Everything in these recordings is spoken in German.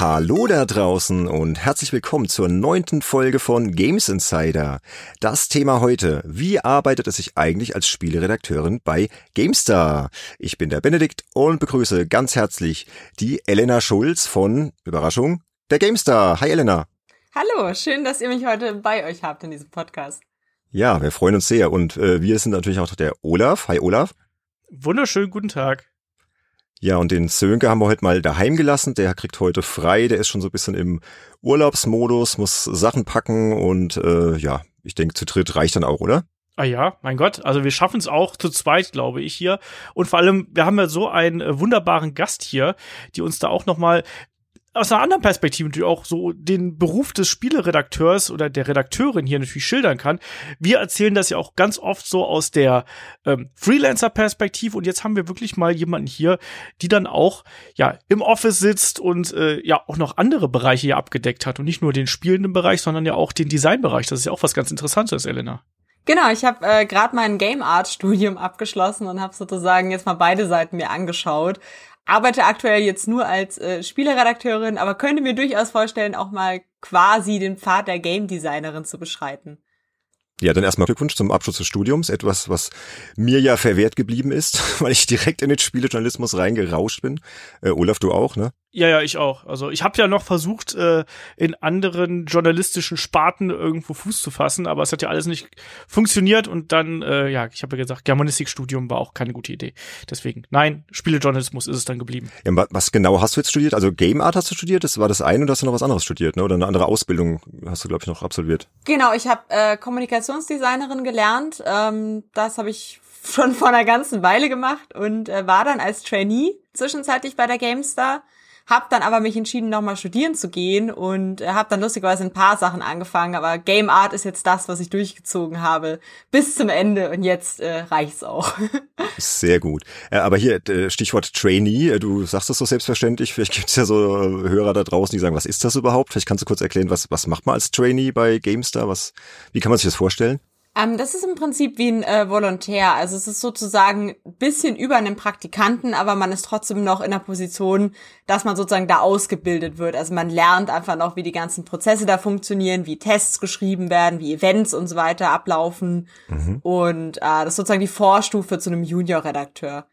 Hallo da draußen und herzlich willkommen zur neunten Folge von Games Insider. Das Thema heute, wie arbeitet es sich eigentlich als Spieleredakteurin bei GameStar? Ich bin der Benedikt und begrüße ganz herzlich die Elena Schulz von, Überraschung, der GameStar. Hi Elena. Hallo, schön, dass ihr mich heute bei euch habt in diesem Podcast. Ja, wir freuen uns sehr und äh, wir sind natürlich auch der Olaf. Hi Olaf. Wunderschönen guten Tag. Ja, und den Sönke haben wir heute mal daheim gelassen. Der kriegt heute frei. Der ist schon so ein bisschen im Urlaubsmodus, muss Sachen packen und äh, ja, ich denke, zu dritt reicht dann auch, oder? Ah ja, mein Gott, also wir schaffen es auch zu zweit, glaube ich hier. Und vor allem, wir haben ja so einen äh, wunderbaren Gast hier, die uns da auch noch mal aus einer anderen Perspektive natürlich auch so den Beruf des Spieleredakteurs oder der Redakteurin hier natürlich schildern kann. Wir erzählen das ja auch ganz oft so aus der ähm, Freelancer-Perspektive und jetzt haben wir wirklich mal jemanden hier, die dann auch ja im Office sitzt und äh, ja auch noch andere Bereiche hier abgedeckt hat und nicht nur den spielenden Bereich, sondern ja auch den Designbereich. Das ist ja auch was ganz Interessantes, Elena. Genau, ich habe äh, gerade mein Game Art Studium abgeschlossen und habe sozusagen jetzt mal beide Seiten mir angeschaut arbeite aktuell jetzt nur als äh, Spieleredakteurin, aber könnte mir durchaus vorstellen, auch mal quasi den Pfad der Game Designerin zu beschreiten. Ja, dann erstmal Glückwunsch zum Abschluss des Studiums. Etwas, was mir ja verwehrt geblieben ist, weil ich direkt in den Spielejournalismus reingerauscht bin. Äh, Olaf, du auch, ne? Ja, ja, ich auch. Also ich habe ja noch versucht, äh, in anderen journalistischen Sparten irgendwo Fuß zu fassen, aber es hat ja alles nicht funktioniert und dann, äh, ja, ich habe ja gesagt, Germanistikstudium war auch keine gute Idee. Deswegen, nein, Spielejournalismus ist es dann geblieben. Ja, was genau hast du jetzt studiert? Also Game Art hast du studiert, das war das eine und hast du noch was anderes studiert, ne? Oder eine andere Ausbildung hast du, glaube ich, noch absolviert. Genau, ich habe äh, Kommunikationsdesignerin gelernt. Ähm, das habe ich schon vor einer ganzen Weile gemacht und äh, war dann als Trainee zwischenzeitlich bei der GameStar hab dann aber mich entschieden, nochmal studieren zu gehen und äh, habe dann lustigerweise ein paar Sachen angefangen, aber Game Art ist jetzt das, was ich durchgezogen habe bis zum Ende und jetzt äh, reicht's auch. Sehr gut. Äh, aber hier äh, Stichwort Trainee, du sagst das so selbstverständlich, vielleicht gibt's ja so Hörer da draußen, die sagen, was ist das überhaupt? Vielleicht kannst du kurz erklären, was was macht man als Trainee bei GameStar? Was wie kann man sich das vorstellen? Ähm, das ist im Prinzip wie ein äh, Volontär. Also es ist sozusagen ein bisschen über einem Praktikanten, aber man ist trotzdem noch in der Position, dass man sozusagen da ausgebildet wird. Also man lernt einfach noch, wie die ganzen Prozesse da funktionieren, wie Tests geschrieben werden, wie Events und so weiter ablaufen. Mhm. Und äh, das ist sozusagen die Vorstufe zu einem Junior-Redakteur.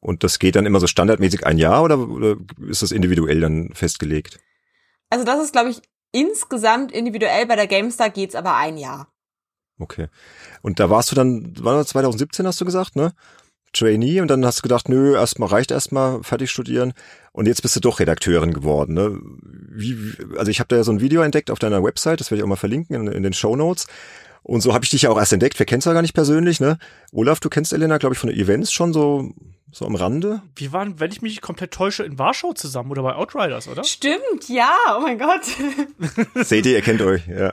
Und das geht dann immer so standardmäßig ein Jahr oder, oder ist das individuell dann festgelegt? Also das ist, glaube ich, insgesamt individuell. Bei der GameStar geht's aber ein Jahr. Okay. Und da warst du dann, war das 2017 hast du gesagt, ne? Trainee und dann hast du gedacht, nö, erstmal reicht erstmal fertig studieren und jetzt bist du doch Redakteurin geworden, ne? Wie, also ich habe da ja so ein Video entdeckt auf deiner Website, das werde ich auch mal verlinken in, in den Show Notes. Und so habe ich dich ja auch erst entdeckt. Wir kennen ja gar nicht persönlich, ne? Olaf, du kennst Elena, glaube ich, von den Events schon so so am Rande. Wir waren, wenn ich mich komplett täusche, in Warschau zusammen oder bei Outriders, oder? Stimmt, ja. Oh mein Gott. Seht ihr, ihr kennt euch, ja.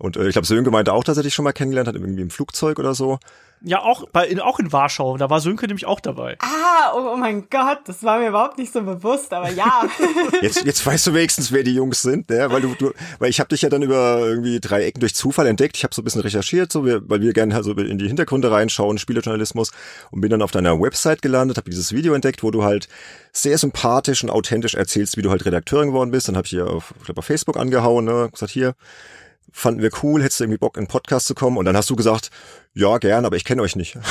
Und äh, ich glaube, Sönke meinte auch, dass er dich schon mal kennengelernt hat, irgendwie im Flugzeug oder so. Ja, auch bei in, auch in Warschau. Da war Sönke nämlich auch dabei. Ah, oh, oh mein Gott, das war mir überhaupt nicht so bewusst, aber ja. jetzt, jetzt weißt du wenigstens, wer die Jungs sind, ne? weil du, du weil ich habe dich ja dann über irgendwie drei Ecken durch Zufall entdeckt. Ich habe so ein bisschen recherchiert, so wir, weil wir gerne halt so in die Hintergründe reinschauen, Spielejournalismus und bin dann auf deiner Website gelandet, habe dieses Video entdeckt, wo du halt sehr sympathisch und authentisch erzählst, wie du halt Redakteurin geworden bist. Dann habe ich hier auf, ich glaub, auf Facebook angehauen, ne, gesagt hier fanden wir cool, hättest du irgendwie Bock in den Podcast zu kommen? Und dann hast du gesagt, ja, gern, aber ich kenne euch nicht.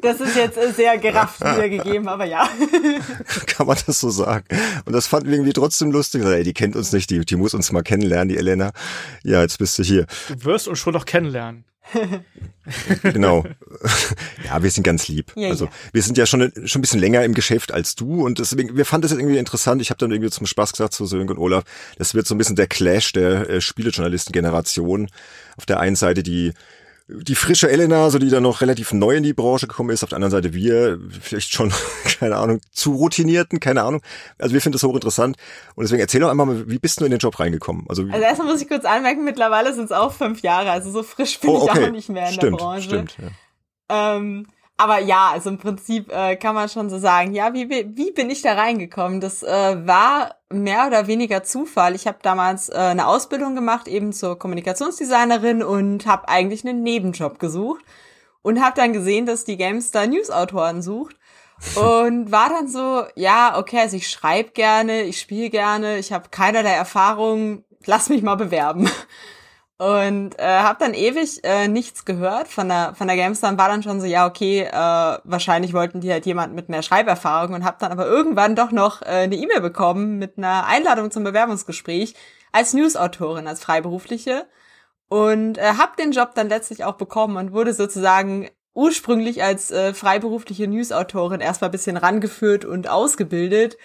Das ist jetzt sehr gerafft wiedergegeben, aber ja. Kann man das so sagen. Und das fanden wir irgendwie trotzdem lustig. Ey, die kennt uns nicht, die, die muss uns mal kennenlernen, die Elena. Ja, jetzt bist du hier. Du wirst uns schon noch kennenlernen. genau. Ja, wir sind ganz lieb. Ja, also ja. wir sind ja schon, schon ein bisschen länger im Geschäft als du und deswegen, wir fanden das irgendwie interessant. Ich habe dann irgendwie zum Spaß gesagt zu Sönke und Olaf, das wird so ein bisschen der Clash der äh, Spielejournalisten-Generation. Auf der einen Seite die die frische Elena, so die dann noch relativ neu in die Branche gekommen ist, auf der anderen Seite wir, vielleicht schon, keine Ahnung, zu routinierten, keine Ahnung. Also wir finden das hochinteressant. Und deswegen erzähl doch einmal mal, wie bist du in den Job reingekommen? Also, also erstmal muss ich kurz anmerken, mittlerweile sind es auch fünf Jahre, also so frisch bin oh, okay. ich auch nicht mehr in stimmt, der Branche. Stimmt, ja. Ähm, aber ja, also im Prinzip äh, kann man schon so sagen, ja, wie, wie bin ich da reingekommen? Das äh, war mehr oder weniger Zufall. Ich habe damals äh, eine Ausbildung gemacht, eben zur Kommunikationsdesignerin und habe eigentlich einen Nebenjob gesucht und habe dann gesehen, dass die GameStar News-Autoren sucht und war dann so, ja, okay, also ich schreibe gerne, ich spiele gerne, ich habe keinerlei Erfahrung, lass mich mal bewerben. Und äh, habe dann ewig äh, nichts gehört von der von der Gamestar und war dann schon so, ja, okay, äh, wahrscheinlich wollten die halt jemand mit mehr Schreiberfahrung und habe dann aber irgendwann doch noch äh, eine E-Mail bekommen mit einer Einladung zum Bewerbungsgespräch als Newsautorin, als Freiberufliche. Und äh, habe den Job dann letztlich auch bekommen und wurde sozusagen ursprünglich als äh, freiberufliche Newsautorin erstmal bisschen rangeführt und ausgebildet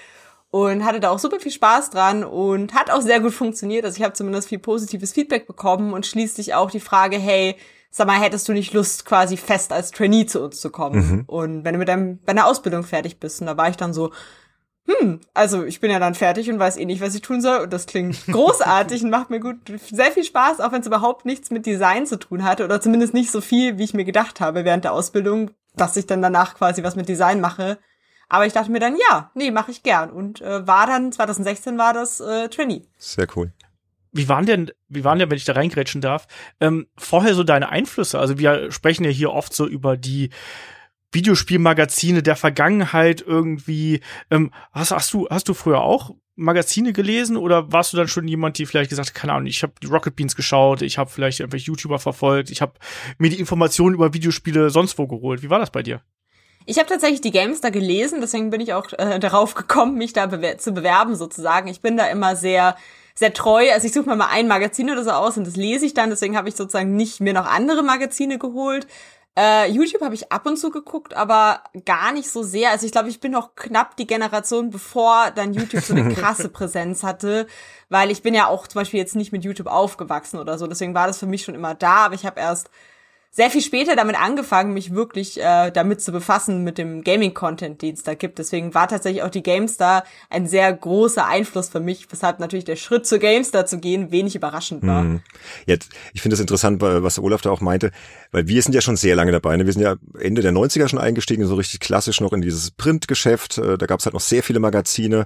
und hatte da auch super viel Spaß dran und hat auch sehr gut funktioniert. Also ich habe zumindest viel positives Feedback bekommen und schließlich auch die Frage, hey, sag mal, hättest du nicht Lust, quasi fest als Trainee zu uns zu kommen? Mhm. Und wenn du mit deinem, deiner Ausbildung fertig bist, und da war ich dann so, hm, also ich bin ja dann fertig und weiß eh nicht, was ich tun soll. Und das klingt großartig und macht mir gut sehr viel Spaß, auch wenn es überhaupt nichts mit Design zu tun hatte oder zumindest nicht so viel, wie ich mir gedacht habe während der Ausbildung, dass ich dann danach quasi was mit Design mache. Aber ich dachte mir dann, ja, nee, mache ich gern. Und äh, war dann, 2016 war das äh, Trainee. Sehr cool. Wie waren denn, wie waren denn, wenn ich da reingrätschen darf, ähm, vorher so deine Einflüsse? Also wir sprechen ja hier oft so über die Videospielmagazine der Vergangenheit irgendwie. Ähm, hast, hast du, hast du früher auch Magazine gelesen oder warst du dann schon jemand, die vielleicht gesagt hat, keine Ahnung, ich habe die Rocket Beans geschaut, ich habe vielleicht irgendwelche YouTuber verfolgt, ich habe mir die Informationen über Videospiele sonst wo geholt. Wie war das bei dir? Ich habe tatsächlich die Games da gelesen, deswegen bin ich auch äh, darauf gekommen, mich da bewer zu bewerben sozusagen. Ich bin da immer sehr sehr treu. Also ich suche mir mal ein Magazin oder so aus und das lese ich dann. Deswegen habe ich sozusagen nicht mir noch andere Magazine geholt. Äh, YouTube habe ich ab und zu geguckt, aber gar nicht so sehr. Also ich glaube, ich bin noch knapp die Generation, bevor dann YouTube so eine krasse Präsenz hatte, weil ich bin ja auch zum Beispiel jetzt nicht mit YouTube aufgewachsen oder so. Deswegen war das für mich schon immer da. Aber ich habe erst sehr viel später damit angefangen, mich wirklich äh, damit zu befassen mit dem Gaming-Content, den es da gibt. Deswegen war tatsächlich auch die GameStar ein sehr großer Einfluss für mich, weshalb natürlich der Schritt zur GameStar zu gehen wenig überraschend war. Hm. Jetzt, ich finde es interessant, was Olaf da auch meinte, weil wir sind ja schon sehr lange dabei. Ne? Wir sind ja Ende der 90er schon eingestiegen, so richtig klassisch noch in dieses Printgeschäft. Äh, da gab es halt noch sehr viele Magazine.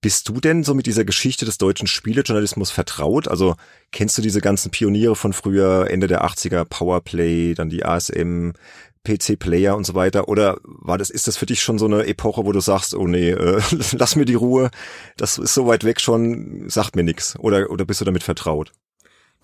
Bist du denn so mit dieser Geschichte des deutschen Spielejournalismus vertraut? Also kennst du diese ganzen Pioniere von früher, Ende der 80er, Powerplay, dann die ASM, PC-Player und so weiter? Oder war das, ist das für dich schon so eine Epoche, wo du sagst, oh nee, äh, lass mir die Ruhe, das ist so weit weg schon, sagt mir nix? Oder, oder bist du damit vertraut?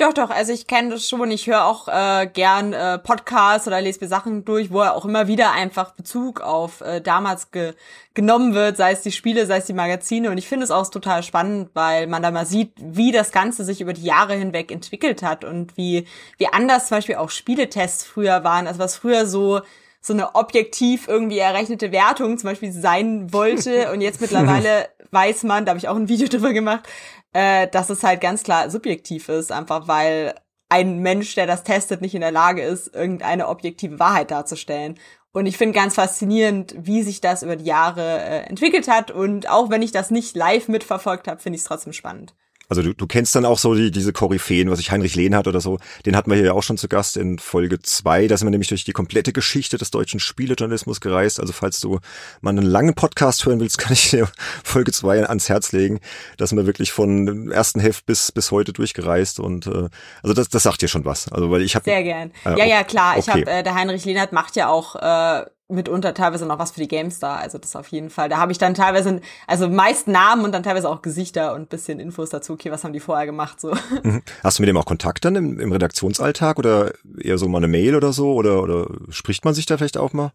Doch, doch, also ich kenne das schon. Ich höre auch äh, gern äh, Podcasts oder lese mir Sachen durch, wo auch immer wieder einfach Bezug auf äh, damals ge genommen wird, sei es die Spiele, sei es die Magazine. Und ich finde es auch total spannend, weil man da mal sieht, wie das Ganze sich über die Jahre hinweg entwickelt hat und wie, wie anders zum Beispiel auch Spieletests früher waren. Also was früher so so eine objektiv irgendwie errechnete Wertung zum Beispiel sein wollte. Und jetzt mittlerweile weiß man, da habe ich auch ein Video drüber gemacht, äh, dass es halt ganz klar subjektiv ist, einfach weil ein Mensch, der das testet, nicht in der Lage ist, irgendeine objektive Wahrheit darzustellen. Und ich finde ganz faszinierend, wie sich das über die Jahre äh, entwickelt hat. Und auch wenn ich das nicht live mitverfolgt habe, finde ich es trotzdem spannend. Also du, du kennst dann auch so die, diese Koryphäen, was ich Heinrich Lehnhardt oder so, den hatten wir hier ja auch schon zu Gast in Folge zwei. Da sind wir nämlich durch die komplette Geschichte des deutschen Spielejournalismus gereist. Also falls du mal einen langen Podcast hören willst, kann ich dir Folge zwei ans Herz legen. Da sind wir wirklich von ersten Heft bis bis heute durchgereist und äh, also das, das sagt dir schon was. Also weil ich habe sehr gern. Äh, ja, ja, klar. Okay. Ich habe äh, der Heinrich Lehnhardt macht ja auch äh, mitunter teilweise noch was für die GameStar. Also das auf jeden Fall. Da habe ich dann teilweise, also meist Namen und dann teilweise auch Gesichter und bisschen Infos dazu. Okay, was haben die vorher gemacht so. Mhm. Hast du mit dem auch Kontakt dann im, im Redaktionsalltag oder eher so mal eine Mail oder so oder oder spricht man sich da vielleicht auch mal?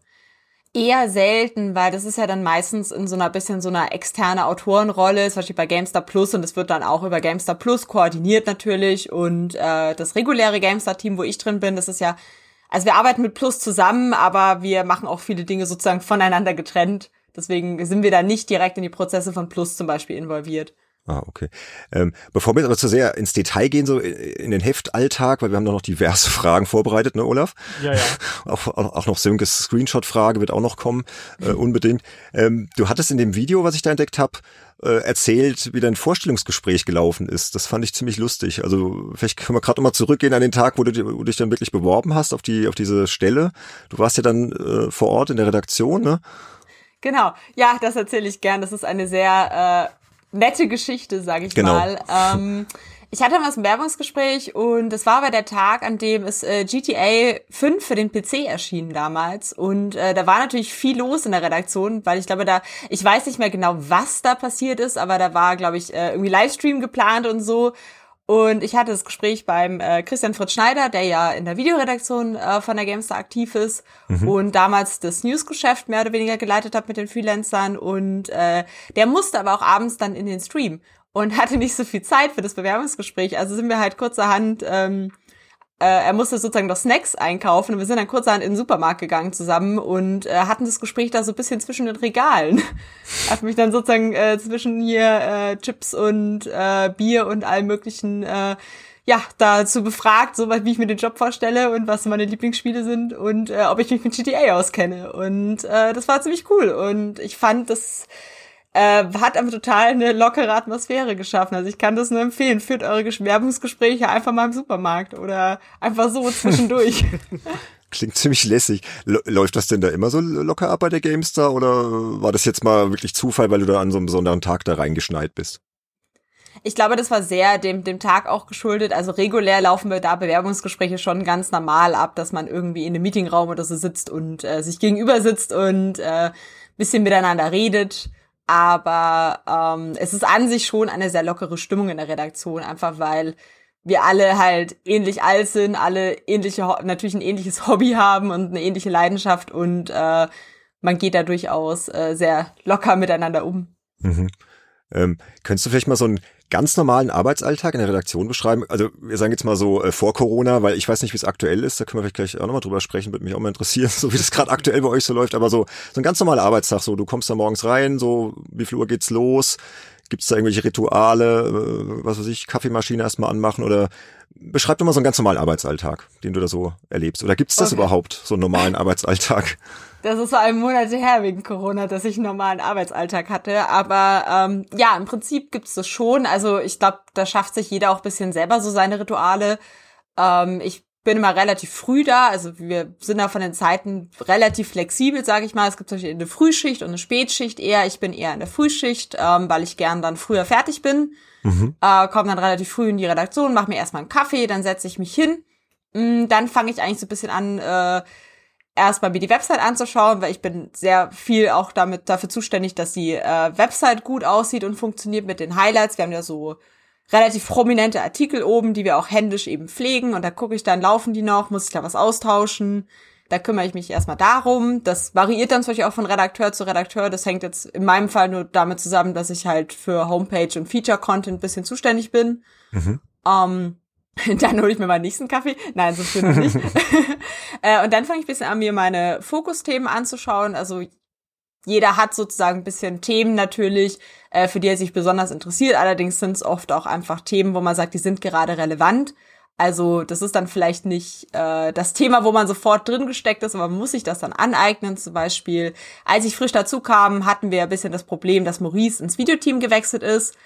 Eher selten, weil das ist ja dann meistens in so einer bisschen so einer externe Autorenrolle, zum Beispiel bei GameStar Plus und es wird dann auch über GameStar Plus koordiniert natürlich und äh, das reguläre GameStar-Team, wo ich drin bin, das ist ja also wir arbeiten mit Plus zusammen, aber wir machen auch viele Dinge sozusagen voneinander getrennt. Deswegen sind wir da nicht direkt in die Prozesse von Plus zum Beispiel involviert. Ah, okay. Ähm, bevor wir aber zu sehr ins Detail gehen, so in den Heftalltag, weil wir haben da noch diverse Fragen vorbereitet, ne, Olaf? Ja, ja. auch, auch noch Sönkes Screenshot-Frage wird auch noch kommen, äh, unbedingt. Ähm, du hattest in dem Video, was ich da entdeckt habe, äh, erzählt, wie dein Vorstellungsgespräch gelaufen ist. Das fand ich ziemlich lustig. Also vielleicht können wir gerade nochmal zurückgehen an den Tag, wo du, wo du, dich dann wirklich beworben hast auf die auf diese Stelle. Du warst ja dann äh, vor Ort in der Redaktion, ne? Genau, ja, das erzähle ich gern. Das ist eine sehr äh, nette Geschichte, sage ich genau. mal. Ähm, Ich hatte mal ein Werbungsgespräch und es war aber der Tag, an dem es äh, GTA 5 für den PC erschien damals. Und äh, da war natürlich viel los in der Redaktion, weil ich glaube, da, ich weiß nicht mehr genau, was da passiert ist, aber da war, glaube ich, äh, irgendwie Livestream geplant und so. Und ich hatte das Gespräch beim äh, Christian Fritz Schneider, der ja in der Videoredaktion äh, von der Gamestar aktiv ist mhm. und damals das Newsgeschäft mehr oder weniger geleitet hat mit den Freelancern. Und äh, der musste aber auch abends dann in den Stream und hatte nicht so viel Zeit für das Bewerbungsgespräch. Also sind wir halt kurzerhand, ähm, äh, er musste sozusagen noch Snacks einkaufen und wir sind dann kurzerhand in den Supermarkt gegangen zusammen und äh, hatten das Gespräch da so ein bisschen zwischen den Regalen. Hat mich dann sozusagen äh, zwischen hier äh, Chips und äh, Bier und allem möglichen äh, ja, dazu befragt, so wie ich mir den Job vorstelle und was meine Lieblingsspiele sind und äh, ob ich mich mit GTA auskenne. Und äh, das war ziemlich cool. Und ich fand, das äh, hat aber total eine lockere Atmosphäre geschaffen. Also ich kann das nur empfehlen. Führt eure Werbungsgespräche einfach mal im Supermarkt oder einfach so zwischendurch. Klingt ziemlich lässig. Läuft das denn da immer so locker ab bei der GameStar oder war das jetzt mal wirklich Zufall, weil du da an so einem besonderen Tag da reingeschneit bist? Ich glaube, das war sehr dem, dem Tag auch geschuldet. Also regulär laufen wir da Bewerbungsgespräche schon ganz normal ab, dass man irgendwie in einem Meetingraum oder so sitzt und äh, sich gegenüber sitzt und äh, bisschen miteinander redet. Aber ähm, es ist an sich schon eine sehr lockere Stimmung in der Redaktion, einfach weil wir alle halt ähnlich alt sind, alle ähnliche, natürlich ein ähnliches Hobby haben und eine ähnliche Leidenschaft und äh, man geht da durchaus äh, sehr locker miteinander um. Mhm. Ähm, könntest du vielleicht mal so einen ganz normalen Arbeitsalltag in der Redaktion beschreiben? Also wir sagen jetzt mal so äh, vor Corona, weil ich weiß nicht, wie es aktuell ist, da können wir vielleicht gleich auch nochmal drüber sprechen, würde mich auch mal interessieren, so wie das gerade aktuell bei euch so läuft, aber so, so ein ganz normaler Arbeitstag, so du kommst da morgens rein, so wie viel Uhr geht's los? Gibt's da irgendwelche Rituale, äh, was weiß ich, Kaffeemaschine erstmal anmachen oder beschreib doch mal so einen ganz normalen Arbeitsalltag, den du da so erlebst. Oder gibt's das okay. überhaupt, so einen normalen Arbeitsalltag? Das ist vor allem Monate her wegen Corona, dass ich einen normalen Arbeitsalltag hatte. Aber ähm, ja, im Prinzip gibt's das schon. Also ich glaube, da schafft sich jeder auch ein bisschen selber so seine Rituale. Ähm, ich bin immer relativ früh da. Also wir sind da von den Zeiten relativ flexibel, sage ich mal. Es gibt zum Beispiel eine Frühschicht und eine Spätschicht eher. Ich bin eher in der Frühschicht, ähm, weil ich gern dann früher fertig bin. Mhm. Äh, komme dann relativ früh in die Redaktion, mache mir erstmal einen Kaffee, dann setze ich mich hin. Mm, dann fange ich eigentlich so ein bisschen an, äh, erstmal mir die Website anzuschauen, weil ich bin sehr viel auch damit dafür zuständig, dass die äh, Website gut aussieht und funktioniert mit den Highlights. Wir haben ja so relativ prominente Artikel oben, die wir auch händisch eben pflegen und da gucke ich dann, laufen die noch, muss ich da was austauschen? Da kümmere ich mich erstmal darum. Das variiert dann zum Beispiel auch von Redakteur zu Redakteur. Das hängt jetzt in meinem Fall nur damit zusammen, dass ich halt für Homepage und Feature-Content bisschen zuständig bin. Mhm. Ähm, Dann hole ich mir meinen nächsten Kaffee. Nein, so schön nicht. äh, und dann fange ich ein bisschen an, mir meine Fokusthemen anzuschauen. Also jeder hat sozusagen ein bisschen Themen natürlich, äh, für die er sich besonders interessiert. Allerdings sind es oft auch einfach Themen, wo man sagt, die sind gerade relevant. Also das ist dann vielleicht nicht äh, das Thema, wo man sofort drin gesteckt ist, aber man muss sich das dann aneignen. Zum Beispiel, als ich frisch dazu kam, hatten wir ein bisschen das Problem, dass Maurice ins Videoteam gewechselt ist.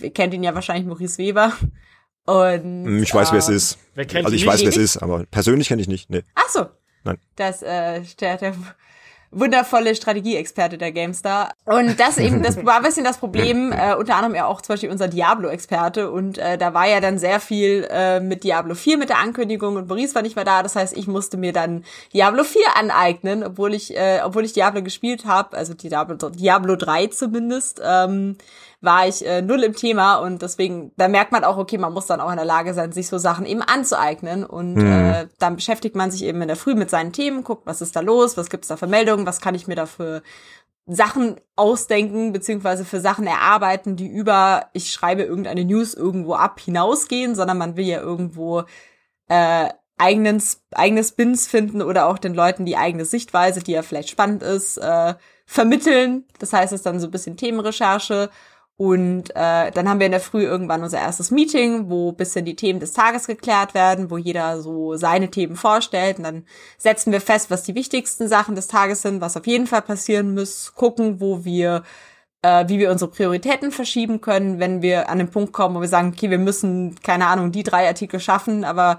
Ihr kennt ihn ja wahrscheinlich, Maurice Weber. Und, ich weiß, äh, wer es ähm, ist. Wer kennt also ich weiß, wer es ist, aber persönlich kenne ich nicht. Nee. Ach so. Nein. Das äh, der, der wundervolle Strategieexperte der GameStar. Und das eben, das war ein bisschen das Problem, äh, unter anderem ja auch zum Beispiel unser Diablo-Experte. Und äh, da war ja dann sehr viel äh, mit Diablo 4 mit der Ankündigung und Maurice war nicht mehr da. Das heißt, ich musste mir dann Diablo 4 aneignen, obwohl ich, äh, obwohl ich Diablo gespielt habe, also Diablo, Diablo 3 zumindest. Ähm, war ich äh, null im Thema und deswegen, da merkt man auch, okay, man muss dann auch in der Lage sein, sich so Sachen eben anzueignen und mhm. äh, dann beschäftigt man sich eben in der Früh mit seinen Themen, guckt, was ist da los, was gibt's da für Meldungen, was kann ich mir da für Sachen ausdenken, beziehungsweise für Sachen erarbeiten, die über, ich schreibe irgendeine News irgendwo ab, hinausgehen, sondern man will ja irgendwo äh, eigenen, eigene Spins finden oder auch den Leuten die eigene Sichtweise, die ja vielleicht spannend ist, äh, vermitteln. Das heißt, es ist dann so ein bisschen Themenrecherche und äh, dann haben wir in der Früh irgendwann unser erstes Meeting, wo bisschen die Themen des Tages geklärt werden, wo jeder so seine Themen vorstellt. Und dann setzen wir fest, was die wichtigsten Sachen des Tages sind, was auf jeden Fall passieren muss, gucken, wo wir äh, wie wir unsere Prioritäten verschieben können, wenn wir an den Punkt kommen, wo wir sagen, okay, wir müssen, keine Ahnung, die drei Artikel schaffen, aber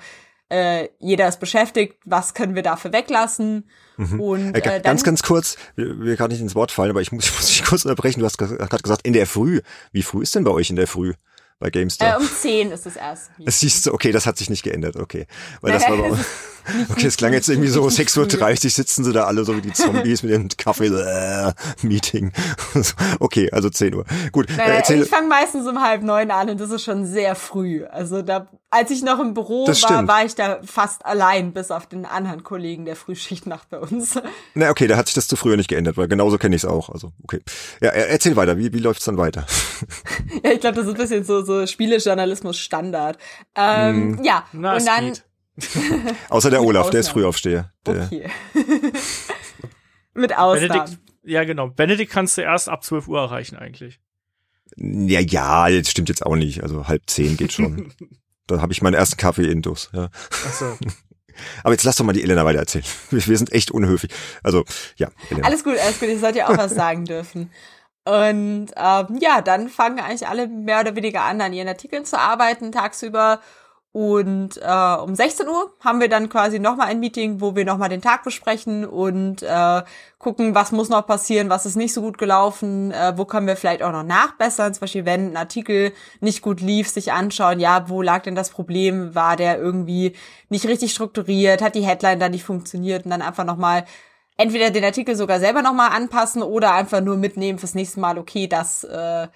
äh, jeder ist beschäftigt, was können wir dafür weglassen? Mhm. Und, äh, äh, ganz, ganz kurz, wir, wir kann nicht ins Wort fallen, aber ich muss, ich muss dich kurz unterbrechen. Du hast gerade gesagt, in der Früh. Wie früh ist denn bei euch in der Früh? bei GameStar? Äh, um 10 ist das erste. Es siehst du, okay, das hat sich nicht geändert, okay. Weil das war aber, okay, es klang jetzt irgendwie so 6.30 Uhr sitzen sie da alle so wie die Zombies mit dem Kaffee, äh, Meeting. okay, also 10 Uhr. Gut. Naja, äh, erzähl. Ich fange meistens um halb neun an und das ist schon sehr früh. Also da, als ich noch im Büro war, war ich da fast allein, bis auf den anderen Kollegen der Frühschicht nach bei uns. Na, okay, da hat sich das zu früher nicht geändert, weil genauso kenne ich es auch. Also, okay. Ja, erzähl weiter, wie, wie läuft's dann weiter? ja, ich glaube, das ist ein bisschen so, so Spielejournalismus Standard. Ähm, mm. Ja, Na, und dann. Außer der Olaf, der ist Frühaufsteher. Der okay. Mit Ausnahmen. Benedikt, ja, genau. Benedikt kannst du erst ab 12 Uhr erreichen eigentlich. Ja, ja, das stimmt jetzt auch nicht. Also halb zehn geht schon. da habe ich meinen ersten Kaffee intus. Ja. Ach so. Aber jetzt lass doch mal die Elena weiter erzählen. Wir sind echt unhöflich. Also, ja. Elena. Alles gut, alles gut. Ich sollte ja auch was sagen dürfen. Und ähm, ja, dann fangen eigentlich alle mehr oder weniger an, an ihren Artikeln zu arbeiten tagsüber und äh, um 16 Uhr haben wir dann quasi nochmal ein Meeting, wo wir nochmal den Tag besprechen und äh, gucken, was muss noch passieren, was ist nicht so gut gelaufen, äh, wo können wir vielleicht auch noch nachbessern. Zum Beispiel, wenn ein Artikel nicht gut lief, sich anschauen, ja, wo lag denn das Problem? War der irgendwie nicht richtig strukturiert? Hat die Headline dann nicht funktioniert? Und dann einfach nochmal entweder den Artikel sogar selber nochmal anpassen oder einfach nur mitnehmen fürs nächste Mal, okay, das äh,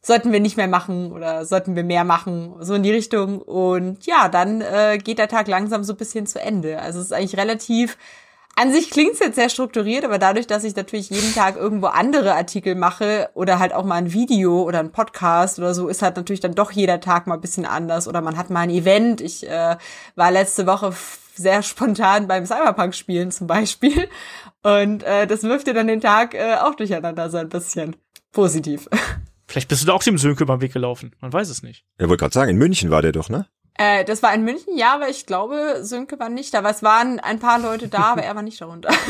sollten wir nicht mehr machen oder sollten wir mehr machen, so in die Richtung. Und ja, dann äh, geht der Tag langsam so ein bisschen zu Ende. Also es ist eigentlich relativ, an sich klingt es jetzt sehr strukturiert, aber dadurch, dass ich natürlich jeden Tag irgendwo andere Artikel mache oder halt auch mal ein Video oder ein Podcast oder so, ist halt natürlich dann doch jeder Tag mal ein bisschen anders oder man hat mal ein Event. Ich äh, war letzte Woche sehr spontan beim Cyberpunk spielen zum Beispiel und äh, das wirft dir dann den Tag äh, auch durcheinander so ein bisschen. Positiv. Vielleicht bist du da auch dem Sönke beim Weg gelaufen. Man weiß es nicht. Er wollte gerade sagen, in München war der doch, ne? Äh, das war in München, ja, aber ich glaube, Sönke war nicht da. Aber es waren ein paar Leute da, aber er war nicht darunter.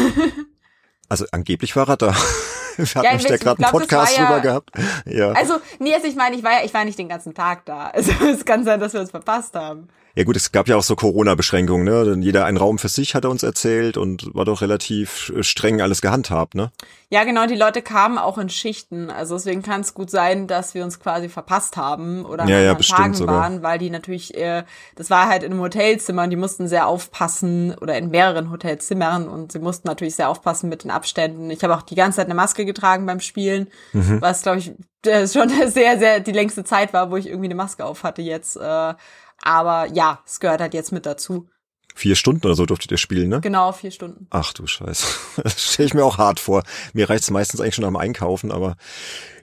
Also angeblich war er da. Wir hatten ja, da gerade einen Podcast ja, drüber gehabt. Ja. Also, nee, also ich meine, ich war ja, ich war nicht den ganzen Tag da. Also es kann sein, dass wir uns verpasst haben. Ja gut, es gab ja auch so Corona-Beschränkungen, ne? Denn jeder einen Raum für sich hat er uns erzählt und war doch relativ streng alles gehandhabt, ne? Ja, genau, die Leute kamen auch in Schichten. Also deswegen kann es gut sein, dass wir uns quasi verpasst haben oder ja, ja, Tagen sogar. waren, weil die natürlich, äh, das war halt in einem Hotelzimmer und die mussten sehr aufpassen oder in mehreren Hotelzimmern und sie mussten natürlich sehr aufpassen mit den Abständen. Ich habe auch die ganze Zeit eine Maske getragen beim Spielen, mhm. was glaube ich schon sehr, sehr die längste Zeit war, wo ich irgendwie eine Maske auf hatte jetzt. Äh, aber ja, es gehört halt jetzt mit dazu. Vier Stunden oder so durftet ihr spielen, ne? Genau, vier Stunden. Ach du Scheiße. Das stelle ich mir auch hart vor. Mir reicht's meistens eigentlich schon am Einkaufen, aber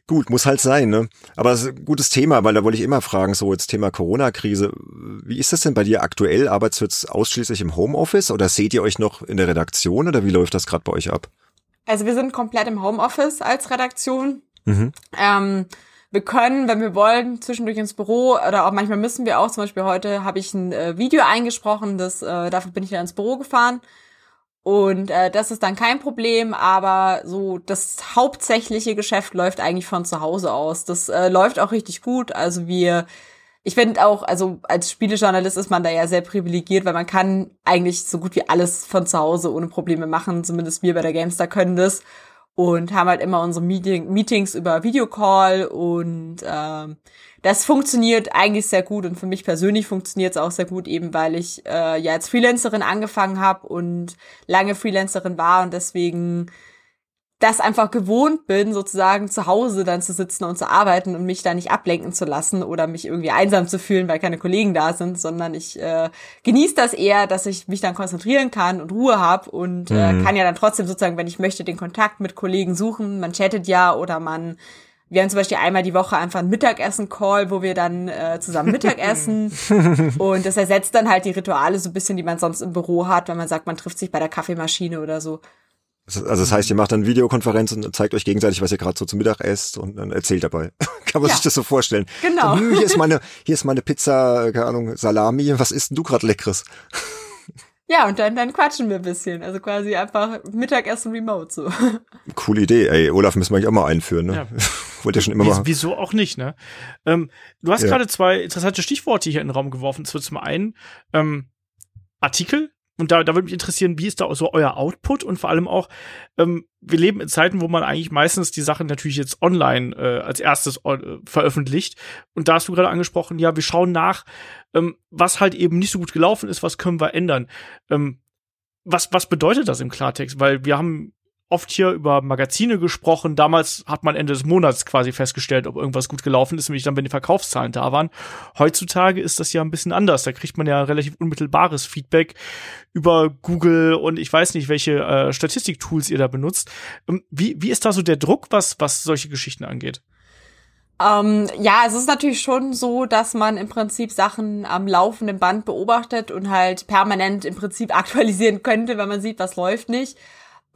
gut, muss halt sein, ne? Aber es ist ein gutes Thema, weil da wollte ich immer fragen, so jetzt Thema Corona-Krise. Wie ist das denn bei dir aktuell? Arbeitest du jetzt ausschließlich im Homeoffice oder seht ihr euch noch in der Redaktion oder wie läuft das gerade bei euch ab? Also wir sind komplett im Homeoffice als Redaktion. Mhm. Ähm, wir können, wenn wir wollen, zwischendurch ins Büro oder auch manchmal müssen wir auch. Zum Beispiel heute habe ich ein äh, Video eingesprochen, das äh, dafür bin ich dann ins Büro gefahren. Und äh, das ist dann kein Problem, aber so das hauptsächliche Geschäft läuft eigentlich von zu Hause aus. Das äh, läuft auch richtig gut. Also wir, ich finde auch, also als Spielejournalist ist man da ja sehr privilegiert, weil man kann eigentlich so gut wie alles von zu Hause ohne Probleme machen. Zumindest wir bei der Gamestar können das und haben halt immer unsere Meeting, Meetings über Videocall und ähm, das funktioniert eigentlich sehr gut und für mich persönlich funktioniert es auch sehr gut, eben weil ich äh, ja als Freelancerin angefangen habe und lange Freelancerin war und deswegen das einfach gewohnt bin, sozusagen zu Hause dann zu sitzen und zu arbeiten und mich da nicht ablenken zu lassen oder mich irgendwie einsam zu fühlen, weil keine Kollegen da sind, sondern ich äh, genieße das eher, dass ich mich dann konzentrieren kann und Ruhe habe und äh, mhm. kann ja dann trotzdem sozusagen, wenn ich möchte, den Kontakt mit Kollegen suchen. Man chattet ja oder man wir haben zum Beispiel einmal die Woche einfach einen Mittagessen-Call, wo wir dann äh, zusammen Mittagessen. und das ersetzt dann halt die Rituale so ein bisschen, die man sonst im Büro hat, wenn man sagt, man trifft sich bei der Kaffeemaschine oder so. Also das heißt, ihr macht dann Videokonferenz und zeigt euch gegenseitig, was ihr gerade so zum Mittag esst und dann erzählt dabei. Kann man ja. sich das so vorstellen? Genau. So, hier ist meine, hier ist meine Pizza, keine Ahnung, Salami. Was isst denn du gerade leckeres? Ja, und dann, dann quatschen wir ein bisschen. Also quasi einfach Mittagessen remote so. Coole Idee. Ey, Olaf müssen wir eigentlich auch mal einführen, ne? Ja. Wollte ja schon immer mal. Wieso auch nicht, ne? Ähm, du hast ja. gerade zwei interessante Stichworte hier in den Raum geworfen. Zum einen ähm, Artikel und da, da würde mich interessieren, wie ist da so euer Output und vor allem auch, ähm, wir leben in Zeiten, wo man eigentlich meistens die Sachen natürlich jetzt online äh, als erstes äh, veröffentlicht. Und da hast du gerade angesprochen, ja, wir schauen nach, ähm, was halt eben nicht so gut gelaufen ist, was können wir ändern. Ähm, was, was bedeutet das im Klartext? Weil wir haben oft hier über Magazine gesprochen. Damals hat man Ende des Monats quasi festgestellt, ob irgendwas gut gelaufen ist, nämlich dann, wenn die Verkaufszahlen da waren. Heutzutage ist das ja ein bisschen anders. Da kriegt man ja relativ unmittelbares Feedback über Google und ich weiß nicht, welche äh, Statistiktools ihr da benutzt. Ähm, wie, wie ist da so der Druck, was, was solche Geschichten angeht? Ähm, ja, es ist natürlich schon so, dass man im Prinzip Sachen am laufenden Band beobachtet und halt permanent im Prinzip aktualisieren könnte, wenn man sieht, was läuft nicht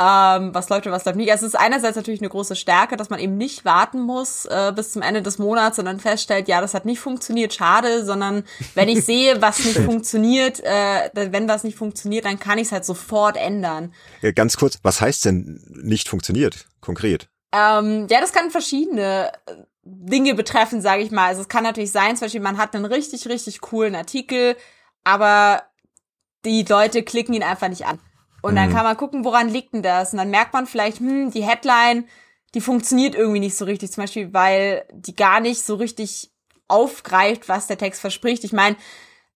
ähm, was läuft und was läuft nicht. Also es ist einerseits natürlich eine große Stärke, dass man eben nicht warten muss äh, bis zum Ende des Monats und dann feststellt, ja, das hat nicht funktioniert, schade, sondern wenn ich sehe, was nicht funktioniert, äh, wenn was nicht funktioniert, dann kann ich es halt sofort ändern. Ja, ganz kurz, was heißt denn nicht funktioniert, konkret? Ähm, ja, das kann verschiedene äh, Dinge betreffen, sage ich mal. Also es kann natürlich sein, zum Beispiel, man hat einen richtig, richtig coolen Artikel, aber die Leute klicken ihn einfach nicht an. Und dann mhm. kann man gucken, woran liegt denn das? Und dann merkt man vielleicht, hm, die Headline, die funktioniert irgendwie nicht so richtig. Zum Beispiel, weil die gar nicht so richtig aufgreift, was der Text verspricht. Ich meine,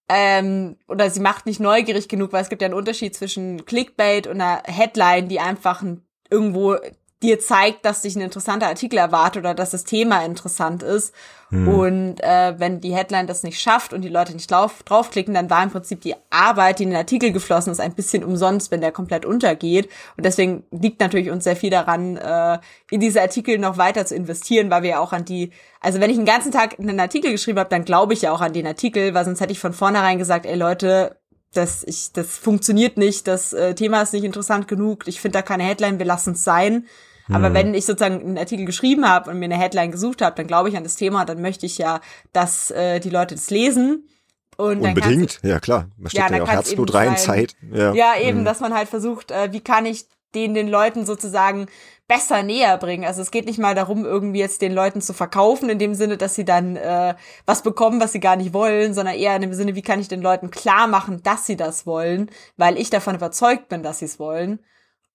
ähm, oder sie macht nicht neugierig genug, weil es gibt ja einen Unterschied zwischen Clickbait und einer Headline, die einfach irgendwo dir zeigt, dass dich ein interessanter Artikel erwartet oder dass das Thema interessant ist. Hm. Und äh, wenn die Headline das nicht schafft und die Leute nicht drauf, draufklicken, dann war im Prinzip die Arbeit, die in den Artikel geflossen ist, ein bisschen umsonst, wenn der komplett untergeht. Und deswegen liegt natürlich uns sehr viel daran, äh, in diese Artikel noch weiter zu investieren, weil wir ja auch an die, also wenn ich den ganzen Tag einen Artikel geschrieben habe, dann glaube ich ja auch an den Artikel, weil sonst hätte ich von vornherein gesagt, ey Leute, das, ich, das funktioniert nicht, das äh, Thema ist nicht interessant genug, ich finde da keine Headline, wir lassen es sein. Aber mhm. wenn ich sozusagen einen Artikel geschrieben habe und mir eine Headline gesucht habe, dann glaube ich an das Thema, dann möchte ich ja, dass äh, die Leute das lesen. Und Unbedingt, ja klar. Man steckt ja, ja auch Herzblut rein, Zeit. Ja. ja, eben, mhm. dass man halt versucht, äh, wie kann ich den den Leuten sozusagen besser näher bringen. Also es geht nicht mal darum, irgendwie jetzt den Leuten zu verkaufen, in dem Sinne, dass sie dann äh, was bekommen, was sie gar nicht wollen, sondern eher in dem Sinne, wie kann ich den Leuten klar machen, dass sie das wollen, weil ich davon überzeugt bin, dass sie es wollen.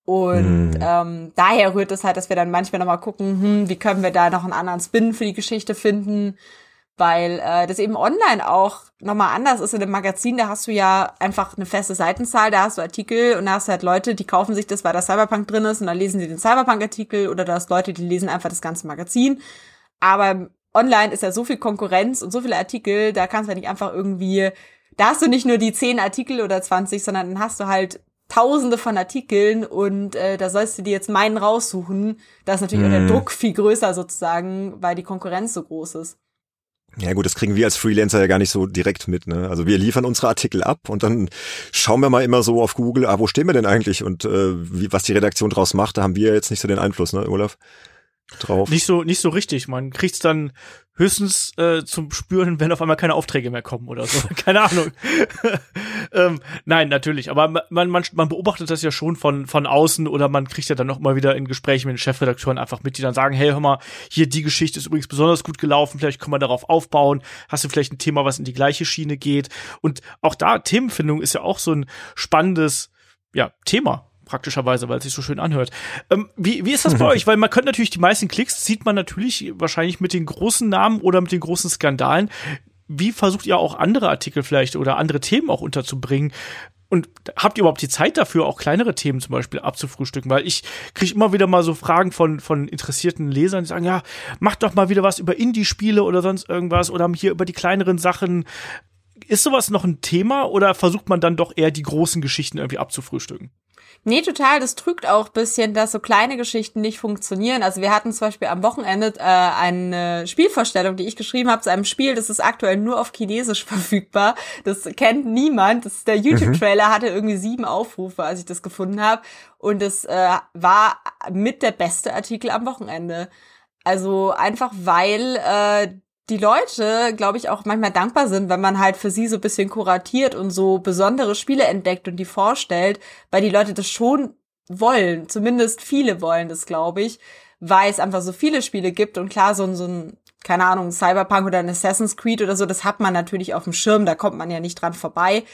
Und mhm. ähm, daher rührt es halt, dass wir dann manchmal nochmal gucken, hm, wie können wir da noch einen anderen Spin für die Geschichte finden, weil äh, das eben online auch nochmal anders ist. In dem Magazin, da hast du ja einfach eine feste Seitenzahl, da hast du Artikel und da hast du halt Leute, die kaufen sich das, weil da Cyberpunk drin ist und dann lesen sie den Cyberpunk-Artikel oder da hast Leute, die lesen einfach das ganze Magazin. Aber online ist ja so viel Konkurrenz und so viele Artikel, da kannst du ja nicht einfach irgendwie, da hast du nicht nur die 10 Artikel oder 20, sondern dann hast du halt tausende von Artikeln und äh, da sollst du dir jetzt meinen raussuchen. Da ist natürlich mm. auch der mhm. Druck viel größer sozusagen, weil die Konkurrenz so groß ist. Ja gut, das kriegen wir als Freelancer ja gar nicht so direkt mit. Ne? Also wir liefern unsere Artikel ab und dann schauen wir mal immer so auf Google, ah, wo stehen wir denn eigentlich und äh, wie, was die Redaktion draus macht, da haben wir jetzt nicht so den Einfluss, ne, Olaf? Drauf. Nicht so, nicht so richtig. Man kriegt's dann höchstens äh, zum Spüren, wenn auf einmal keine Aufträge mehr kommen oder so. keine Ahnung. ähm, nein, natürlich. Aber man, man, man beobachtet das ja schon von, von außen oder man kriegt ja dann noch mal wieder in Gesprächen mit den Chefredakteuren einfach mit, die dann sagen, hey, hör mal, hier die Geschichte ist übrigens besonders gut gelaufen, vielleicht können wir darauf aufbauen. Hast du vielleicht ein Thema, was in die gleiche Schiene geht? Und auch da, Themenfindung ist ja auch so ein spannendes ja, Thema praktischerweise, weil es sich so schön anhört. Ähm, wie, wie ist das bei euch? Weil man könnte natürlich die meisten Klicks sieht man natürlich wahrscheinlich mit den großen Namen oder mit den großen Skandalen. Wie versucht ihr auch andere Artikel vielleicht oder andere Themen auch unterzubringen? Und habt ihr überhaupt die Zeit dafür, auch kleinere Themen zum Beispiel abzufrühstücken? Weil ich kriege immer wieder mal so Fragen von, von interessierten Lesern, die sagen, ja, macht doch mal wieder was über Indie-Spiele oder sonst irgendwas oder hier über die kleineren Sachen. Ist sowas noch ein Thema oder versucht man dann doch eher die großen Geschichten irgendwie abzufrühstücken? Nee, total. Das trügt auch bisschen, dass so kleine Geschichten nicht funktionieren. Also wir hatten zum Beispiel am Wochenende äh, eine Spielvorstellung, die ich geschrieben habe zu einem Spiel, das ist aktuell nur auf Chinesisch verfügbar. Das kennt niemand. Das der YouTube-Trailer, hatte irgendwie sieben Aufrufe, als ich das gefunden habe. Und es äh, war mit der beste Artikel am Wochenende. Also einfach weil äh, die Leute, glaube ich, auch manchmal dankbar sind, wenn man halt für sie so ein bisschen kuratiert und so besondere Spiele entdeckt und die vorstellt, weil die Leute das schon wollen. Zumindest viele wollen das, glaube ich, weil es einfach so viele Spiele gibt und klar, so, so ein, keine Ahnung, Cyberpunk oder ein Assassin's Creed oder so, das hat man natürlich auf dem Schirm, da kommt man ja nicht dran vorbei.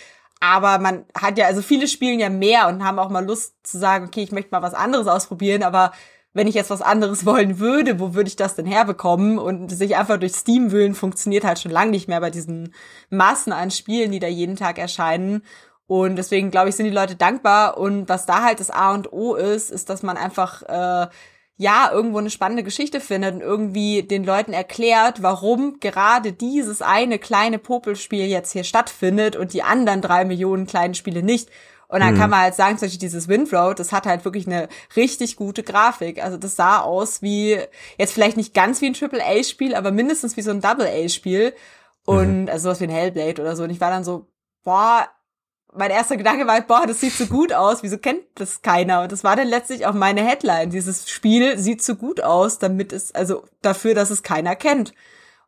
aber man hat ja, also viele spielen ja mehr und haben auch mal Lust zu sagen, okay, ich möchte mal was anderes ausprobieren, aber wenn ich jetzt was anderes wollen würde, wo würde ich das denn herbekommen? Und sich einfach durch Steam wühlen funktioniert halt schon lange nicht mehr bei diesen Massen an Spielen, die da jeden Tag erscheinen. Und deswegen glaube ich, sind die Leute dankbar. Und was da halt das A und O ist, ist, dass man einfach äh, ja irgendwo eine spannende Geschichte findet und irgendwie den Leuten erklärt, warum gerade dieses eine kleine Popelspiel jetzt hier stattfindet und die anderen drei Millionen kleinen Spiele nicht. Und dann mhm. kann man halt sagen, zum Beispiel dieses Windroad, das hat halt wirklich eine richtig gute Grafik. Also das sah aus wie, jetzt vielleicht nicht ganz wie ein Triple-A-Spiel, aber mindestens wie so ein Double-A-Spiel. Und mhm. also sowas wie ein Hellblade oder so. Und ich war dann so, boah, mein erster Gedanke war, boah, das sieht so gut aus, wieso kennt das keiner? Und das war dann letztlich auch meine Headline. Dieses Spiel sieht so gut aus, damit es, also dafür, dass es keiner kennt.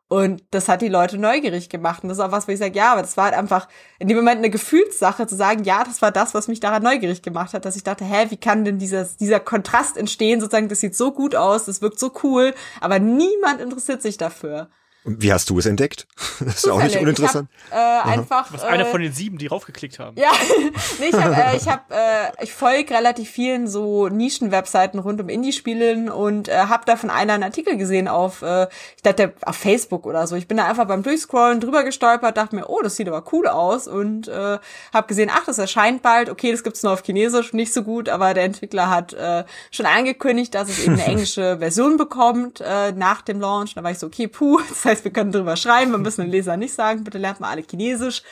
Und das hat die Leute neugierig gemacht. Und das ist auch was, wo ich sage, ja, aber das war halt einfach in dem Moment eine Gefühlssache zu sagen, ja, das war das, was mich daran neugierig gemacht hat, dass ich dachte, hä, wie kann denn dieser, dieser Kontrast entstehen? Sozusagen, das sieht so gut aus, das wirkt so cool, aber niemand interessiert sich dafür. Wie hast du es entdeckt? Das ist auch nicht uninteressant. Ich hab, äh, einfach. Du warst äh, einer von den sieben, die raufgeklickt haben. Ja, nee, ich habe, äh, ich hab, äh, ich folge relativ vielen so Nischen-Webseiten rund um Indie-Spielen und äh, habe da von einer einen Artikel gesehen auf, äh, ich dachte auf Facebook oder so. Ich bin da einfach beim Durchscrollen drüber gestolpert, dachte mir, oh, das sieht aber cool aus und äh, habe gesehen, ach, das erscheint bald. Okay, das gibt's nur auf Chinesisch, nicht so gut, aber der Entwickler hat äh, schon angekündigt, dass es eben eine englische Version bekommt äh, nach dem Launch. Da war ich so, okay, puh, das heißt heißt, wir können drüber schreiben, wir müssen den Leser nicht sagen, bitte lernt mal alle Chinesisch.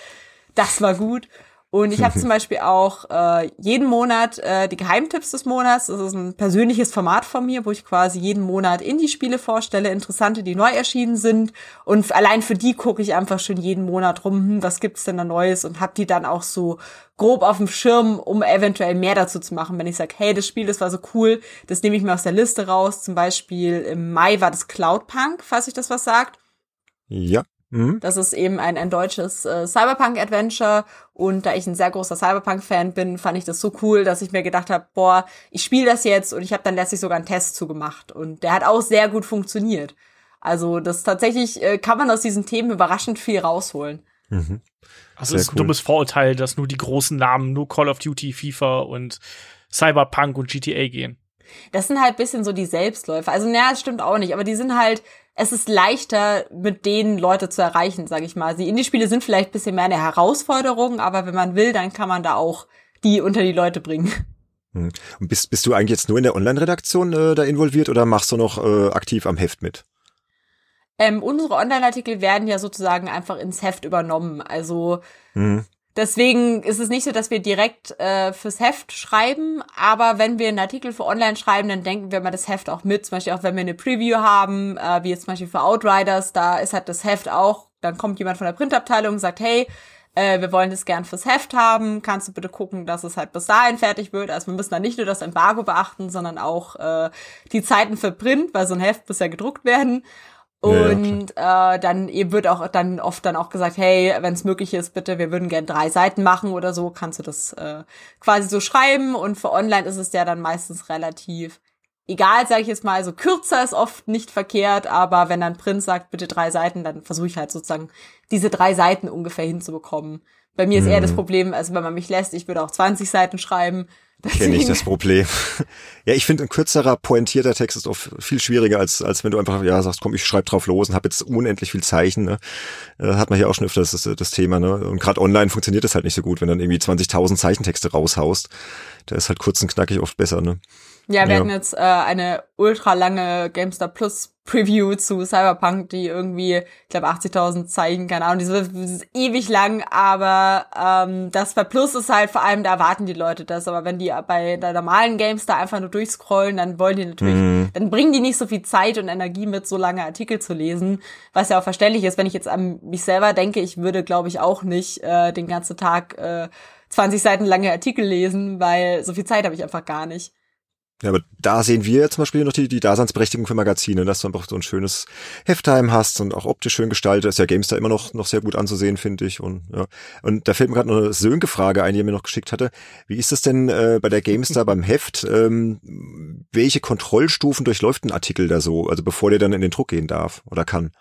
Das war gut. Und ich habe zum Beispiel auch äh, jeden Monat äh, die Geheimtipps des Monats. Das ist ein persönliches Format von mir, wo ich quasi jeden Monat Indie-Spiele vorstelle, interessante, die neu erschienen sind. Und allein für die gucke ich einfach schon jeden Monat rum, hm, was gibt's denn da Neues und hab die dann auch so grob auf dem Schirm, um eventuell mehr dazu zu machen. Wenn ich sage, hey, das Spiel, das war so cool, das nehme ich mir aus der Liste raus. Zum Beispiel im Mai war das Cloudpunk, falls ich das was sagt. Ja. Mhm. Das ist eben ein, ein deutsches äh, Cyberpunk-Adventure. Und da ich ein sehr großer Cyberpunk-Fan bin, fand ich das so cool, dass ich mir gedacht habe, boah, ich spiele das jetzt und ich habe dann letztlich sogar einen Test zugemacht. Und der hat auch sehr gut funktioniert. Also das tatsächlich äh, kann man aus diesen Themen überraschend viel rausholen. Mhm. Also es ist ein dummes Vorurteil, dass nur die großen Namen, nur Call of Duty, FIFA und Cyberpunk und GTA gehen. Das sind halt bisschen so die Selbstläufer. Also, naja, das stimmt auch nicht, aber die sind halt, es ist leichter, mit denen Leute zu erreichen, sage ich mal. Die Indie-Spiele sind vielleicht bisschen mehr eine Herausforderung, aber wenn man will, dann kann man da auch die unter die Leute bringen. Hm. Und bist, bist du eigentlich jetzt nur in der Online-Redaktion äh, da involviert oder machst du noch äh, aktiv am Heft mit? Ähm, unsere Online-Artikel werden ja sozusagen einfach ins Heft übernommen. Also mhm. Deswegen ist es nicht so, dass wir direkt äh, fürs Heft schreiben, aber wenn wir einen Artikel für online schreiben, dann denken wir mal das Heft auch mit. Zum Beispiel auch, wenn wir eine Preview haben, äh, wie jetzt zum Beispiel für Outriders, da ist halt das Heft auch, dann kommt jemand von der Printabteilung und sagt, hey, äh, wir wollen das gern fürs Heft haben, kannst du bitte gucken, dass es halt bis dahin fertig wird. Also wir müssen dann nicht nur das Embargo beachten, sondern auch äh, die Zeiten für Print, weil so ein Heft muss ja gedruckt werden. Und ja, äh, dann wird auch dann oft dann auch gesagt, hey, wenn es möglich ist, bitte, wir würden gern drei Seiten machen oder so, kannst du das äh, quasi so schreiben. Und für online ist es ja dann meistens relativ egal, sage ich jetzt mal. Also kürzer ist oft nicht verkehrt, aber wenn dann Prinz sagt, bitte drei Seiten, dann versuche ich halt sozusagen diese drei Seiten ungefähr hinzubekommen. Bei mir ist eher das mhm. Problem, also wenn man mich lässt, ich würde auch 20 Seiten schreiben. Kenne ich das Problem. ja, ich finde, ein kürzerer, pointierter Text ist oft viel schwieriger, als, als wenn du einfach ja sagst, komm, ich schreibe drauf los und habe jetzt unendlich viel Zeichen. Ne? Äh, hat man hier auch schon öfter das, das Thema. Ne? Und gerade online funktioniert das halt nicht so gut, wenn dann irgendwie 20.000 Zeichentexte raushaust. Da ist halt kurz und knackig oft besser. Ne? Ja, wir ja. hatten jetzt äh, eine ultra lange GameStar Plus Preview zu Cyberpunk, die irgendwie, ich glaube, 80.000 Zeichen, keine Ahnung, die ist ewig lang, aber ähm, das bei Plus ist halt vor allem, da erwarten die Leute das, aber wenn die bei der normalen GameStar einfach nur durchscrollen, dann wollen die natürlich, mhm. dann bringen die nicht so viel Zeit und Energie mit, so lange Artikel zu lesen, was ja auch verständlich ist, wenn ich jetzt an mich selber denke, ich würde, glaube ich, auch nicht äh, den ganzen Tag äh, 20 Seiten lange Artikel lesen, weil so viel Zeit habe ich einfach gar nicht. Ja, aber da sehen wir zum Beispiel noch die, die Daseinsberechtigung für Magazine, dass du einfach so ein schönes Hefttime hast und auch optisch schön gestaltet. Ist ja Gamestar immer noch, noch sehr gut anzusehen, finde ich. Und, ja. und da fällt mir gerade noch eine Sönke-Frage ein, die er mir noch geschickt hatte. Wie ist das denn äh, bei der Gamestar beim Heft? Ähm, welche Kontrollstufen durchläuft ein Artikel da so, also bevor der dann in den Druck gehen darf oder kann?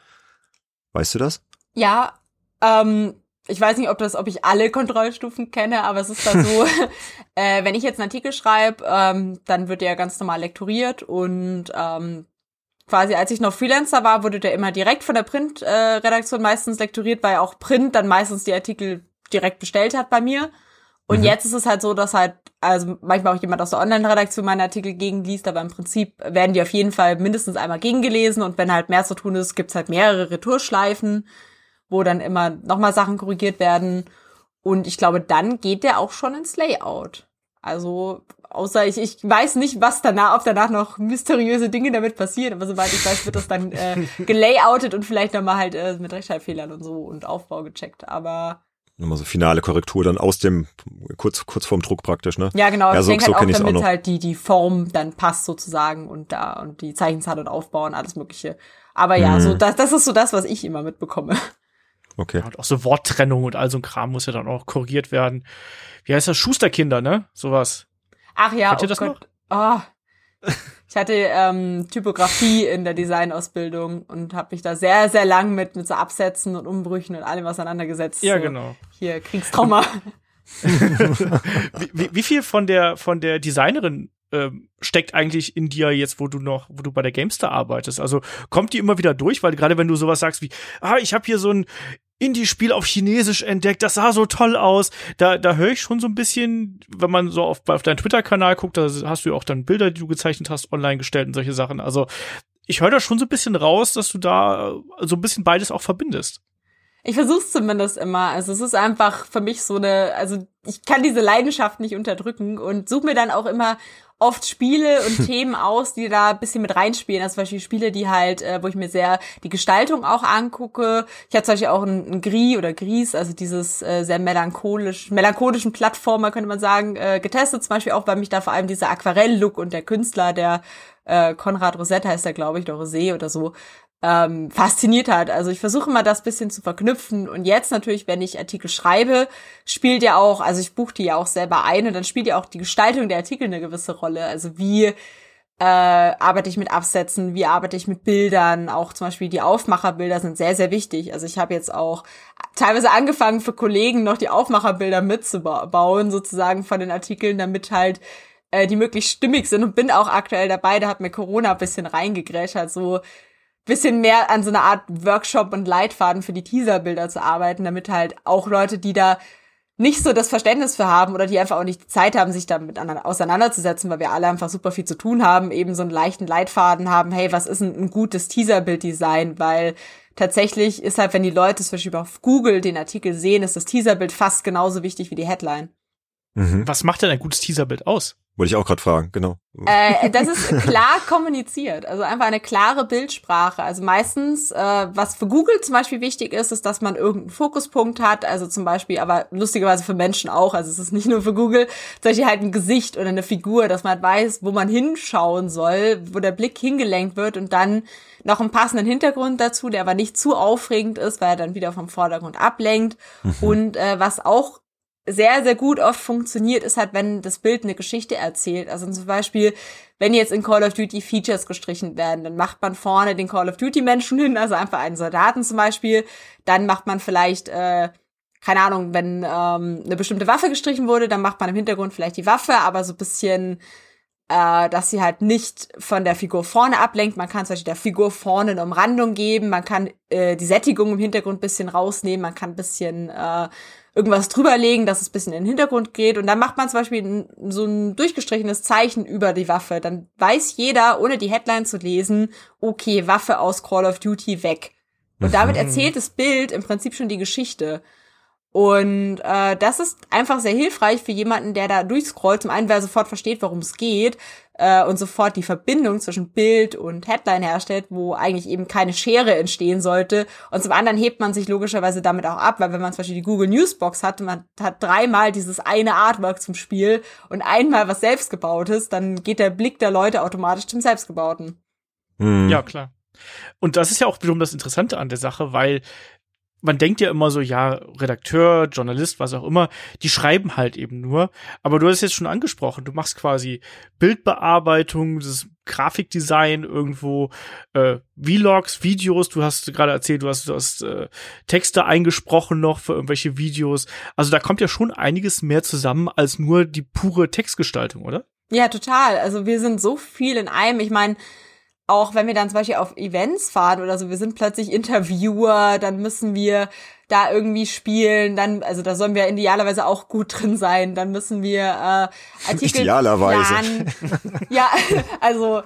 Weißt du das? Ja, ähm, ich weiß nicht, ob das, ob ich alle Kontrollstufen kenne, aber es ist da so, äh, wenn ich jetzt einen Artikel schreibe, ähm, dann wird der ganz normal lektoriert und ähm, quasi als ich noch Freelancer war, wurde der immer direkt von der Print-Redaktion äh, meistens lektoriert, weil auch Print dann meistens die Artikel direkt bestellt hat bei mir. Und mhm. jetzt ist es halt so, dass halt, also manchmal auch jemand aus der Online-Redaktion meine Artikel gegenliest, aber im Prinzip werden die auf jeden Fall mindestens einmal gegengelesen und wenn halt mehr zu tun ist, gibt's halt mehrere Retourschleifen wo dann immer nochmal Sachen korrigiert werden. Und ich glaube, dann geht der auch schon ins Layout. Also, außer ich, ich weiß nicht, was danach, ob danach noch mysteriöse Dinge damit passieren, aber soweit ich weiß, wird das dann äh, gelayoutet und vielleicht nochmal halt äh, mit Rechtschreibfehlern und so und Aufbau gecheckt. Aber nochmal so finale Korrektur dann aus dem kurz kurz vorm Druck praktisch, ne? Ja, genau. Ja, so, ich denke so halt auch, damit auch halt die die Form dann passt sozusagen und da und die Zeichenzahl und Aufbau und alles Mögliche. Aber ja, hm. so das das ist so das, was ich immer mitbekomme. Okay. Ja, und auch so Worttrennung und all so ein Kram muss ja dann auch korrigiert werden. Wie heißt das? Schusterkinder, ne? Sowas. Ach ja, ihr oh das Gott. noch? Oh. Ich hatte ähm, Typografie in der Designausbildung und habe mich da sehr, sehr lang mit, mit so Absätzen und Umbrüchen und allem auseinandergesetzt. Ja, so, genau. Hier, Kriegstrauma. wie, wie, wie viel von der, von der Designerin ähm, steckt eigentlich in dir jetzt, wo du noch, wo du bei der Gamestar arbeitest? Also kommt die immer wieder durch, weil gerade wenn du sowas sagst wie, ah, ich habe hier so ein Indie-Spiel auf Chinesisch entdeckt, das sah so toll aus. Da, da höre ich schon so ein bisschen, wenn man so auf, auf deinen Twitter-Kanal guckt, da hast du ja auch dann Bilder, die du gezeichnet hast, online gestellt und solche Sachen. Also ich höre da schon so ein bisschen raus, dass du da so ein bisschen beides auch verbindest. Ich versuch's zumindest immer. Also es ist einfach für mich so eine, also ich kann diese Leidenschaft nicht unterdrücken und suche mir dann auch immer oft Spiele und Themen aus, die da ein bisschen mit reinspielen. Also zum Beispiel Spiele, die halt, äh, wo ich mir sehr die Gestaltung auch angucke. Ich habe zum Beispiel auch ein, ein Gris oder Gris, also dieses äh, sehr melancholisch, melancholischen Plattformer, könnte man sagen, äh, getestet. Zum Beispiel auch, weil mich da vor allem dieser Aquarell-Look und der Künstler, der äh, Konrad Rosetta heißt der, glaube ich, oder Rosé oder so, ähm, fasziniert hat. Also ich versuche mal das bisschen zu verknüpfen. Und jetzt natürlich, wenn ich Artikel schreibe, spielt ja auch, also ich buche die ja auch selber ein und dann spielt ja auch die Gestaltung der Artikel eine gewisse Rolle. Also wie äh, arbeite ich mit Absätzen, wie arbeite ich mit Bildern, auch zum Beispiel die Aufmacherbilder sind sehr, sehr wichtig. Also ich habe jetzt auch teilweise angefangen für Kollegen noch die Aufmacherbilder mitzubauen, sozusagen von den Artikeln, damit halt äh, die möglichst stimmig sind und bin auch aktuell dabei, da hat mir Corona ein bisschen reingegrätscht, so bisschen mehr an so einer Art Workshop und Leitfaden für die Teaserbilder zu arbeiten, damit halt auch Leute, die da nicht so das Verständnis für haben oder die einfach auch nicht die Zeit haben, sich damit auseinanderzusetzen, weil wir alle einfach super viel zu tun haben, eben so einen leichten Leitfaden haben, hey, was ist ein, ein gutes Teaserbild-Design, weil tatsächlich ist halt, wenn die Leute zum Beispiel auf Google den Artikel sehen, ist das Teaserbild fast genauso wichtig wie die Headline. Mhm. Was macht denn ein gutes Teaserbild aus? Wollte ich auch gerade fragen, genau. Äh, das ist klar kommuniziert, also einfach eine klare Bildsprache. Also meistens, äh, was für Google zum Beispiel wichtig ist, ist, dass man irgendeinen Fokuspunkt hat. Also zum Beispiel, aber lustigerweise für Menschen auch. Also es ist nicht nur für Google, zum Beispiel halt ein Gesicht oder eine Figur, dass man weiß, wo man hinschauen soll, wo der Blick hingelenkt wird und dann noch einen passenden Hintergrund dazu, der aber nicht zu aufregend ist, weil er dann wieder vom Vordergrund ablenkt. Mhm. Und äh, was auch sehr, sehr gut oft funktioniert, ist halt, wenn das Bild eine Geschichte erzählt. Also zum Beispiel, wenn jetzt in Call of Duty Features gestrichen werden, dann macht man vorne den Call of Duty Menschen hin, also einfach einen Soldaten zum Beispiel. Dann macht man vielleicht, äh, keine Ahnung, wenn ähm, eine bestimmte Waffe gestrichen wurde, dann macht man im Hintergrund vielleicht die Waffe, aber so bisschen äh, dass sie halt nicht von der Figur vorne ablenkt. Man kann zum Beispiel der Figur vorne eine Umrandung geben, man kann äh, die Sättigung im Hintergrund bisschen rausnehmen, man kann bisschen äh, irgendwas drüberlegen, dass es bisschen in den Hintergrund geht. Und dann macht man zum Beispiel so ein durchgestrichenes Zeichen über die Waffe. Dann weiß jeder, ohne die Headline zu lesen, okay, Waffe aus Call of Duty weg. Und damit mhm. erzählt das Bild im Prinzip schon die Geschichte. Und äh, das ist einfach sehr hilfreich für jemanden, der da durchscrollt. Zum einen, wer sofort versteht, worum es geht äh, und sofort die Verbindung zwischen Bild und Headline herstellt, wo eigentlich eben keine Schere entstehen sollte. Und zum anderen hebt man sich logischerweise damit auch ab, weil wenn man zum Beispiel die Google Newsbox hat, man hat dreimal dieses eine Artwork zum Spiel und einmal was selbstgebautes, dann geht der Blick der Leute automatisch zum selbstgebauten. Hm. Ja, klar. Und das ist ja auch wiederum das Interessante an der Sache, weil man denkt ja immer so, ja, Redakteur, Journalist, was auch immer, die schreiben halt eben nur. Aber du hast jetzt schon angesprochen, du machst quasi Bildbearbeitung, das Grafikdesign irgendwo, äh, Vlogs, Videos, du hast gerade erzählt, du hast, du hast äh, Texte eingesprochen noch für irgendwelche Videos. Also da kommt ja schon einiges mehr zusammen als nur die pure Textgestaltung, oder? Ja, total. Also wir sind so viel in einem. Ich meine, auch wenn wir dann zum Beispiel auf Events fahren oder so, wir sind plötzlich Interviewer, dann müssen wir da irgendwie spielen, dann, also da sollen wir idealerweise auch gut drin sein, dann müssen wir äh, Artikel Idealerweise. planen. ja, also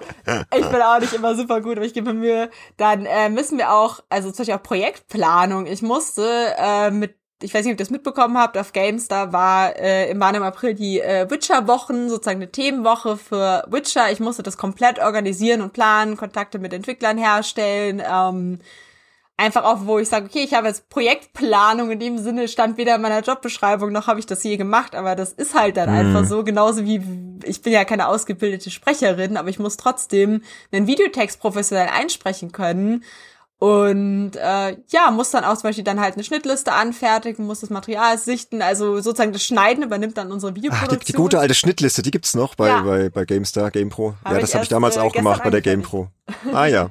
ich bin auch nicht immer super gut, aber ich gebe mir Mühe. Dann äh, müssen wir auch, also zum Beispiel auch Projektplanung. Ich musste äh, mit ich weiß nicht, ob ihr das mitbekommen habt, auf Games, da war äh, im, waren im April die äh, Witcher-Wochen, sozusagen eine Themenwoche für Witcher. Ich musste das komplett organisieren und planen, Kontakte mit Entwicklern herstellen. Ähm, einfach auch, wo ich sage, okay, ich habe jetzt Projektplanung in dem Sinne, stand weder in meiner Jobbeschreibung, noch habe ich das je gemacht, aber das ist halt dann mhm. einfach so, genauso wie, ich bin ja keine ausgebildete Sprecherin, aber ich muss trotzdem einen Videotext professionell einsprechen können und äh, ja, muss dann auch zum Beispiel dann halt eine Schnittliste anfertigen, muss das Material sichten, also sozusagen das Schneiden übernimmt dann unsere Videoproduktion. Ach, die, die gute alte Schnittliste, die gibt's noch bei, ja. bei, bei GameStar, GamePro. Hab ja, das habe ich damals äh, auch gemacht bei der GamePro. Ah ja.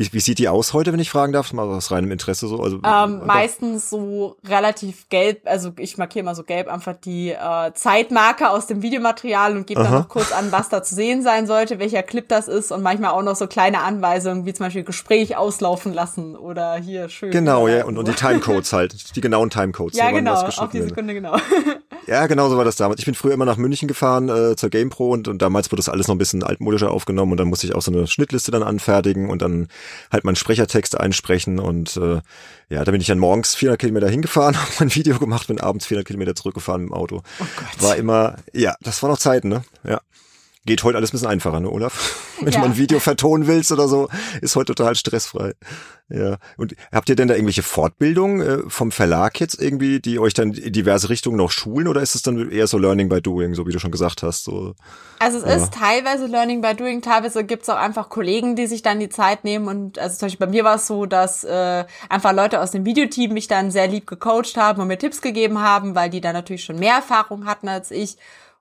Wie, wie sieht die aus heute, wenn ich fragen darf? Mal aus reinem Interesse so. Also ähm, meistens so relativ gelb. Also ich markiere mal so gelb einfach die äh, Zeitmarker aus dem Videomaterial und gebe dann noch kurz an, was da zu sehen sein sollte, welcher Clip das ist und manchmal auch noch so kleine Anweisungen wie zum Beispiel Gespräch auslaufen lassen oder hier schön. Genau, ja und, und die Timecodes halt, die genauen Timecodes. Ja, genau, auf die Sekunde genau. Ja, genau so war das damals. Ich bin früher immer nach München gefahren äh, zur GamePro und, und damals wurde das alles noch ein bisschen altmodischer aufgenommen und dann musste ich auch so eine Schnittliste dann anfertigen und dann halt meinen Sprechertext einsprechen und äh, ja, da bin ich dann morgens 400 Kilometer hingefahren, habe mein Video gemacht, bin abends 400 Kilometer zurückgefahren mit dem Auto. Oh Gott. War immer, ja, das war noch Zeiten, ne? Ja. Geht heute alles ein bisschen einfacher, ne, Olaf? Wenn ja. du mal ein Video vertonen willst oder so, ist heute total stressfrei. Ja. Und habt ihr denn da irgendwelche Fortbildungen äh, vom Verlag jetzt irgendwie, die euch dann in diverse Richtungen noch schulen oder ist es dann eher so Learning by Doing, so wie du schon gesagt hast? So, also es ja. ist teilweise Learning by Doing, teilweise gibt's auch einfach Kollegen, die sich dann die Zeit nehmen und also zum Beispiel bei mir war es so, dass äh, einfach Leute aus dem Videoteam mich dann sehr lieb gecoacht haben und mir Tipps gegeben haben, weil die da natürlich schon mehr Erfahrung hatten als ich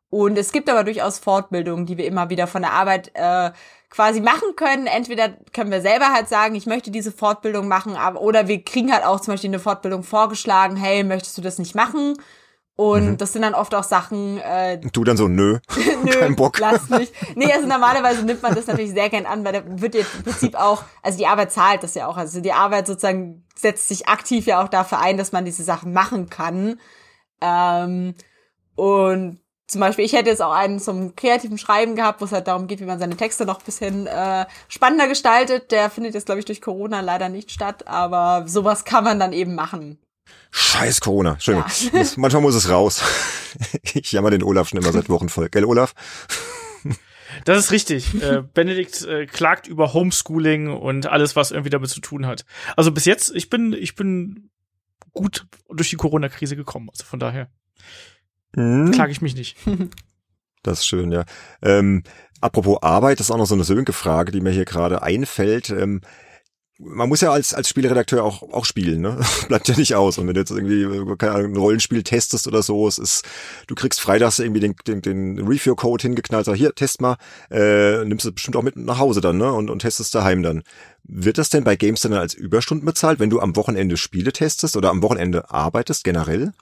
und es gibt aber durchaus Fortbildungen, die wir immer wieder von der Arbeit äh, quasi machen können. Entweder können wir selber halt sagen, ich möchte diese Fortbildung machen, aber, oder wir kriegen halt auch zum Beispiel eine Fortbildung vorgeschlagen, hey, möchtest du das nicht machen? Und mhm. das sind dann oft auch Sachen. Äh, du dann so, nö, nö kein Bock. Lass mich. Nee, also normalerweise nimmt man das natürlich sehr gern an, weil da wird ja im Prinzip auch, also die Arbeit zahlt das ja auch. Also die Arbeit sozusagen setzt sich aktiv ja auch dafür ein, dass man diese Sachen machen kann. Ähm, und zum Beispiel, ich hätte jetzt auch einen zum kreativen Schreiben gehabt, wo es halt darum geht, wie man seine Texte noch ein bisschen äh, spannender gestaltet. Der findet jetzt, glaube ich, durch Corona leider nicht statt, aber sowas kann man dann eben machen. Scheiß Corona. Entschuldigung. Ja. manchmal muss es raus. Ich jammer den Olaf schon immer seit Wochen voll. Gell, Olaf? Das ist richtig. Äh, Benedikt äh, klagt über Homeschooling und alles, was irgendwie damit zu tun hat. Also bis jetzt, ich bin, ich bin gut durch die Corona-Krise gekommen. Also von daher. Mhm. Klage ich mich nicht. Das ist schön, ja. Ähm, apropos Arbeit, das ist auch noch so eine Sönke-Frage, die mir hier gerade einfällt. Ähm, man muss ja als, als Spielredakteur auch, auch spielen, ne? Bleibt ja nicht aus. Und wenn du jetzt irgendwie, keine Ahnung, ein Rollenspiel testest oder so, es ist, du kriegst freitags irgendwie den, den, den Review-Code hingeknallt, sag, hier, test mal, äh, nimmst du bestimmt auch mit nach Hause dann, ne? Und, und testest daheim dann. Wird das denn bei Games dann als Überstunden bezahlt, wenn du am Wochenende Spiele testest oder am Wochenende arbeitest generell?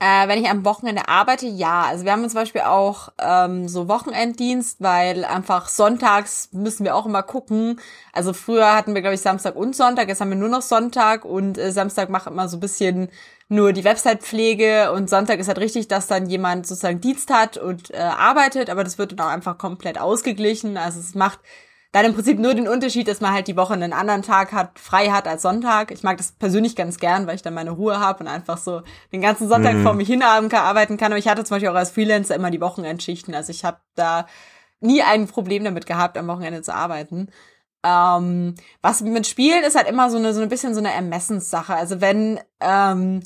Äh, wenn ich am Wochenende arbeite, ja. Also wir haben zum Beispiel auch ähm, so Wochenenddienst, weil einfach sonntags müssen wir auch immer gucken. Also früher hatten wir, glaube ich, Samstag und Sonntag, jetzt haben wir nur noch Sonntag und äh, Samstag macht immer so ein bisschen nur die Website-Pflege und Sonntag ist halt richtig, dass dann jemand sozusagen Dienst hat und äh, arbeitet, aber das wird dann auch einfach komplett ausgeglichen. Also es macht dann im Prinzip nur den Unterschied, dass man halt die Woche einen anderen Tag hat, frei hat als Sonntag. Ich mag das persönlich ganz gern, weil ich dann meine Ruhe habe und einfach so den ganzen Sonntag mhm. vor mich hin arbeiten kann. Aber ich hatte zum Beispiel auch als Freelancer immer die Wochenendschichten. Also ich habe da nie ein Problem damit gehabt, am Wochenende zu arbeiten. Ähm, was mit Spielen ist halt immer so eine so ein bisschen so eine Ermessenssache. Also wenn ähm,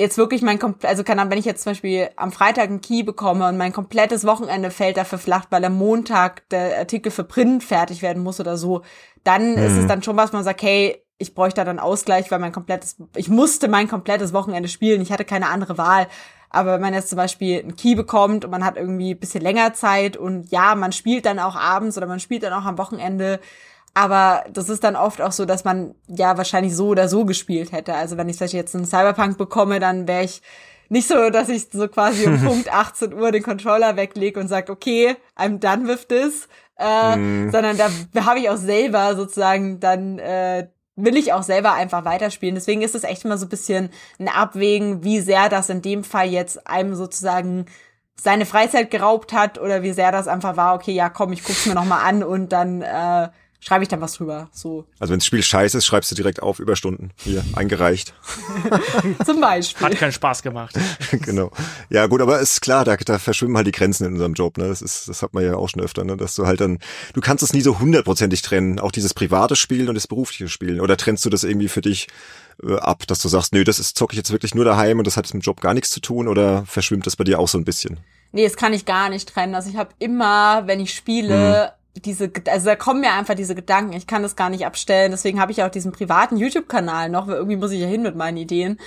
jetzt wirklich mein also kann wenn ich jetzt zum Beispiel am Freitag einen Key bekomme und mein komplettes Wochenende fällt dafür flach, weil am Montag der Artikel für Print fertig werden muss oder so, dann mhm. ist es dann schon was, man sagt, hey, ich bräuchte dann Ausgleich, weil mein komplettes, ich musste mein komplettes Wochenende spielen. Ich hatte keine andere Wahl. Aber wenn man jetzt zum Beispiel einen Key bekommt und man hat irgendwie ein bisschen länger Zeit und ja, man spielt dann auch abends oder man spielt dann auch am Wochenende, aber das ist dann oft auch so, dass man ja wahrscheinlich so oder so gespielt hätte. Also wenn ich vielleicht jetzt einen Cyberpunk bekomme, dann wäre ich nicht so, dass ich so quasi um Punkt 18 Uhr den Controller weglege und sage, okay, I'm done with this, äh, mm. sondern da habe ich auch selber sozusagen dann äh, will ich auch selber einfach weiterspielen. Deswegen ist es echt immer so ein bisschen ein Abwägen, wie sehr das in dem Fall jetzt einem sozusagen seine Freizeit geraubt hat oder wie sehr das einfach war, okay, ja, komm, ich guck's mir noch mal an und dann äh, schreibe ich dann was drüber. So. Also wenn das Spiel scheiße ist, schreibst du direkt auf Überstunden. Hier, eingereicht. Zum Beispiel. Hat keinen Spaß gemacht. genau. Ja, gut, aber ist klar, da, da verschwimmen halt die Grenzen in unserem Job. Ne? Das, ist, das hat man ja auch schon öfter, ne? dass du halt dann, du kannst es nie so hundertprozentig trennen. Auch dieses private Spielen und das berufliche Spielen. Oder trennst du das irgendwie für dich äh, ab, dass du sagst, nö, das ist zocke ich jetzt wirklich nur daheim und das hat jetzt mit dem Job gar nichts zu tun? Oder verschwimmt das bei dir auch so ein bisschen? Nee, das kann ich gar nicht trennen. Also ich habe immer, wenn ich spiele, hm diese, also da kommen mir einfach diese Gedanken, ich kann das gar nicht abstellen, deswegen habe ich auch diesen privaten YouTube-Kanal noch, weil irgendwie muss ich ja hin mit meinen Ideen.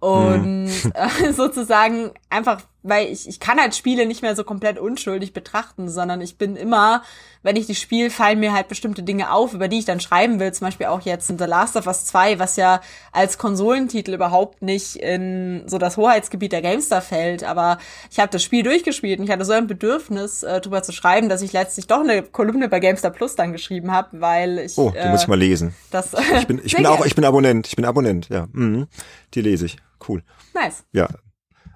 Und hm. äh, sozusagen einfach weil ich, ich kann halt Spiele nicht mehr so komplett unschuldig betrachten, sondern ich bin immer, wenn ich die spiele, fallen mir halt bestimmte Dinge auf, über die ich dann schreiben will. Zum Beispiel auch jetzt in The Last of Us 2, was ja als Konsolentitel überhaupt nicht in so das Hoheitsgebiet der Gamestar fällt. Aber ich habe das Spiel durchgespielt und ich hatte so ein Bedürfnis, äh, drüber zu schreiben, dass ich letztlich doch eine Kolumne bei Gamestar Plus dann geschrieben habe, weil ich. Oh, die äh, muss ich mal lesen. Das, ich bin, ich bin auch, ich bin Abonnent. Ich bin Abonnent, ja. Mhm. Die lese ich. Cool. Nice. Ja,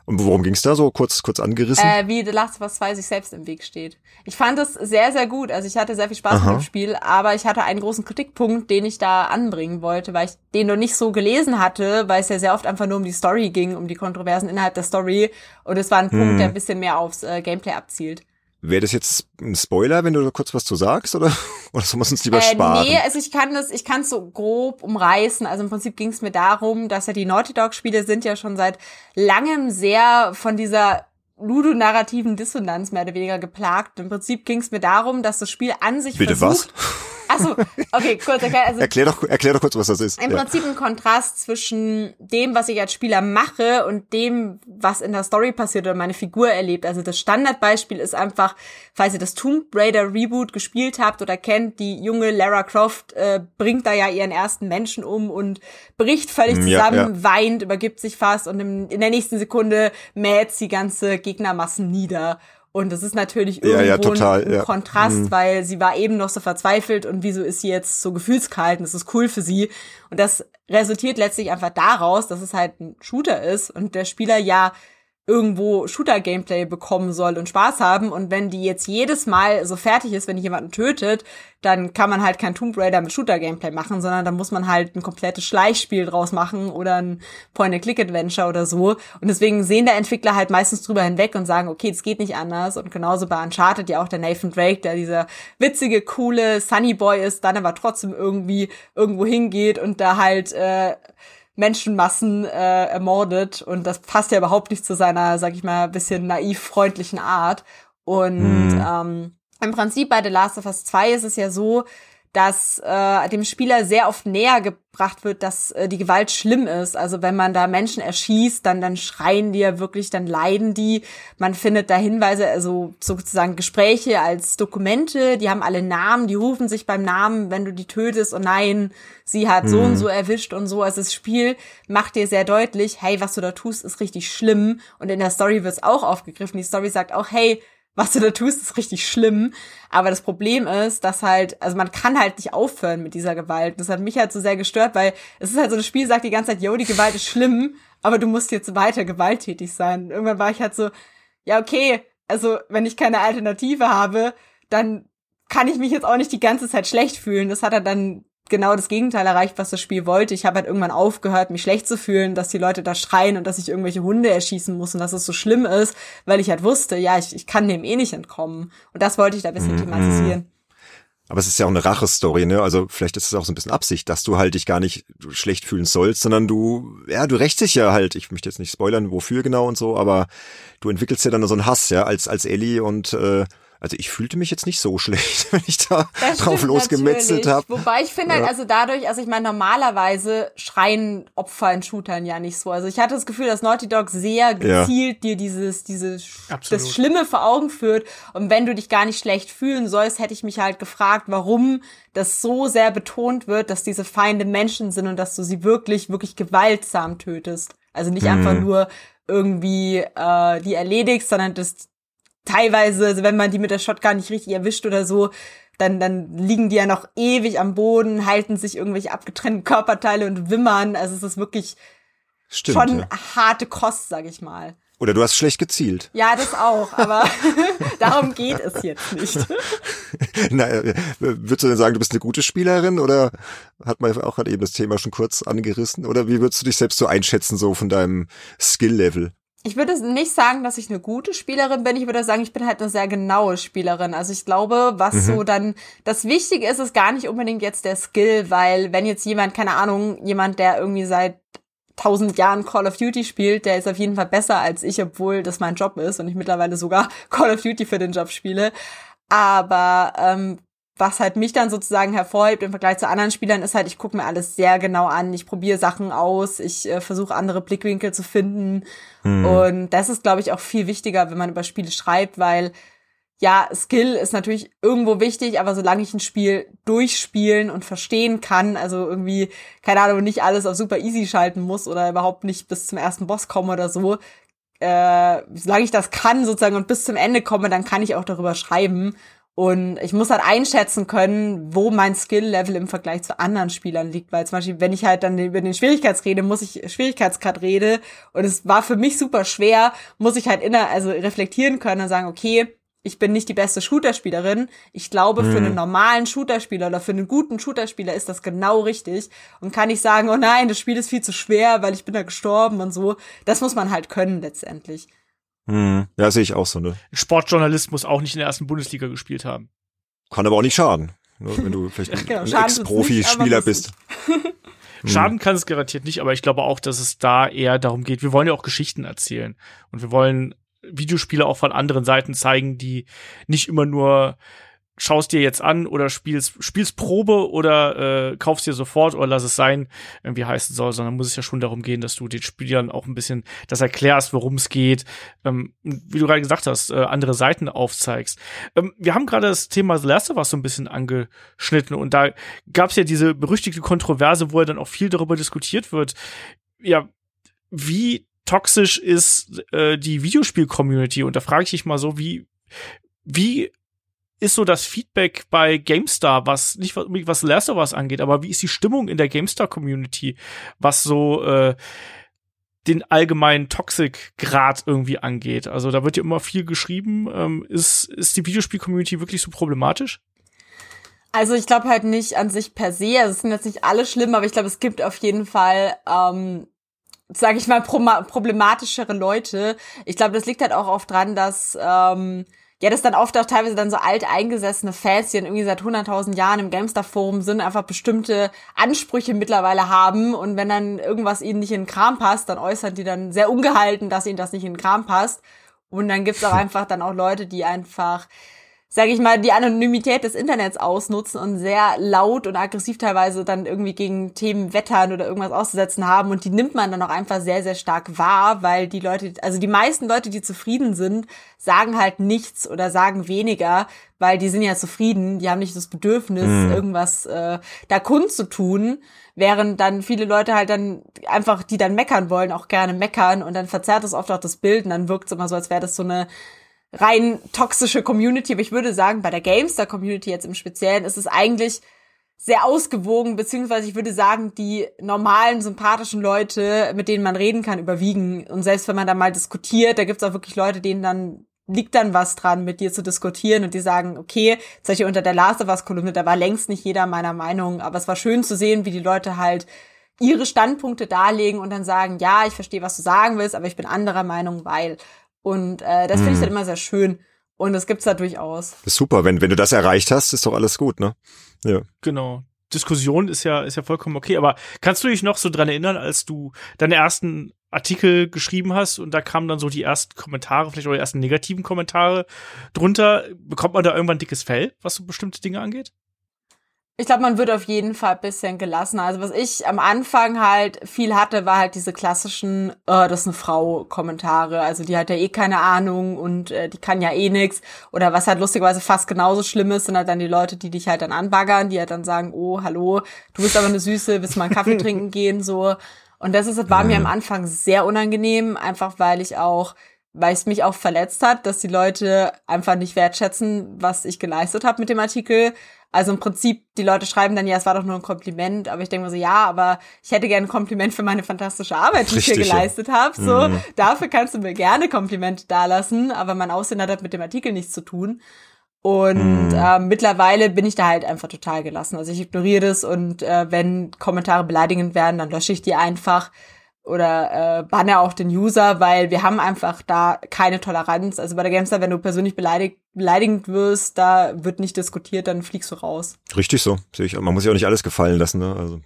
und worum ging es da so? Kurz, kurz angerissen? Äh, wie The Last of Us 2 sich selbst im Weg steht. Ich fand es sehr, sehr gut. Also ich hatte sehr viel Spaß Aha. mit dem Spiel, aber ich hatte einen großen Kritikpunkt, den ich da anbringen wollte, weil ich den noch nicht so gelesen hatte, weil es ja sehr oft einfach nur um die Story ging, um die Kontroversen innerhalb der Story. Und es war ein Punkt, hm. der ein bisschen mehr aufs äh, Gameplay abzielt. Wäre das jetzt ein Spoiler, wenn du da kurz was zu sagst, oder? Oder so muss uns lieber äh, sparen? Nee, also ich kann das, ich kann es so grob umreißen. Also im Prinzip ging es mir darum, dass ja die Naughty Dog-Spiele sind ja schon seit langem sehr von dieser ludonarrativen Dissonanz mehr oder weniger geplagt. Im Prinzip ging es mir darum, dass das Spiel an sich Bitte versucht, was? Achso, okay, kurz erklär. Also erklär, doch, erklär doch kurz, was das ist. Im ja. Prinzip ein Kontrast zwischen dem, was ich als Spieler mache und dem, was in der Story passiert oder meine Figur erlebt. Also das Standardbeispiel ist einfach, falls ihr das Tomb Raider Reboot gespielt habt oder kennt, die junge Lara Croft äh, bringt da ja ihren ersten Menschen um und bricht völlig zusammen, ja, ja. weint, übergibt sich fast und in, in der nächsten Sekunde mäht sie ganze Gegnermassen nieder. Und das ist natürlich irgendwo ja, ja, total, ein, ein Kontrast, mhm. weil sie war eben noch so verzweifelt und wieso ist sie jetzt so gefühlskalt und das ist cool für sie. Und das resultiert letztlich einfach daraus, dass es halt ein Shooter ist und der Spieler ja irgendwo Shooter-Gameplay bekommen soll und Spaß haben. Und wenn die jetzt jedes Mal so fertig ist, wenn die jemanden tötet, dann kann man halt kein Tomb Raider mit Shooter-Gameplay machen, sondern da muss man halt ein komplettes Schleichspiel draus machen oder ein Point-and-Click-Adventure oder so. Und deswegen sehen der Entwickler halt meistens drüber hinweg und sagen, okay, es geht nicht anders. Und genauso bei Uncharted ja auch der Nathan Drake, der dieser witzige, coole Sunny Boy ist, dann aber trotzdem irgendwie irgendwo hingeht und da halt äh, Menschenmassen äh, ermordet und das passt ja überhaupt nicht zu seiner, sag ich mal, bisschen naiv freundlichen Art. Und mhm. ähm, im Prinzip bei The Last of Us 2 ist es ja so, dass äh, dem Spieler sehr oft näher gebracht wird, dass äh, die Gewalt schlimm ist. Also wenn man da Menschen erschießt, dann dann schreien die ja wirklich, dann leiden die. Man findet da Hinweise, also sozusagen Gespräche als Dokumente, die haben alle Namen, die rufen sich beim Namen, wenn du die tötest und nein, sie hat so und mhm. so erwischt und so. Also das Spiel macht dir sehr deutlich, hey, was du da tust, ist richtig schlimm. Und in der Story wird es auch aufgegriffen. Die Story sagt auch, hey, was du da tust, ist richtig schlimm. Aber das Problem ist, dass halt, also man kann halt nicht aufhören mit dieser Gewalt. Das hat mich halt so sehr gestört, weil es ist halt so, das Spiel sagt die ganze Zeit, yo, die Gewalt ist schlimm, aber du musst jetzt weiter gewalttätig sein. Irgendwann war ich halt so, ja, okay, also wenn ich keine Alternative habe, dann kann ich mich jetzt auch nicht die ganze Zeit schlecht fühlen. Das hat er dann genau das Gegenteil erreicht, was das Spiel wollte. Ich habe halt irgendwann aufgehört, mich schlecht zu fühlen, dass die Leute da schreien und dass ich irgendwelche Hunde erschießen muss und dass es so schlimm ist, weil ich halt wusste, ja, ich, ich kann dem eh nicht entkommen. Und das wollte ich da ein bisschen mhm. thematisieren. Aber es ist ja auch eine Rache-Story, ne? Also vielleicht ist es auch so ein bisschen Absicht, dass du halt dich gar nicht schlecht fühlen sollst, sondern du, ja, du rächst dich ja halt, ich möchte jetzt nicht spoilern, wofür genau und so, aber du entwickelst ja dann so einen Hass, ja, als, als Ellie und äh, Also ich fühlte mich jetzt nicht so schlecht, wenn ich da drauf losgemetzelt habe. Wobei ich finde halt, also dadurch, also ich meine, normalerweise schreien Opfer in Shootern ja nicht so. Also ich hatte das Gefühl, dass Naughty Dog sehr gezielt ja. dir dieses, dieses, Absolut. das Schlimme vor Augen führt. Und wenn du dich gar nicht schlecht fühlen sollst, hätte ich mich halt gefragt, warum das so sehr betont wird, dass diese Feinde Menschen sind und dass du sie wirklich, wirklich gewaltsam tötest. Also nicht mhm. einfach nur irgendwie äh, die erledigst, sondern das teilweise, also wenn man die mit der Shotgun nicht richtig erwischt oder so, dann, dann liegen die ja noch ewig am Boden, halten sich irgendwelche abgetrennten Körperteile und wimmern. Also es ist wirklich Stimmt, schon ja. harte Kost, sag ich mal. Oder du hast schlecht gezielt. Ja, das auch, aber darum geht es jetzt nicht. Na, äh, würdest du denn sagen, du bist eine gute Spielerin oder hat man auch gerade eben das Thema schon kurz angerissen? Oder wie würdest du dich selbst so einschätzen, so von deinem Skill-Level? Ich würde nicht sagen, dass ich eine gute Spielerin bin. Ich würde sagen, ich bin halt eine sehr genaue Spielerin. Also ich glaube, was mhm. so dann das Wichtige ist, ist gar nicht unbedingt jetzt der Skill, weil wenn jetzt jemand, keine Ahnung, jemand, der irgendwie seit tausend Jahren Call of Duty spielt, der ist auf jeden Fall besser als ich, obwohl das mein Job ist und ich mittlerweile sogar Call of Duty für den Job spiele. Aber ähm, was halt mich dann sozusagen hervorhebt im Vergleich zu anderen Spielern, ist halt, ich gucke mir alles sehr genau an, ich probiere Sachen aus, ich äh, versuche andere Blickwinkel zu finden. Mhm. Und das ist, glaube ich, auch viel wichtiger, wenn man über Spiele schreibt, weil ja, Skill ist natürlich irgendwo wichtig, aber solange ich ein Spiel durchspielen und verstehen kann, also irgendwie, keine Ahnung, nicht alles auf super easy schalten muss oder überhaupt nicht bis zum ersten Boss komme oder so, äh, solange ich das kann sozusagen und bis zum Ende komme, dann kann ich auch darüber schreiben. Und ich muss halt einschätzen können, wo mein Skill-Level im Vergleich zu anderen Spielern liegt. Weil zum Beispiel, wenn ich halt dann über den Schwierigkeitsgrad rede, muss ich Schwierigkeitsgrad rede. Und es war für mich super schwer, muss ich halt inner, also reflektieren können und sagen, okay, ich bin nicht die beste Shooterspielerin. Ich glaube, für einen normalen Shooterspieler oder für einen guten Shooterspieler ist das genau richtig. Und kann ich sagen, oh nein, das Spiel ist viel zu schwer, weil ich bin da gestorben und so. Das muss man halt können letztendlich. Hm. Ja, sehe ich auch so, ne? Sportjournalist muss auch nicht in der ersten Bundesliga gespielt haben. Kann aber auch nicht schaden, ne, wenn du vielleicht ein, genau, ein Ex-Profi-Spieler bist. Schaden kann es garantiert nicht, aber ich glaube auch, dass es da eher darum geht, wir wollen ja auch Geschichten erzählen. Und wir wollen Videospiele auch von anderen Seiten zeigen, die nicht immer nur schaust dir jetzt an oder spielst, spielst Probe oder äh, kaufst dir sofort oder lass es sein, irgendwie heißen soll, sondern muss es ja schon darum gehen, dass du den Spielern auch ein bisschen das erklärst, worum es geht, ähm, wie du gerade gesagt hast, äh, andere Seiten aufzeigst. Ähm, wir haben gerade das Thema The Last of Us so ein bisschen angeschnitten und da gab es ja diese berüchtigte Kontroverse, wo ja dann auch viel darüber diskutiert wird. Ja, wie toxisch ist äh, die Videospiel-Community und da frage ich dich mal so, wie wie ist so das Feedback bei GameStar, was nicht was, was Last of Us angeht, aber wie ist die Stimmung in der GameStar-Community, was so äh, den allgemeinen Toxic-Grad irgendwie angeht? Also da wird ja immer viel geschrieben. Ähm, ist, ist die Videospiel-Community wirklich so problematisch? Also ich glaube halt nicht an sich per se. Also es sind jetzt nicht alle schlimm, aber ich glaube, es gibt auf jeden Fall ähm, sage ich mal, problematischere Leute. Ich glaube, das liegt halt auch oft dran, dass ähm, ja, das dann oft auch teilweise dann so alt eingesessene Fans, die dann irgendwie seit 100.000 Jahren im GameStar-Forum sind, einfach bestimmte Ansprüche mittlerweile haben und wenn dann irgendwas ihnen nicht in den Kram passt, dann äußern die dann sehr ungehalten, dass ihnen das nicht in den Kram passt. Und dann gibt's auch einfach dann auch Leute, die einfach sage ich mal, die Anonymität des Internets ausnutzen und sehr laut und aggressiv teilweise dann irgendwie gegen Themen wettern oder irgendwas auszusetzen haben. Und die nimmt man dann auch einfach sehr, sehr stark wahr, weil die Leute, also die meisten Leute, die zufrieden sind, sagen halt nichts oder sagen weniger, weil die sind ja zufrieden, die haben nicht das Bedürfnis, mhm. irgendwas äh, da kundzutun, während dann viele Leute halt dann einfach, die dann meckern wollen, auch gerne meckern und dann verzerrt es oft auch das Bild und dann wirkt es immer so, als wäre das so eine rein toxische Community, aber ich würde sagen, bei der Gamestar Community jetzt im Speziellen ist es eigentlich sehr ausgewogen, beziehungsweise ich würde sagen, die normalen, sympathischen Leute, mit denen man reden kann, überwiegen. Und selbst wenn man da mal diskutiert, da gibt's auch wirklich Leute, denen dann liegt dann was dran, mit dir zu diskutieren und die sagen, okay, zum Beispiel unter der Last of Us Kolumne, da war längst nicht jeder meiner Meinung, aber es war schön zu sehen, wie die Leute halt ihre Standpunkte darlegen und dann sagen, ja, ich verstehe, was du sagen willst, aber ich bin anderer Meinung, weil. Und äh, das finde ich dann mhm. immer sehr schön. Und das gibt's da durchaus. super, wenn, wenn du das erreicht hast, ist doch alles gut, ne? Ja. Genau. Diskussion ist ja, ist ja vollkommen okay, aber kannst du dich noch so dran erinnern, als du deine ersten Artikel geschrieben hast und da kamen dann so die ersten Kommentare, vielleicht auch die ersten negativen Kommentare drunter. Bekommt man da irgendwann dickes Fell, was so bestimmte Dinge angeht? Ich glaube, man wird auf jeden Fall ein bisschen gelassen. Also was ich am Anfang halt viel hatte, war halt diese klassischen, äh, das ist eine Frau Kommentare. Also die hat ja eh keine Ahnung und äh, die kann ja eh nix. Oder was halt lustigerweise fast genauso schlimm ist, sind halt dann die Leute, die dich halt dann anbaggern, die halt dann sagen, oh, hallo, du bist aber eine Süße, willst mal einen Kaffee trinken gehen, so. Und das ist, war mir am Anfang sehr unangenehm, einfach weil ich auch weil es mich auch verletzt hat, dass die Leute einfach nicht wertschätzen, was ich geleistet habe mit dem Artikel. Also im Prinzip, die Leute schreiben dann, ja, es war doch nur ein Kompliment, aber ich denke mir so, ja, aber ich hätte gerne ein Kompliment für meine fantastische Arbeit, die Richtig, ich hier geleistet ja. habe. So, mhm. dafür kannst du mir gerne Komplimente dalassen, aber mein Aussehen hat halt mit dem Artikel nichts zu tun. Und mhm. äh, mittlerweile bin ich da halt einfach total gelassen. Also ich ignoriere das und äh, wenn Kommentare beleidigend werden, dann lösche ich die einfach oder äh, banne auch den User, weil wir haben einfach da keine Toleranz. Also bei der Gamestar, wenn du persönlich beleidigt, beleidigend wirst, da wird nicht diskutiert, dann fliegst du raus. Richtig so. Man muss sich auch nicht alles gefallen lassen. Ne? Also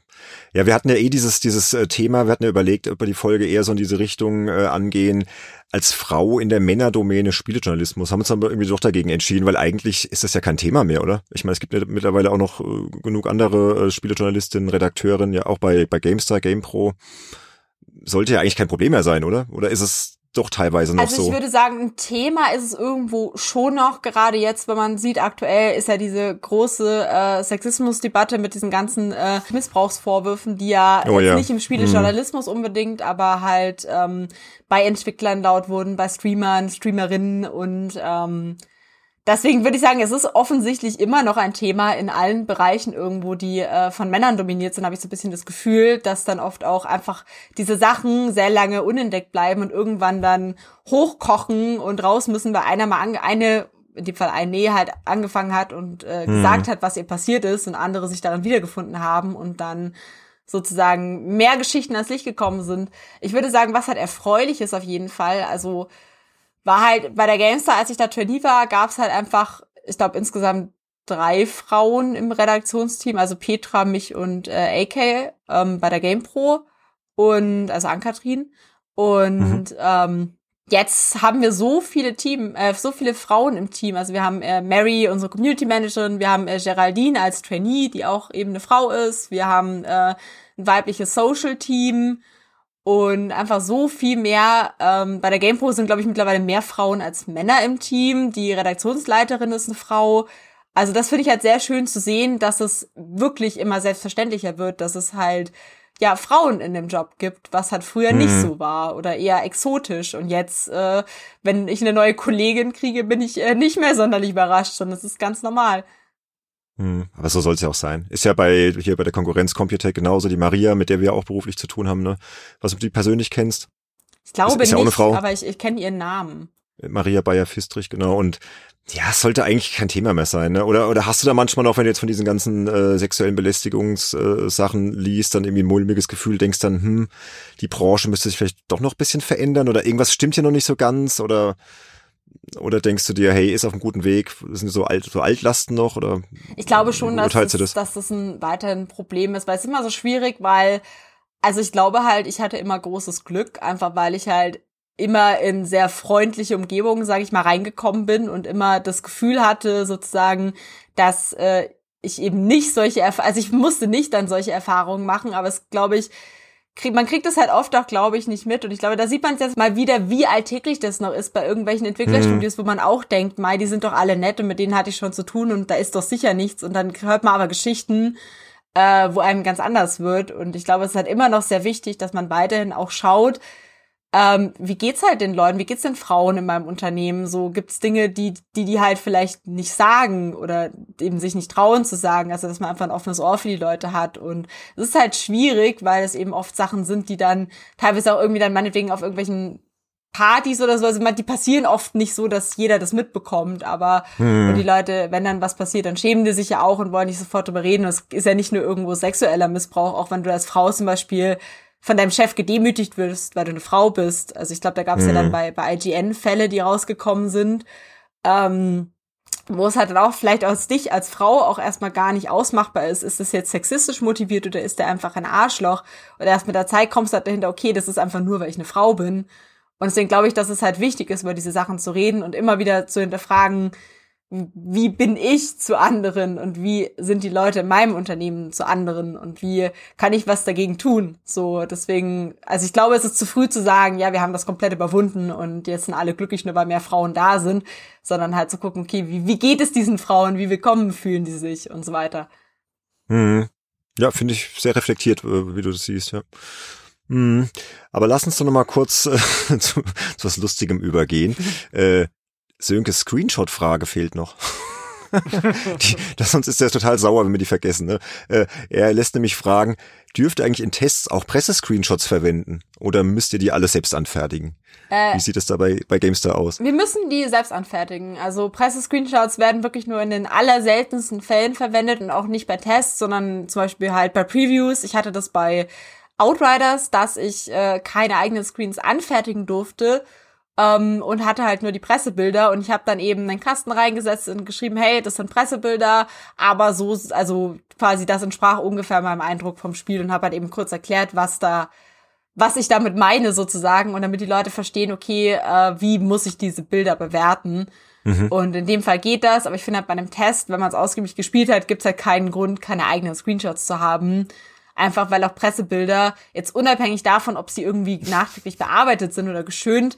ja, wir hatten ja eh dieses dieses äh, Thema. Wir hatten ja überlegt, ob wir die Folge eher so in diese Richtung äh, angehen. Als Frau in der Männerdomäne Spielejournalismus haben uns aber irgendwie doch dagegen entschieden, weil eigentlich ist das ja kein Thema mehr, oder? Ich meine, es gibt ja mittlerweile auch noch äh, genug andere äh, Spielejournalistinnen, Redakteurinnen, ja auch bei bei GameStar, GamePro sollte ja eigentlich kein Problem mehr sein, oder? Oder ist es doch teilweise noch so? Also ich würde sagen, ein Thema ist es irgendwo schon noch, gerade jetzt, wenn man sieht, aktuell ist ja diese große äh, Sexismusdebatte mit diesen ganzen äh, Missbrauchsvorwürfen, die ja, oh, ja. nicht im Spielejournalismus mhm. unbedingt, aber halt ähm, bei Entwicklern laut wurden, bei Streamern, Streamerinnen und ähm, Deswegen würde ich sagen, es ist offensichtlich immer noch ein Thema in allen Bereichen irgendwo, die äh, von Männern dominiert sind, habe ich so ein bisschen das Gefühl, dass dann oft auch einfach diese Sachen sehr lange unentdeckt bleiben und irgendwann dann hochkochen und raus müssen, weil einer mal eine in dem Fall eine Nähe halt angefangen hat und äh, mhm. gesagt hat, was ihr passiert ist und andere sich daran wiedergefunden haben und dann sozusagen mehr Geschichten ans Licht gekommen sind. Ich würde sagen, was halt erfreulich ist auf jeden Fall, also war halt bei der Gamestar, als ich da Trainee war, gab es halt einfach, ich glaube insgesamt drei Frauen im Redaktionsteam, also Petra, mich und äh, AK ähm, bei der GamePro und also Ankatrin. Und mhm. ähm, jetzt haben wir so viele Team, äh, so viele Frauen im Team. Also wir haben äh, Mary, unsere Community Managerin, wir haben äh, Geraldine als Trainee, die auch eben eine Frau ist. Wir haben äh, ein weibliches Social Team und einfach so viel mehr. Ähm, bei der GamePro sind, glaube ich, mittlerweile mehr Frauen als Männer im Team. Die Redaktionsleiterin ist eine Frau. Also das finde ich halt sehr schön zu sehen, dass es wirklich immer selbstverständlicher wird, dass es halt ja Frauen in dem Job gibt, was halt früher mhm. nicht so war oder eher exotisch. Und jetzt, äh, wenn ich eine neue Kollegin kriege, bin ich äh, nicht mehr sonderlich überrascht, sondern es ist ganz normal. Hm, aber so soll es ja auch sein. Ist ja bei hier bei der Konkurrenz Computec genauso die Maria, mit der wir auch beruflich zu tun haben, ne? Was du die persönlich kennst? Ich glaube ist, ist nicht, ja aber ich, ich kenne ihren Namen. Maria Bayer-Fistrich, genau. Und ja, es sollte eigentlich kein Thema mehr sein, ne? Oder, oder hast du da manchmal noch, wenn du jetzt von diesen ganzen äh, sexuellen Belästigungssachen äh, liest, dann irgendwie ein mulmiges Gefühl, denkst dann, hm, die Branche müsste sich vielleicht doch noch ein bisschen verändern oder irgendwas stimmt hier noch nicht so ganz oder oder denkst du dir, hey, ist auf einem guten Weg, sind so, alt, so Altlasten noch? Oder ich glaube schon, dass das, das? dass das ein weiterhin Problem ist, weil es ist immer so schwierig, weil, also ich glaube halt, ich hatte immer großes Glück, einfach weil ich halt immer in sehr freundliche Umgebungen, sage ich mal, reingekommen bin und immer das Gefühl hatte, sozusagen, dass äh, ich eben nicht solche, Erf also ich musste nicht dann solche Erfahrungen machen, aber es glaube ich krieg, man kriegt das halt oft auch, glaube ich, nicht mit. Und ich glaube, da sieht man jetzt mal wieder, wie alltäglich das noch ist bei irgendwelchen Entwicklerstudios, mhm. wo man auch denkt, Mai, die sind doch alle nett und mit denen hatte ich schon zu tun und da ist doch sicher nichts. Und dann hört man aber Geschichten, äh, wo einem ganz anders wird. Und ich glaube, es ist halt immer noch sehr wichtig, dass man weiterhin auch schaut, ähm, wie geht's halt den Leuten, wie geht's den Frauen in meinem Unternehmen? So gibt's Dinge, die die die halt vielleicht nicht sagen oder eben sich nicht trauen zu sagen, also dass man einfach ein offenes Ohr für die Leute hat und es ist halt schwierig, weil es eben oft Sachen sind, die dann teilweise auch irgendwie dann meinetwegen auf irgendwelchen Partys oder so, also die passieren oft nicht so, dass jeder das mitbekommt, aber hm. die Leute, wenn dann was passiert, dann schämen die sich ja auch und wollen nicht sofort drüber reden. Und es ist ja nicht nur irgendwo sexueller Missbrauch, auch wenn du als Frau zum Beispiel von deinem Chef gedemütigt wirst, weil du eine Frau bist. Also ich glaube, da gab es mhm. ja dann mhm. bei, bei IGN Fälle, die rausgekommen sind. Ähm, wo es halt dann auch vielleicht aus dich als Frau auch erstmal gar nicht ausmachbar ist, ist das jetzt sexistisch motiviert oder ist der einfach ein Arschloch? Oder erst mit der Zeit kommst du halt dahinter, okay, das ist einfach nur, weil ich eine Frau bin. Und deswegen glaube ich, dass es halt wichtig ist, über diese Sachen zu reden und immer wieder zu hinterfragen, wie bin ich zu anderen und wie sind die Leute in meinem Unternehmen zu anderen und wie kann ich was dagegen tun? So, deswegen, also ich glaube, es ist zu früh zu sagen, ja, wir haben das komplett überwunden und jetzt sind alle glücklich, nur weil mehr Frauen da sind, sondern halt zu gucken, okay, wie, wie geht es diesen Frauen, wie willkommen fühlen die sich und so weiter. Mhm. Ja, finde ich sehr reflektiert, äh, wie du das siehst, ja. Mhm. Aber lass uns doch noch mal kurz äh, zu, zu was Lustigem übergehen. äh, Sönkes Screenshot-Frage fehlt noch. die, das, sonst ist er total sauer, wenn wir die vergessen. Ne? Äh, er lässt nämlich fragen, dürft ihr eigentlich in Tests auch Pressescreenshots verwenden? Oder müsst ihr die alle selbst anfertigen? Äh, Wie sieht es da bei, bei Gamestar aus? Wir müssen die selbst anfertigen. Also Pressescreenshots werden wirklich nur in den allerseltensten Fällen verwendet und auch nicht bei Tests, sondern zum Beispiel halt bei Previews. Ich hatte das bei Outriders, dass ich äh, keine eigenen Screens anfertigen durfte ähm, und hatte halt nur die Pressebilder und ich habe dann eben einen Kasten reingesetzt und geschrieben, hey, das sind Pressebilder, aber so, also quasi das entsprach ungefähr meinem Eindruck vom Spiel und habe halt eben kurz erklärt, was da, was ich damit meine sozusagen und damit die Leute verstehen, okay, äh, wie muss ich diese Bilder bewerten. Mhm. Und in dem Fall geht das, aber ich finde halt bei einem Test, wenn man es ausgiebig gespielt hat, gibt's halt keinen Grund, keine eigenen Screenshots zu haben. Einfach weil auch Pressebilder, jetzt unabhängig davon, ob sie irgendwie nachträglich bearbeitet sind oder geschönt,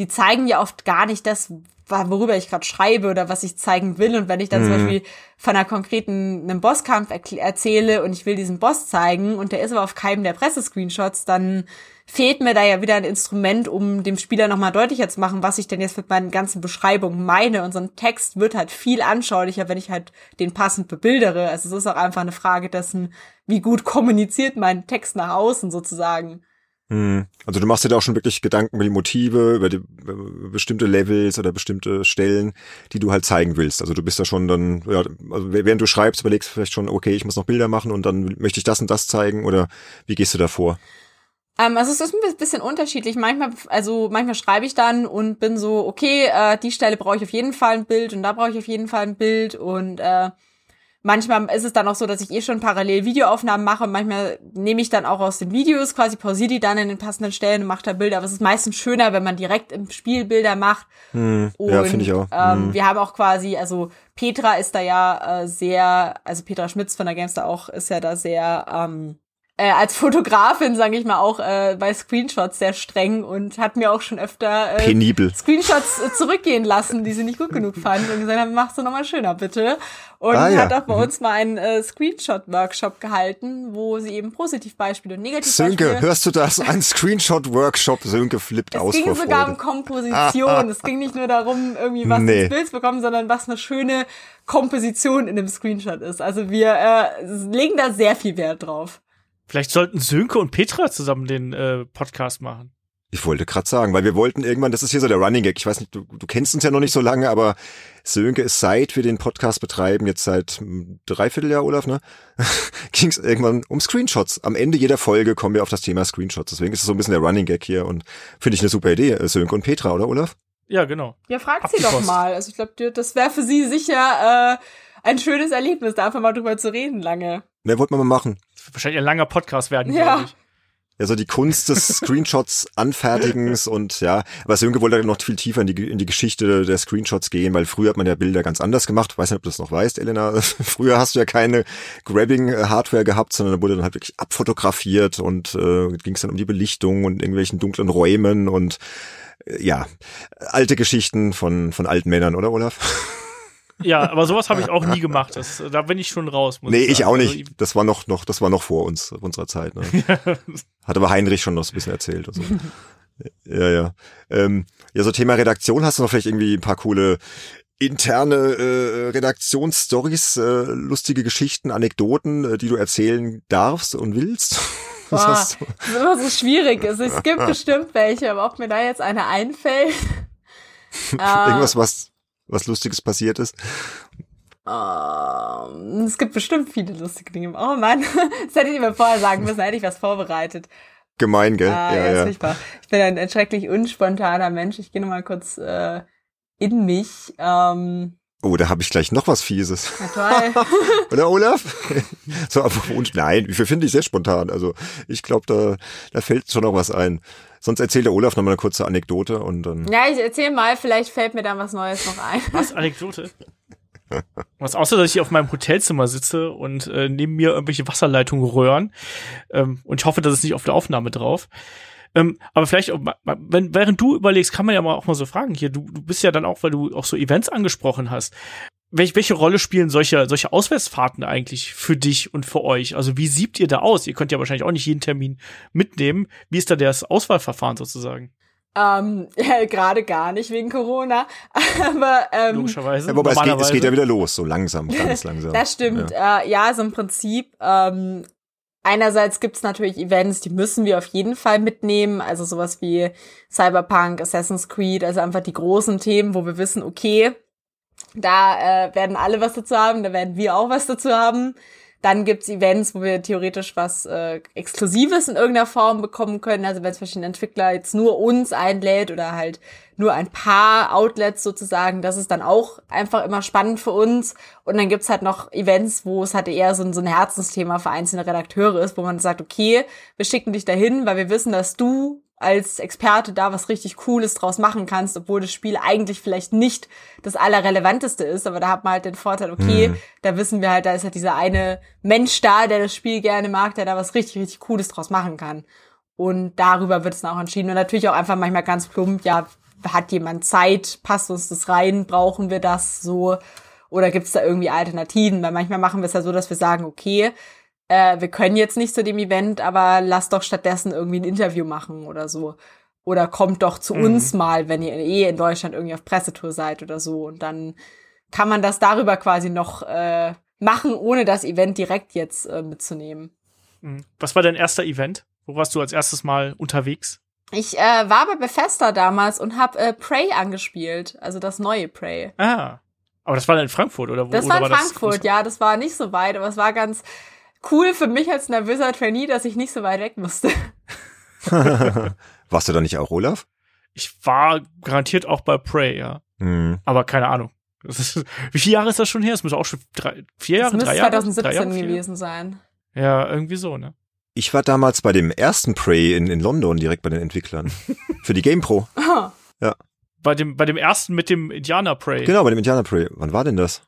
die zeigen ja oft gar nicht das, worüber ich gerade schreibe oder was ich zeigen will. Und wenn ich dann mhm. zum Beispiel von einer konkreten einem Bosskampf erzähle und ich will diesen Boss zeigen und der ist aber auf keinem der Pressescreenshots, dann fehlt mir da ja wieder ein Instrument, um dem Spieler nochmal deutlicher zu machen, was ich denn jetzt mit meinen ganzen Beschreibungen meine. Und so ein Text wird halt viel anschaulicher, wenn ich halt den passend bebildere. Also es ist auch einfach eine Frage dessen, wie gut kommuniziert mein Text nach außen sozusagen. Hm. Also du machst dir da auch schon wirklich Gedanken über die Motive, über, die, über bestimmte Levels oder bestimmte Stellen, die du halt zeigen willst. Also du bist da schon dann, ja, also während du schreibst, überlegst du vielleicht schon, okay, ich muss noch Bilder machen und dann möchte ich das und das zeigen oder wie gehst du da vor? Ähm, also es ist ein bisschen unterschiedlich. Manchmal, also manchmal schreibe ich dann und bin so, okay, äh, die Stelle brauche ich auf jeden Fall ein Bild und da brauche ich auf jeden Fall ein Bild und äh, Manchmal ist es dann auch so, dass ich eh schon parallel Videoaufnahmen mache. Manchmal nehme ich dann auch aus den Videos quasi, pausiere die dann in den passenden Stellen und mache da Bilder. Aber es ist meistens schöner, wenn man direkt im Spiel Bilder macht. Hm, und, ja, finde ich auch. Ähm, hm. Wir haben auch quasi, also Petra ist da ja äh, sehr, also Petra Schmitz von der Gamester auch ist ja da sehr ähm, äh, als Fotografin, sage ich mal, auch äh, bei Screenshots sehr streng und hat mir auch schon öfter äh, Penibel. Screenshots äh, zurückgehen lassen, die sie nicht gut genug fand und gesagt haben, machst du nochmal schöner, bitte. Und ah, ja. hat auch bei mhm. uns mal einen äh, Screenshot-Workshop gehalten, wo sie eben Positivbeispiele und Negativbeispiele... Sönke, hörst du das? Ein Screenshot-Workshop, Sönke flippt es aus Es ging sogar um Komposition. es ging nicht nur darum, irgendwie was nee. ins Bild bekommen, sondern was eine schöne Komposition in dem Screenshot ist. Also wir äh, legen da sehr viel Wert drauf. Vielleicht sollten Sönke und Petra zusammen den äh, Podcast machen. Ich wollte gerade sagen, weil wir wollten irgendwann, das ist hier so der Running Gag, ich weiß nicht, du, du kennst uns ja noch nicht so lange, aber Sönke ist seit wir den Podcast betreiben, jetzt seit dreiviertel Olaf, ne? Ging es irgendwann um Screenshots. Am Ende jeder Folge kommen wir auf das Thema Screenshots. Deswegen ist es so ein bisschen der Running Gag hier und finde ich eine super Idee. Äh, Sönke und Petra, oder Olaf? Ja, genau. Ja, fragt sie doch mal. Also ich glaube, das wäre für sie sicher äh, ein schönes Erlebnis, da einfach mal drüber zu reden lange. Ne, wollten wir mal machen. Wahrscheinlich ein langer Podcast werden, ja. glaube ich. Ja, so die Kunst des Screenshots Anfertigens und ja, aber Sönke wollte noch viel tiefer in die, in die Geschichte der Screenshots gehen, weil früher hat man ja Bilder ganz anders gemacht. Ich weiß nicht, ob du das noch weißt, Elena. früher hast du ja keine Grabbing-Hardware gehabt, sondern da wurde dann halt wirklich abfotografiert und äh, ging es dann um die Belichtung und irgendwelchen dunklen Räumen und äh, ja, alte Geschichten von, von alten Männern, oder Olaf? Ja, aber sowas habe ich auch nie gemacht. Das, da bin ich schon raus. Muss nee, ich, ich auch nicht. Also, das war noch, noch, das war noch vor uns, unserer Zeit. Ne? Hat aber Heinrich schon noch so ein bisschen erzählt. Also. ja, ja. Ähm, ja, so Thema Redaktion, hast du noch vielleicht irgendwie ein paar coole interne äh, Redaktionsstories, äh, lustige Geschichten, Anekdoten, äh, die du erzählen darfst und willst? Boah, das ist immer so schwierig. Also es gibt bestimmt welche, aber ob mir da jetzt eine einfällt. Irgendwas, was was Lustiges passiert ist? Um, es gibt bestimmt viele lustige Dinge. Oh Mann, das hätte ich mir vorher sagen müssen, hätte ich was vorbereitet. Gemein, gell? Ah, ja, ja. Furchtbar. Ich bin ein, ein schrecklich unspontaner Mensch. Ich gehe nochmal kurz äh, in mich. Ähm, Oh, da habe ich gleich noch was Fieses. Na toll. Oder Olaf? so, und nein, ich finde ich sehr spontan. Also ich glaube, da, da fällt schon noch was ein. Sonst erzählt der Olaf noch mal eine kurze Anekdote und dann. Ja, ich erzähl mal, vielleicht fällt mir da was Neues noch ein. Was, Anekdote? Was außer, dass ich auf meinem Hotelzimmer sitze und äh, neben mir irgendwelche Wasserleitungen röhren. Ähm, und ich hoffe, das ist nicht auf der Aufnahme drauf. Ähm, aber vielleicht, wenn, während du überlegst, kann man ja mal auch mal so fragen hier. Du, du bist ja dann auch, weil du auch so Events angesprochen hast. Welch, welche Rolle spielen solche, solche Auswärtsfahrten eigentlich für dich und für euch? Also wie siebt ihr da aus? Ihr könnt ja wahrscheinlich auch nicht jeden Termin mitnehmen. Wie ist da das Auswahlverfahren sozusagen? Ähm, ja, gerade gar nicht wegen Corona. Aber ähm, logischerweise. Ja, wobei es geht, es geht ja wieder los, so langsam, ganz langsam. das stimmt. Ja, äh, ja so im Prinzip. Ähm, einerseits gibt's natürlich Events, die müssen wir auf jeden Fall mitnehmen. Also sowas wie Cyberpunk, Assassin's Creed, also einfach die großen Themen, wo wir wissen, okay, da äh, werden alle was dazu haben, da werden wir auch was dazu haben. Dann gibt's Events, wo wir theoretisch was äh, Exklusives in irgendeiner Form bekommen können. Also wenn Beispiel ein Entwickler jetzt nur uns einlädt oder halt nur ein paar Outlets sozusagen, das ist dann auch einfach immer spannend für uns. Und dann gibt's halt noch Events, wo es halt eher so so ein Herzensthema für einzelne Redakteure ist, wo man sagt, okay, wir schicken dich dahin, weil wir wissen, dass du als Experte da was richtig Cooles draus machen kannst, obwohl das Spiel eigentlich vielleicht nicht das Allerrelevanteste ist, aber da hat man halt den Vorteil, okay, mhm. da wissen wir halt, da ist halt dieser eine Mensch da, der das Spiel gerne mag, der da was richtig, richtig Cooles draus machen kann. Und darüber wird es dann auch entschieden. Und natürlich auch einfach manchmal ganz plump, ja, hat jemand Zeit, passt uns das rein, brauchen wir das so? Oder gibt es da irgendwie Alternativen? Weil manchmal machen wir es ja so, dass wir sagen, okay, äh, wir können jetzt nicht zu dem Event, aber lass doch stattdessen irgendwie ein Interview machen oder so. Oder kommt doch zu mhm. uns mal, wenn ihr eh in Deutschland irgendwie auf Pressetour seid oder so. Und dann kann man das darüber quasi noch äh, machen, ohne das Event direkt jetzt äh, mitzunehmen. Mhm. Was war dein erster Event? Wo warst du als erstes Mal unterwegs? Ich äh, war bei Bethesda damals und habe äh, Prey angespielt, also das neue Prey. Ah, aber das war dann in Frankfurt oder wo? Das war in Frankfurt, das ja, das war nicht so weit, aber es war ganz, cool für mich als nervöser Trainee, dass ich nicht so weit weg musste. Warst du da nicht auch, Olaf? Ich war garantiert auch bei Prey, ja. Mhm. Aber keine Ahnung. Ist, wie viele Jahre ist das schon her? Es muss auch schon drei, vier Jahre, das drei Jahre? 2017 drei Jahre, gewesen sein. Ja, irgendwie so, ne? Ich war damals bei dem ersten Prey in, in London direkt bei den Entwicklern. Für die GamePro. Oh. Ja. Bei dem, bei dem ersten mit dem Indianer Prey. Genau, bei dem Indianer Prey. Wann war denn das?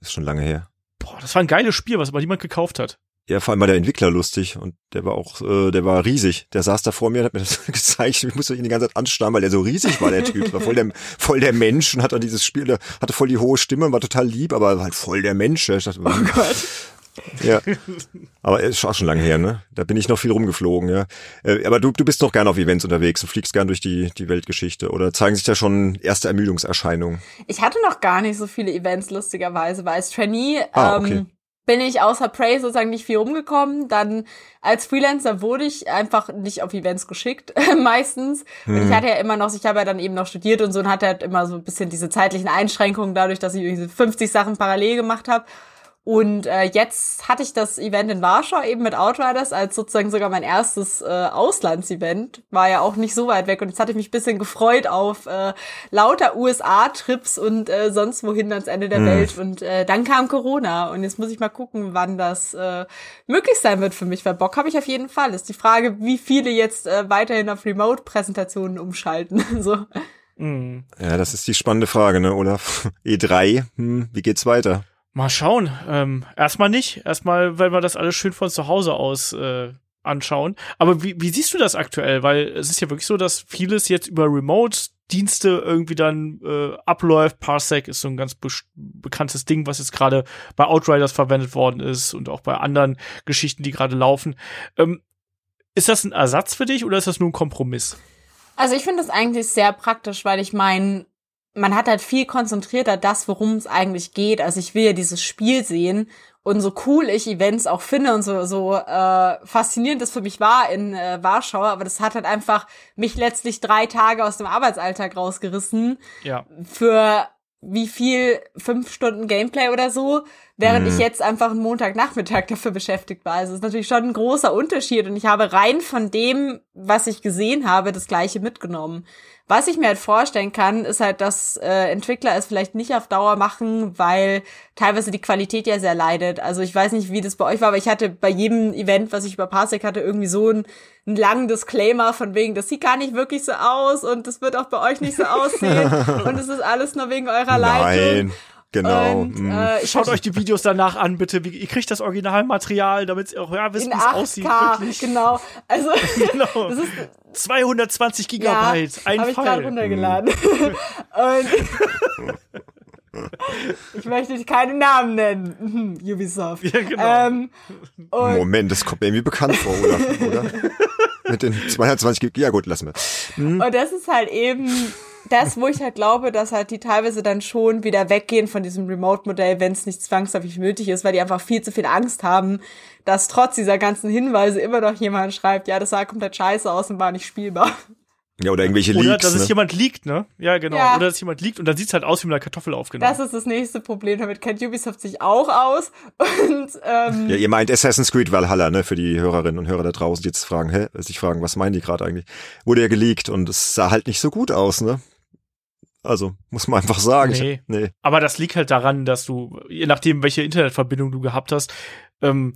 Ist schon lange her. Boah, das war ein geiles Spiel, was aber niemand gekauft hat. Ja, vor allem war der Entwickler lustig und der war auch, äh, der war riesig. Der saß da vor mir und hat mir das gezeigt. Ich musste ihn die ganze Zeit anstarren, weil der so riesig war, der Typ. War voll der, voll der Mensch und hat dann dieses Spiel, der hatte voll die hohe Stimme und war total lieb, aber halt voll der Mensch. Ich dachte, oh Gott. Ja. Aber ist auch schon lange her, ne? Da bin ich noch viel rumgeflogen, ja. Äh, aber du, du bist doch gern auf Events unterwegs. Du fliegst gern durch die, die Weltgeschichte. Oder zeigen sich da schon erste Ermüdungserscheinungen? Ich hatte noch gar nicht so viele Events, lustigerweise, weil als Trainee, ah, okay. ähm, bin ich außer Prey sozusagen nicht viel rumgekommen. Dann als Freelancer wurde ich einfach nicht auf Events geschickt, meistens. Und ich hm. hatte ja immer noch, ich habe ja dann eben noch studiert und so und hatte halt immer so ein bisschen diese zeitlichen Einschränkungen dadurch, dass ich diese 50 Sachen parallel gemacht habe. Und äh, jetzt hatte ich das Event in Warschau eben mit Outriders als sozusagen sogar mein erstes äh, Auslandsevent. War ja auch nicht so weit weg. Und jetzt hatte ich mich bisschen gefreut auf äh, lauter USA-Trips und äh, sonst wohin ans Ende der hm. Welt. Und äh, dann kam Corona. Und jetzt muss ich mal gucken, wann das äh, möglich sein wird für mich. Weil Bock habe ich auf jeden Fall. Ist die Frage, wie viele jetzt äh, weiterhin auf Remote-Präsentationen umschalten. so. Mhm. Ja, das ist die spannende Frage, ne, Olaf? E3, hm, wie geht's weiter? Mal schauen. Ähm, erstmal nicht. Erstmal, weil wir das alles schön von zu Hause aus äh, anschauen. Aber wie, wie siehst du das aktuell? Weil es ist ja wirklich so, dass vieles jetzt über Remote-Dienste irgendwie dann äh, abläuft. Parsec ist so ein ganz be bekanntes Ding, was jetzt gerade bei Outriders verwendet worden ist und auch bei anderen Geschichten, die gerade laufen. Ähm, ist das ein Ersatz für dich oder ist das nur ein Kompromiss? Also ich finde das eigentlich sehr praktisch, weil ich meine, man hat halt viel konzentrierter das, worum es eigentlich geht. Also ich will ja dieses Spiel sehen und so cool ich Events auch finde und so so äh, faszinierend das für mich war in äh, Warschau, aber das hat halt einfach mich letztlich drei Tage aus dem Arbeitsalltag rausgerissen. Ja. Für wie viel fünf Stunden Gameplay oder so während mhm. ich jetzt einfach einen Montagnachmittag dafür beschäftigt war. Also es ist natürlich schon ein großer Unterschied und ich habe rein von dem, was ich gesehen habe, das gleiche mitgenommen. Was ich mir halt vorstellen kann, ist halt, dass äh, Entwickler es vielleicht nicht auf Dauer machen, weil teilweise die Qualität ja sehr leidet. Also ich weiß nicht, wie das bei euch war, aber ich hatte bei jedem Event, was ich über Parsec hatte, irgendwie so einen, einen langen Disclaimer von wegen, das sieht gar nicht wirklich so aus und das wird auch bei euch nicht so aussehen und es ist alles nur wegen eurer Leitung. Genau. Und, mhm. äh, Schaut euch die Videos danach an, bitte. Ihr kriegt das Originalmaterial, damit ihr auch ja, wisst, wie es aussieht. Wirklich. Genau. Also genau. Das ist, 220 Gigabyte, ja, ein hab ich gerade runtergeladen. Und ich möchte keine Namen nennen. Ubisoft. Ja, genau. Ähm, Moment, das kommt mir irgendwie bekannt vor, oder? oder? Mit den 220 Gigabyte. Ja gut, lassen wir. Hm. Und das ist halt eben das, wo ich halt glaube, dass halt die teilweise dann schon wieder weggehen von diesem Remote-Modell, wenn es nicht zwangsläufig nötig ist, weil die einfach viel zu viel Angst haben, dass trotz dieser ganzen Hinweise immer noch jemand schreibt, ja, das sah komplett scheiße aus und war nicht spielbar. Ja, oder irgendwelche Leaks. Oder dass ne? es jemand liegt, ne? Ja, genau. Ja. Oder dass jemand liegt und dann sieht's halt aus wie mit einer Kartoffel aufgenommen. Das ist das nächste Problem. Damit kennt Ubisoft sich auch aus. Und, ähm, ja, ihr meint Assassin's Creed Valhalla, ne? Für die Hörerinnen und Hörer da draußen, die jetzt fragen, hä? Sich fragen, was meinen die gerade eigentlich? Wurde ja geleakt und es sah halt nicht so gut aus, ne? Also, muss man einfach sagen. Nee. nee. Aber das liegt halt daran, dass du, je nachdem, welche Internetverbindung du gehabt hast, ähm,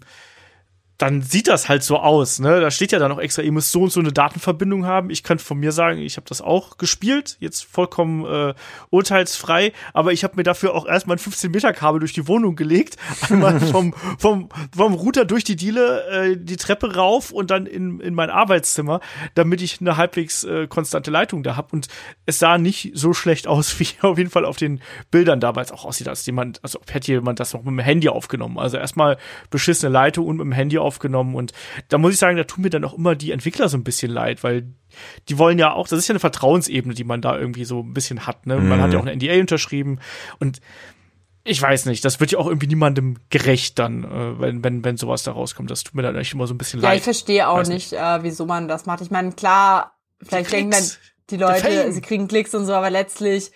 dann sieht das halt so aus, ne? Da steht ja dann auch extra, ihr müsst so und so eine Datenverbindung haben. Ich kann von mir sagen, ich habe das auch gespielt, jetzt vollkommen äh, urteilsfrei, aber ich habe mir dafür auch erstmal ein 15 Meter Kabel durch die Wohnung gelegt, einmal vom vom vom Router durch die Diele äh, die Treppe rauf und dann in in mein Arbeitszimmer, damit ich eine halbwegs äh, konstante Leitung da hab und es sah nicht so schlecht aus wie auf jeden Fall auf den Bildern damals auch aussieht, als jemand, also hätte jemand das noch mit dem Handy aufgenommen. Also erstmal beschissene Leitung und mit dem Handy aufgenommen aufgenommen und da muss ich sagen, da tun mir dann auch immer die Entwickler so ein bisschen leid, weil die wollen ja auch, das ist ja eine Vertrauensebene, die man da irgendwie so ein bisschen hat, ne? Man hat ja auch eine NDA unterschrieben und ich weiß nicht, das wird ja auch irgendwie niemandem gerecht dann, äh, wenn, wenn, wenn sowas da rauskommt. Das tut mir dann echt immer so ein bisschen ja, leid. Ja, ich verstehe auch nicht, äh, wieso man das macht. Ich meine, klar, vielleicht denken dann die Leute, sie kriegen Klicks und so, aber letztlich,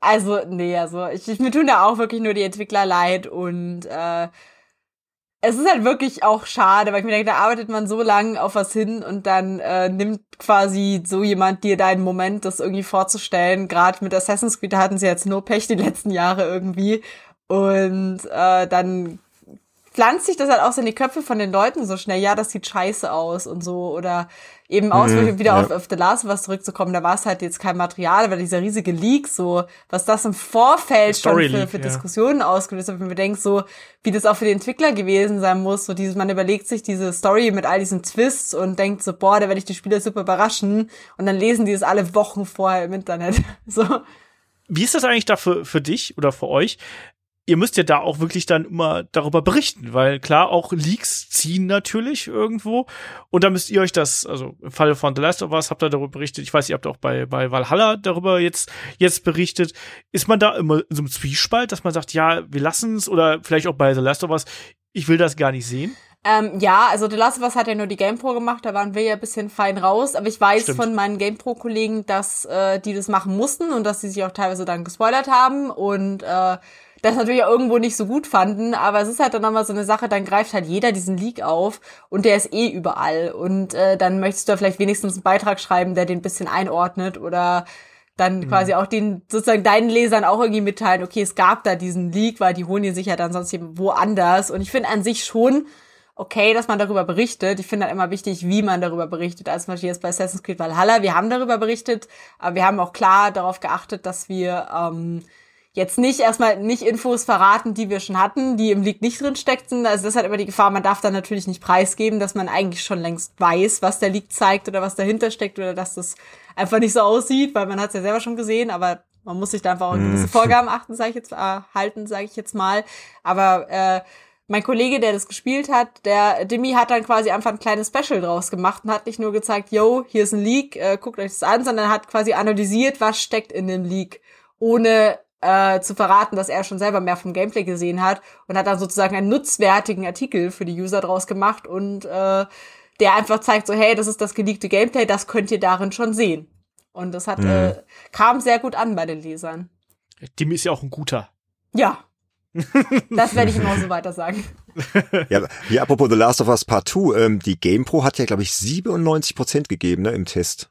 also, nee, also ich, ich mir tun da auch wirklich nur die Entwickler leid und äh, es ist halt wirklich auch schade, weil ich mir denke, da arbeitet man so lange auf was hin und dann äh, nimmt quasi so jemand dir deinen Moment, das irgendwie vorzustellen. Gerade mit Assassin's Creed hatten sie jetzt nur Pech die letzten Jahre irgendwie. Und äh, dann pflanzt sich das halt auch so in die Köpfe von den Leuten so schnell. Ja, das sieht scheiße aus und so. Oder eben aus, mhm, wieder ja. auf, auf The Last Us zurückzukommen, da war es halt jetzt kein Material, aber dieser riesige Leak, so, was das im Vorfeld schon für, für ja. Diskussionen ausgelöst hat, wenn man denkt, so, wie das auch für die Entwickler gewesen sein muss, so dieses, man überlegt sich diese Story mit all diesen Twists und denkt so, boah, da werde ich die Spieler super überraschen und dann lesen die es alle Wochen vorher im Internet, so. Wie ist das eigentlich da für, für dich oder für euch? Ihr müsst ja da auch wirklich dann immer darüber berichten, weil klar, auch Leaks ziehen natürlich irgendwo und da müsst ihr euch das, also im Falle von The Last of Us habt ihr darüber berichtet, ich weiß, ihr habt auch bei, bei Valhalla darüber jetzt, jetzt berichtet. Ist man da immer in so einem Zwiespalt, dass man sagt, ja, wir lassen es oder vielleicht auch bei The Last of Us, ich will das gar nicht sehen? Ähm, ja, also The Last of Us hat ja nur die GamePro gemacht, da waren wir ja ein bisschen fein raus, aber ich weiß Stimmt. von meinen GamePro-Kollegen, dass äh, die das machen mussten und dass sie sich auch teilweise dann gespoilert haben und äh, das natürlich auch irgendwo nicht so gut fanden, aber es ist halt dann nochmal so eine Sache, dann greift halt jeder diesen Leak auf und der ist eh überall und äh, dann möchtest du vielleicht wenigstens einen Beitrag schreiben, der den ein bisschen einordnet oder dann mhm. quasi auch den sozusagen deinen Lesern auch irgendwie mitteilen, okay, es gab da diesen Leak, weil die holen ihn sich ja dann sonst eben woanders und ich finde an sich schon okay, dass man darüber berichtet. Ich finde halt immer wichtig, wie man darüber berichtet. Also zum Beispiel jetzt bei Assassin's Creed Valhalla, wir haben darüber berichtet, aber wir haben auch klar darauf geachtet, dass wir ähm, jetzt nicht erstmal nicht Infos verraten, die wir schon hatten, die im Leak nicht drin steckten. Also das hat immer die Gefahr, man darf dann natürlich nicht preisgeben, dass man eigentlich schon längst weiß, was der Leak zeigt oder was dahinter steckt oder dass das einfach nicht so aussieht, weil man hat es ja selber schon gesehen, aber man muss sich da einfach auch an gewisse hm. Vorgaben achten, sage ich jetzt, äh, halten, sage ich jetzt mal. Aber äh, mein Kollege, der das gespielt hat, der Demi hat dann quasi einfach ein kleines Special draus gemacht und hat nicht nur gezeigt, yo, hier ist ein Leak, äh, guckt euch das an, sondern hat quasi analysiert, was steckt in dem Leak, ohne äh, zu verraten, dass er schon selber mehr vom Gameplay gesehen hat und hat dann sozusagen einen nutzwertigen Artikel für die User draus gemacht und äh, der einfach zeigt so, hey, das ist das geleakte Gameplay, das könnt ihr darin schon sehen. Und das hat mhm. äh, kam sehr gut an bei den Lesern. Dem ist ja auch ein guter. Ja. das werde ich immer so weiter sagen. Ja, hier apropos The Last of Us Part 2, ähm, die GamePro hat ja, glaube ich, 97 Prozent gegeben ne, im Test.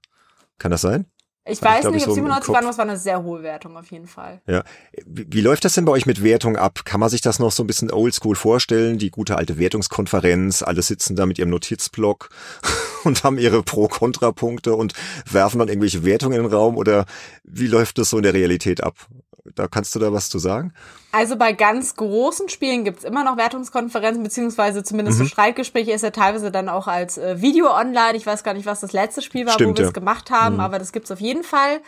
Kann das sein? Ich weiß ich, nicht, ob so 97 waren, das war eine sehr hohe Wertung auf jeden Fall. Ja. Wie, wie, läuft das denn bei euch mit Wertung ab? Kann man sich das noch so ein bisschen oldschool vorstellen? Die gute alte Wertungskonferenz, alle sitzen da mit ihrem Notizblock und haben ihre Pro-Kontra-Punkte und werfen dann irgendwelche Wertungen in den Raum oder wie läuft das so in der Realität ab? Da kannst du da was zu sagen? Also bei ganz großen Spielen gibt's immer noch Wertungskonferenzen, beziehungsweise zumindest mhm. so Streitgespräche ist ja teilweise dann auch als äh, Video online. Ich weiß gar nicht, was das letzte Spiel war, Stimmt, wo wir es ja. gemacht haben, mhm. aber das gibt's auf jeden Fall.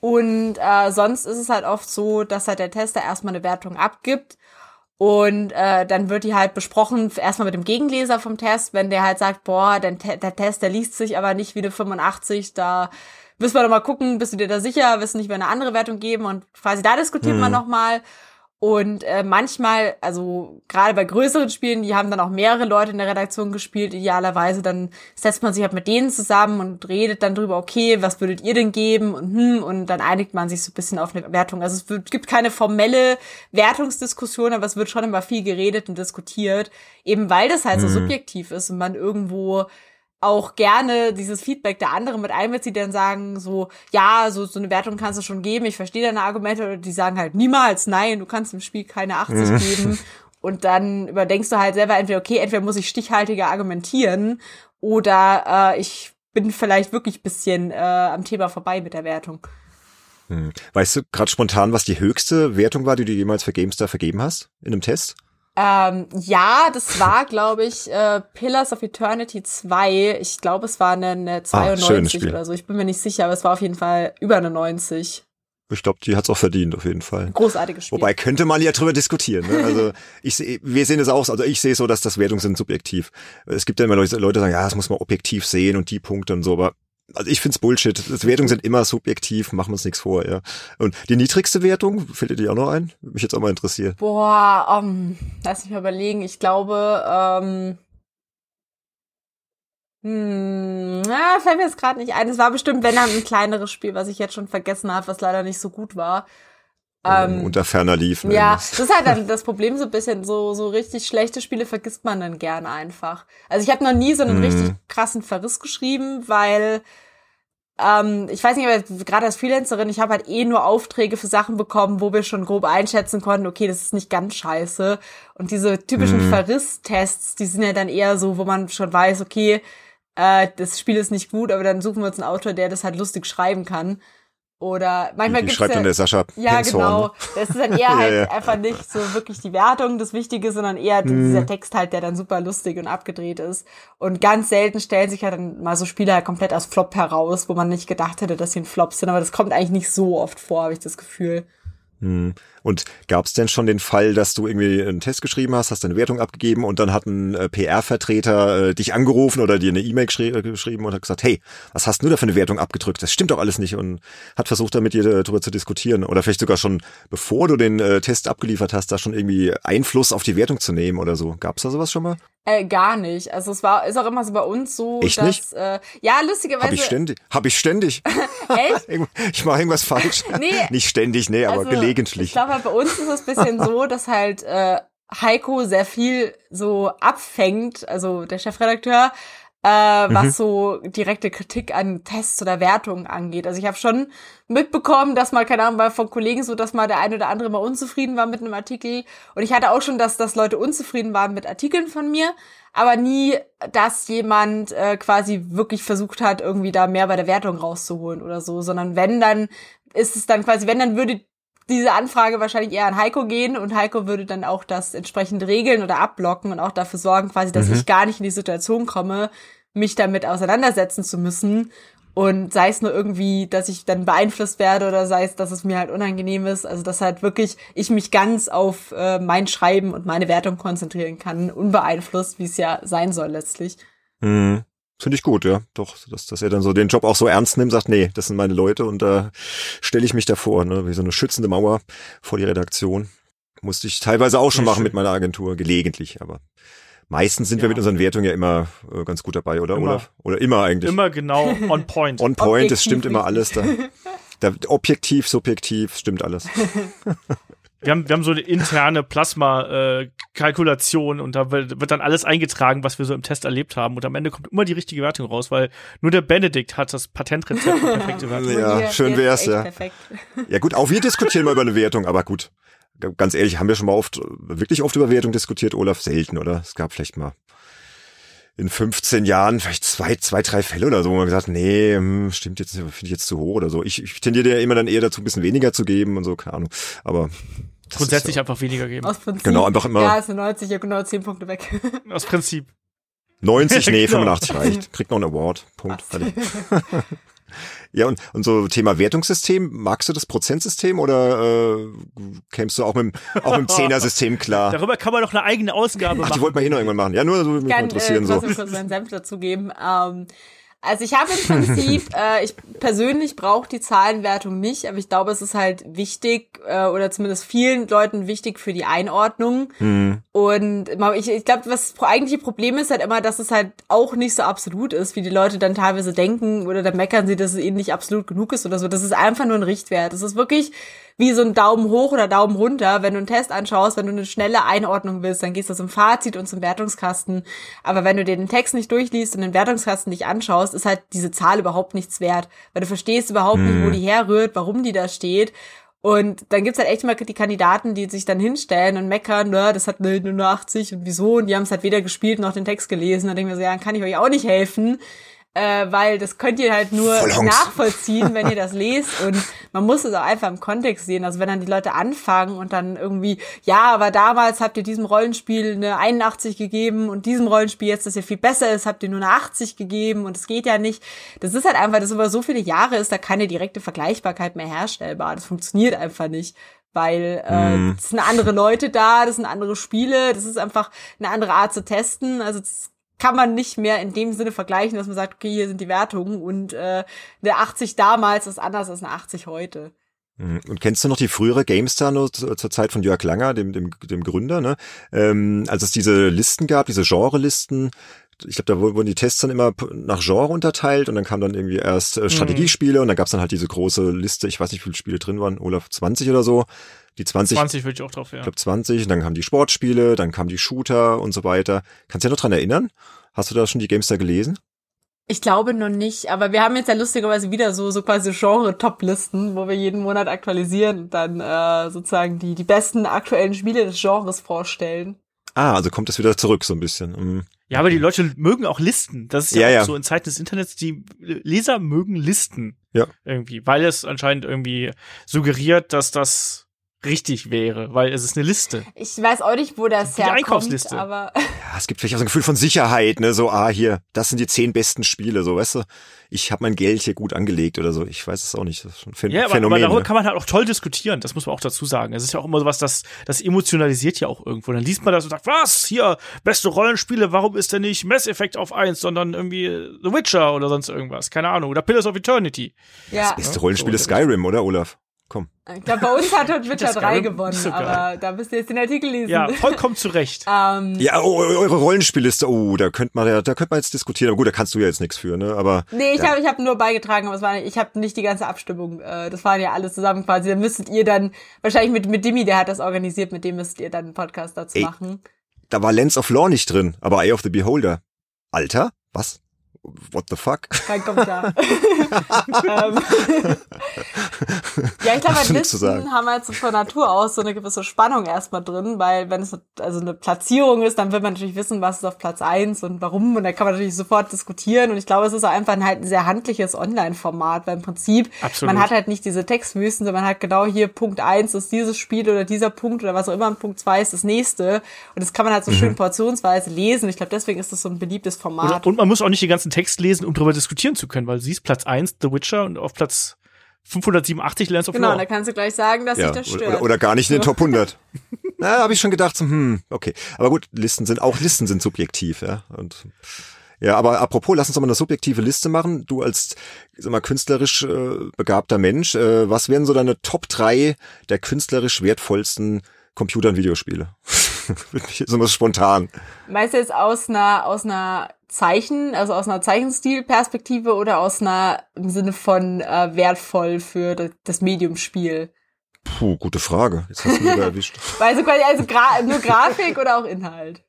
Und äh, sonst ist es halt oft so, dass halt der Tester erstmal eine Wertung abgibt. Und äh, dann wird die halt besprochen, erstmal mit dem Gegenleser vom Test, wenn der halt sagt, boah, der, der Test, der liest sich aber nicht wie eine 85, da müssen wir doch mal gucken, bist du dir da sicher, wirst du nicht mehr eine andere Wertung geben und quasi da diskutiert mhm. man nochmal. Und äh, manchmal, also gerade bei größeren Spielen, die haben dann auch mehrere Leute in der Redaktion gespielt, idealerweise, dann setzt man sich halt mit denen zusammen und redet dann drüber, okay, was würdet ihr denn geben und hm, und dann einigt man sich so ein bisschen auf eine Wertung. Also es wird, gibt keine formelle Wertungsdiskussion, aber es wird schon immer viel geredet und diskutiert, eben weil das halt mhm. so subjektiv ist und man irgendwo auch gerne dieses Feedback der anderen mit einbezieht, die dann sagen so, ja, so, so eine Wertung kannst du schon geben, ich verstehe deine Argumente, oder die sagen halt niemals nein, du kannst im Spiel keine 80 mhm. geben. Und dann überdenkst du halt selber entweder, okay, entweder muss ich stichhaltiger argumentieren oder äh, ich bin vielleicht wirklich bisschen äh, am Thema vorbei mit der Wertung. Hm. Weißt du gerade spontan, was die höchste Wertung war, die du jemals für GameStar vergeben hast in einem Test? Ähm, ja, das war, glaube ich, äh, Pillars of Eternity 2. Ich glaube, es war eine, eine 92 ah, oder so. Ich bin mir nicht sicher, aber es war auf jeden Fall über eine 90. Ich glaube, die hat's auch verdient, auf jeden Fall. Großartiges Spiel. Wobei könnte man ja drüber diskutieren. Ne? Also ich seh, wir sehen es auch, also ich sehe so, dass das Wertungen sind subjektiv. Es gibt ja immer Leute, Leute sagen, ja, das muss man objektiv sehen und die Punkte und so, aber also ich find's Bullshit. Wertungen sind immer subjektiv, machen wir uns nichts vor, ja. Und die niedrigste Wertung, fällt dir die auch noch ein? Mich jetzt auch mal interessiert. Boah, um, ähm, lass mich mal überlegen. Ich glaube, ähm, hm, na, fällt mir jetzt gerade nicht ein. Es war bestimmt, wenn dann ein kleineres Spiel, was ich jetzt schon vergessen habe, was leider nicht so gut war. Ähm, unter ferner lief. Ne? Ja, das ist halt dann das Problem so ein bisschen, so, so richtig schlechte Spiele vergisst man dann gerne einfach. Also ich habe noch nie so einen mhm. richtig krassen Verriss geschrieben, weil ähm, ich weiß nicht, aber gerade als Freelancerin, ich habe halt eh nur Aufträge für Sachen bekommen, wo wir schon grob einschätzen konnten, okay, das ist nicht ganz scheiße. Und diese typischen mhm. Verrisstests, die sind ja dann eher so, wo man schon weiß, okay, äh, das Spiel ist nicht gut, aber dann suchen wir uns einen Autor, der das halt lustig schreiben kann. Oder manchmal gibt es. schreibt ja, dann der Sascha Ja, genau. Ne? Das ist dann eher halt ja, einfach nicht so wirklich die Wertung das Wichtige, sondern eher mhm. dieser Text halt, der dann super lustig und abgedreht ist. Und ganz selten stellen sich ja dann mal so Spiele halt komplett als Flop heraus, wo man nicht gedacht hätte, dass sie ein Flop sind. Aber das kommt eigentlich nicht so oft vor, habe ich das Gefühl. Hm. Und gab es denn schon den Fall, dass du irgendwie einen Test geschrieben hast, hast deine Wertung abgegeben und dann hat ein äh, PR-Vertreter äh, dich angerufen oder dir eine E-Mail äh, geschrieben und hat gesagt, hey, was hast du da für eine Wertung abgedrückt? Das stimmt doch alles nicht und hat versucht, da mit dir darüber zu diskutieren oder vielleicht sogar schon, bevor du den äh, Test abgeliefert hast, da schon irgendwie Einfluss auf die Wertung zu nehmen oder so. Gab es da sowas schon mal? Äh, gar nicht. Also es war ist auch immer so bei uns so, ich dass nicht? Äh, ja lustigerweise. Hab ich ständig. Hab ich ständig. Echt? ich mache irgendwas falsch. nee. Nicht ständig, nee, aber also, gelegentlich. Ich glaube, halt, bei uns ist es ein bisschen so, dass halt äh, Heiko sehr viel so abfängt, also der Chefredakteur, äh, was mhm. so direkte Kritik an Tests oder Wertungen angeht. Also ich habe schon mitbekommen, dass mal, keine Ahnung, bei von Kollegen so, dass mal der eine oder andere mal unzufrieden war mit einem Artikel. Und ich hatte auch schon, dass, dass Leute unzufrieden waren mit Artikeln von mir, aber nie, dass jemand äh, quasi wirklich versucht hat, irgendwie da mehr bei der Wertung rauszuholen oder so, sondern wenn, dann ist es dann quasi, wenn, dann würde diese Anfrage wahrscheinlich eher an Heiko gehen und Heiko würde dann auch das entsprechend regeln oder abblocken und auch dafür sorgen, quasi, dass mhm. ich gar nicht in die Situation komme, mich damit auseinandersetzen zu müssen. Und sei es nur irgendwie, dass ich dann beeinflusst werde oder sei es, dass es mir halt unangenehm ist. Also dass halt wirklich ich mich ganz auf äh, mein Schreiben und meine Wertung konzentrieren kann, unbeeinflusst, wie es ja sein soll letztlich. Mhm. Finde ich gut, ja. Doch, dass, dass er dann so den Job auch so ernst nimmt, sagt, nee, das sind meine Leute und da stelle ich mich davor, ne, wie so eine schützende Mauer vor die Redaktion. Musste ich teilweise auch schon machen mit meiner Agentur, gelegentlich, aber Meistens sind ja. wir mit unseren Wertungen ja immer äh, ganz gut dabei, oder, immer. Olaf? Oder immer eigentlich. Immer genau on point. on point, es stimmt immer alles da. da. Objektiv, subjektiv, stimmt alles. wir haben, wir haben so eine interne Plasma-Kalkulation äh, und da wird, wird dann alles eingetragen, was wir so im Test erlebt haben. Und am Ende kommt immer die richtige Wertung raus, weil nur der Benedikt hat das Patentrezept perfekte Wertung. Ja, schön wär's, ja. Perfekt. Ja gut, auch wir diskutieren mal über eine Wertung, aber gut. Ganz ehrlich, haben wir schon mal oft, wirklich oft über Wertung diskutiert, Olaf? Selten, oder? Es gab vielleicht mal in 15 Jahren vielleicht zwei, zwei, drei Fälle oder so, wo man gesagt, nee, hm, stimmt jetzt, finde ich jetzt zu hoch oder so. Ich, ich tendiere ja immer dann eher dazu, ein bisschen weniger zu geben und so, keine Ahnung. Aber grundsätzlich einfach weniger geben. Aus Prinzip. Genau, einfach immer. Ja, ist 90, ja genau 10 Punkte weg. Aus Prinzip. 90, nee, genau. 85 reicht. Kriegt noch einen Award. Punkt. Ja, und, und so Thema Wertungssystem, magst du das Prozentsystem oder äh, kämst du auch mit, auch mit dem Zehner-System klar? Darüber kann man doch eine eigene Ausgabe Ach, machen. die wollten wir eh noch irgendwann machen. Ja, nur so mich Kann, interessieren. Äh, so. kurz meinen Senf dazu geben. Ähm, also ich habe im Prinzip, äh, ich persönlich brauche die Zahlenwertung nicht, aber ich glaube, es ist halt wichtig äh, oder zumindest vielen Leuten wichtig für die Einordnung. Mhm. Und ich, ich glaube, was eigentliche Problem ist halt immer, dass es halt auch nicht so absolut ist, wie die Leute dann teilweise denken oder dann meckern sie, dass es ihnen nicht absolut genug ist oder so. Das ist einfach nur ein Richtwert. Das ist wirklich wie so ein Daumen hoch oder Daumen runter. Wenn du einen Test anschaust, wenn du eine schnelle Einordnung willst, dann gehst du zum Fazit und zum Wertungskasten. Aber wenn du dir den Text nicht durchliest und den Wertungskasten nicht anschaust, ist halt diese Zahl überhaupt nichts wert. Weil du verstehst überhaupt mhm. nicht, wo die herrührt, warum die da steht. Und dann gibt's halt echt mal die Kandidaten, die sich dann hinstellen und meckern, ne, das hat nur 80 und wieso. Und die haben es halt weder gespielt noch den Text gelesen. Dann denken wir so, ja, dann kann ich euch auch nicht helfen äh, weil das könnt ihr halt nur nachvollziehen, wenn ihr das lest und man muss es auch einfach im Kontext sehen. Also wenn dann die Leute anfangen und dann irgendwie, ja, aber damals habt ihr diesem Rollenspiel eine 81 gegeben und diesem Rollenspiel jetzt, das ja viel besser ist, habt ihr nur eine 80 gegeben und es geht ja nicht. Das ist halt einfach, dass über so viele Jahre ist da keine direkte Vergleichbarkeit mehr herstellbar. Das funktioniert einfach nicht weil äh, es sind andere Leute da, das sind andere Spiele, das ist einfach eine andere Art zu testen. Also das kann man nicht mehr in dem Sinne vergleichen, dass man sagt, okay, hier sind die Wertungen und äh, eine 80 damals ist anders als eine 80 heute. Mhm. Und kennst du noch die frühere GameStar nur zur Zeit von Jörg Langer, dem, dem, dem Gründer, ne? Ähm, als es diese Listen gab, diese Genre-Listen, ich glaube, da wurden die Tests dann immer nach Genre unterteilt und dann kam dann irgendwie erst äh, Strategiespiele mhm. und dann gab's dann halt diese große Liste, ich weiß nicht, wie viele Spiele drin waren, Olaf, 20 oder so. Die 20. 20 würde ich auch drauf, ja. Ich glaube 20, und dann kamen die Sportspiele, dann kamen die Shooter und so weiter. Kannst du dich noch dran erinnern? Hast du da schon die Gamestar gelesen? Ich glaube noch nicht, aber wir haben jetzt ja lustigerweise wieder so so quasi Genre-Top-Listen, wo wir jeden Monat aktualisieren und dann äh, sozusagen die die besten aktuellen Spiele des Genres vorstellen. Ah, also kommt das wieder zurück so ein bisschen. Mhm. Ja, aber die Leute mögen auch Listen. Das ist ja, ja, ja. so in Zeiten des Internets, die Leser mögen Listen. Ja. Irgendwie, weil es anscheinend irgendwie suggeriert, dass das richtig wäre, weil es ist eine Liste. Ich weiß auch nicht, wo das die herkommt, Einkaufsliste. aber ja, es gibt vielleicht auch so ein Gefühl von Sicherheit, ne, so ah hier, das sind die zehn besten Spiele, so weißt du. Ich habe mein Geld hier gut angelegt oder so. Ich weiß es auch nicht. Das ist ein Phän ja, aber, Phänomen. Aber darüber ne? kann man halt auch toll diskutieren. Das muss man auch dazu sagen. Es ist ja auch immer sowas, das das emotionalisiert ja auch irgendwo. Dann liest man das und sagt, was hier beste Rollenspiele? Warum ist denn nicht Mass Effect auf eins, sondern irgendwie The Witcher oder sonst irgendwas? Keine Ahnung. Oder Pillars of Eternity. Ja. Das beste Rollenspiel ist Skyrim, oder Olaf? Komm. Ich glaube, bei uns hat heute Witcher 3 gewonnen, so aber da müsst ihr jetzt den Artikel lesen. Ja, vollkommen zu Recht. ähm, ja, oh, eure Rollenspielliste, oh, da könnte man ja, da könnte man jetzt diskutieren. Aber gut, da kannst du ja jetzt nichts für, ne? Aber nee, ich ja. habe ich hab nur beigetragen, aber es war, ich habe nicht die ganze Abstimmung. Äh, das waren ja alles zusammen quasi. Da müsstet ihr dann wahrscheinlich mit mit Dimi, der hat das organisiert, mit dem müsst ihr dann einen Podcast dazu Ey, machen. Da war Lens of Law nicht drin, aber Eye of the Beholder. Alter, was? What the fuck? Kein Kommentar. ähm, ja, ich glaube, bei Listen haben halt so von Natur aus so eine gewisse Spannung erstmal drin, weil wenn es also eine Platzierung ist, dann will man natürlich wissen, was ist auf Platz eins und warum und da kann man natürlich sofort diskutieren und ich glaube, es ist auch einfach ein, halt ein sehr handliches Online-Format, weil im Prinzip Absolut. man hat halt nicht diese Textwüsten, sondern man hat genau hier Punkt eins ist dieses Spiel oder dieser Punkt oder was auch immer und Punkt zwei ist das nächste und das kann man halt so mhm. schön portionsweise lesen. Ich glaube, deswegen ist das so ein beliebtes Format. Und, und man muss auch nicht die ganzen Text lesen, um darüber diskutieren zu können, weil sie ist Platz 1 The Witcher und auf Platz 587 Lands of Genau, Law. da kannst du gleich sagen, dass ja, sich das stört. Oder, oder gar nicht in den Top 100. Na, habe ich schon gedacht, so, hm, okay. Aber gut, Listen sind, auch Listen sind subjektiv, ja. Und, ja, aber apropos, lass uns doch mal eine subjektive Liste machen. Du als, sag mal, künstlerisch äh, begabter Mensch, äh, was wären so deine Top 3 der künstlerisch wertvollsten Computer- und Videospiele? so was spontan. Meinst du jetzt aus einer, aus einer Zeichen, also aus einer Zeichenstilperspektive oder aus einer im Sinne von äh, wertvoll für das Mediumspiel? Puh, gute Frage. Jetzt hast du mich erwischt. also quasi also Gra nur Grafik oder auch Inhalt?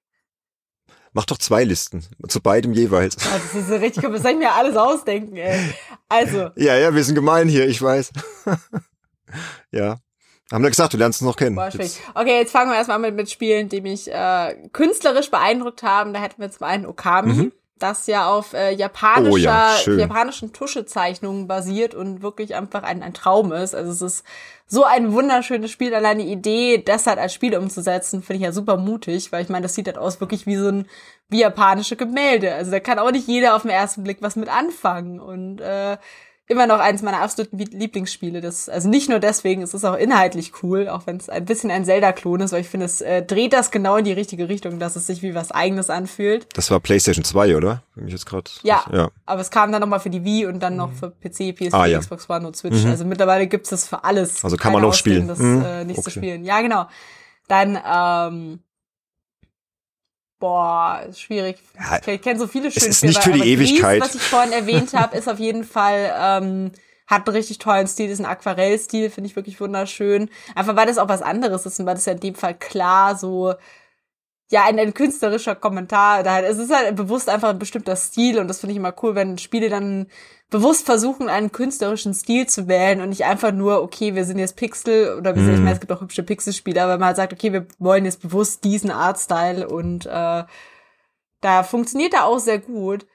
Mach doch zwei Listen. Zu beidem jeweils. Oh, das ist so richtig, das soll ich mir alles ausdenken, ey. Also. Ja, ja, wir sind gemein hier, ich weiß. ja. Haben wir gesagt, du lernst es noch kennen. Boah, jetzt. Okay, jetzt fangen wir erstmal mit, mit Spielen, die mich äh, künstlerisch beeindruckt haben. Da hätten wir zum einen Okami. Mhm das ja auf äh, japanischer, oh ja, japanischen Tuschezeichnungen basiert und wirklich einfach ein, ein Traum ist. Also es ist so ein wunderschönes Spiel. Alleine die Idee, das halt als Spiel umzusetzen, finde ich ja super mutig, weil ich meine, das sieht halt aus wirklich wie so ein wie japanische Gemälde. Also da kann auch nicht jeder auf den ersten Blick was mit anfangen. Und äh, immer noch eines meiner absoluten Lieblingsspiele. Das, also nicht nur deswegen, es ist auch inhaltlich cool, auch wenn es ein bisschen ein Zelda-Klon ist, weil ich finde, es äh, dreht das genau in die richtige Richtung, dass es sich wie was eigenes anfühlt. Das war PlayStation 2, oder? Wenn ich jetzt gerade. Ja, ja, aber es kam dann nochmal für die Wii und dann noch für PC, PS4, ah, ja. Xbox One und Switch. Mhm. Also mittlerweile gibt's das für alles. Also kann man noch spielen. Das mhm. äh, nicht okay. zu spielen. Ja, genau. Dann ähm, Boah, ist schwierig. Ich kenne so viele schöne Es ist nicht für die Ewigkeit. Gries, was ich vorhin erwähnt habe, ist auf jeden Fall ähm, hat einen richtig tollen Stil, ist ein Aquarellstil, finde ich wirklich wunderschön. Einfach weil das auch was anderes ist und weil das ja in dem Fall klar so ja, ein, ein künstlerischer Kommentar. Da es ist halt bewusst einfach ein bestimmter Stil und das finde ich immer cool, wenn Spiele dann bewusst versuchen, einen künstlerischen Stil zu wählen und nicht einfach nur, okay, wir sind jetzt Pixel oder wir sind, ich meine, es gibt auch hübsche Pixelspiele, aber man halt sagt, okay, wir wollen jetzt bewusst diesen Artstyle und äh, da funktioniert er auch sehr gut.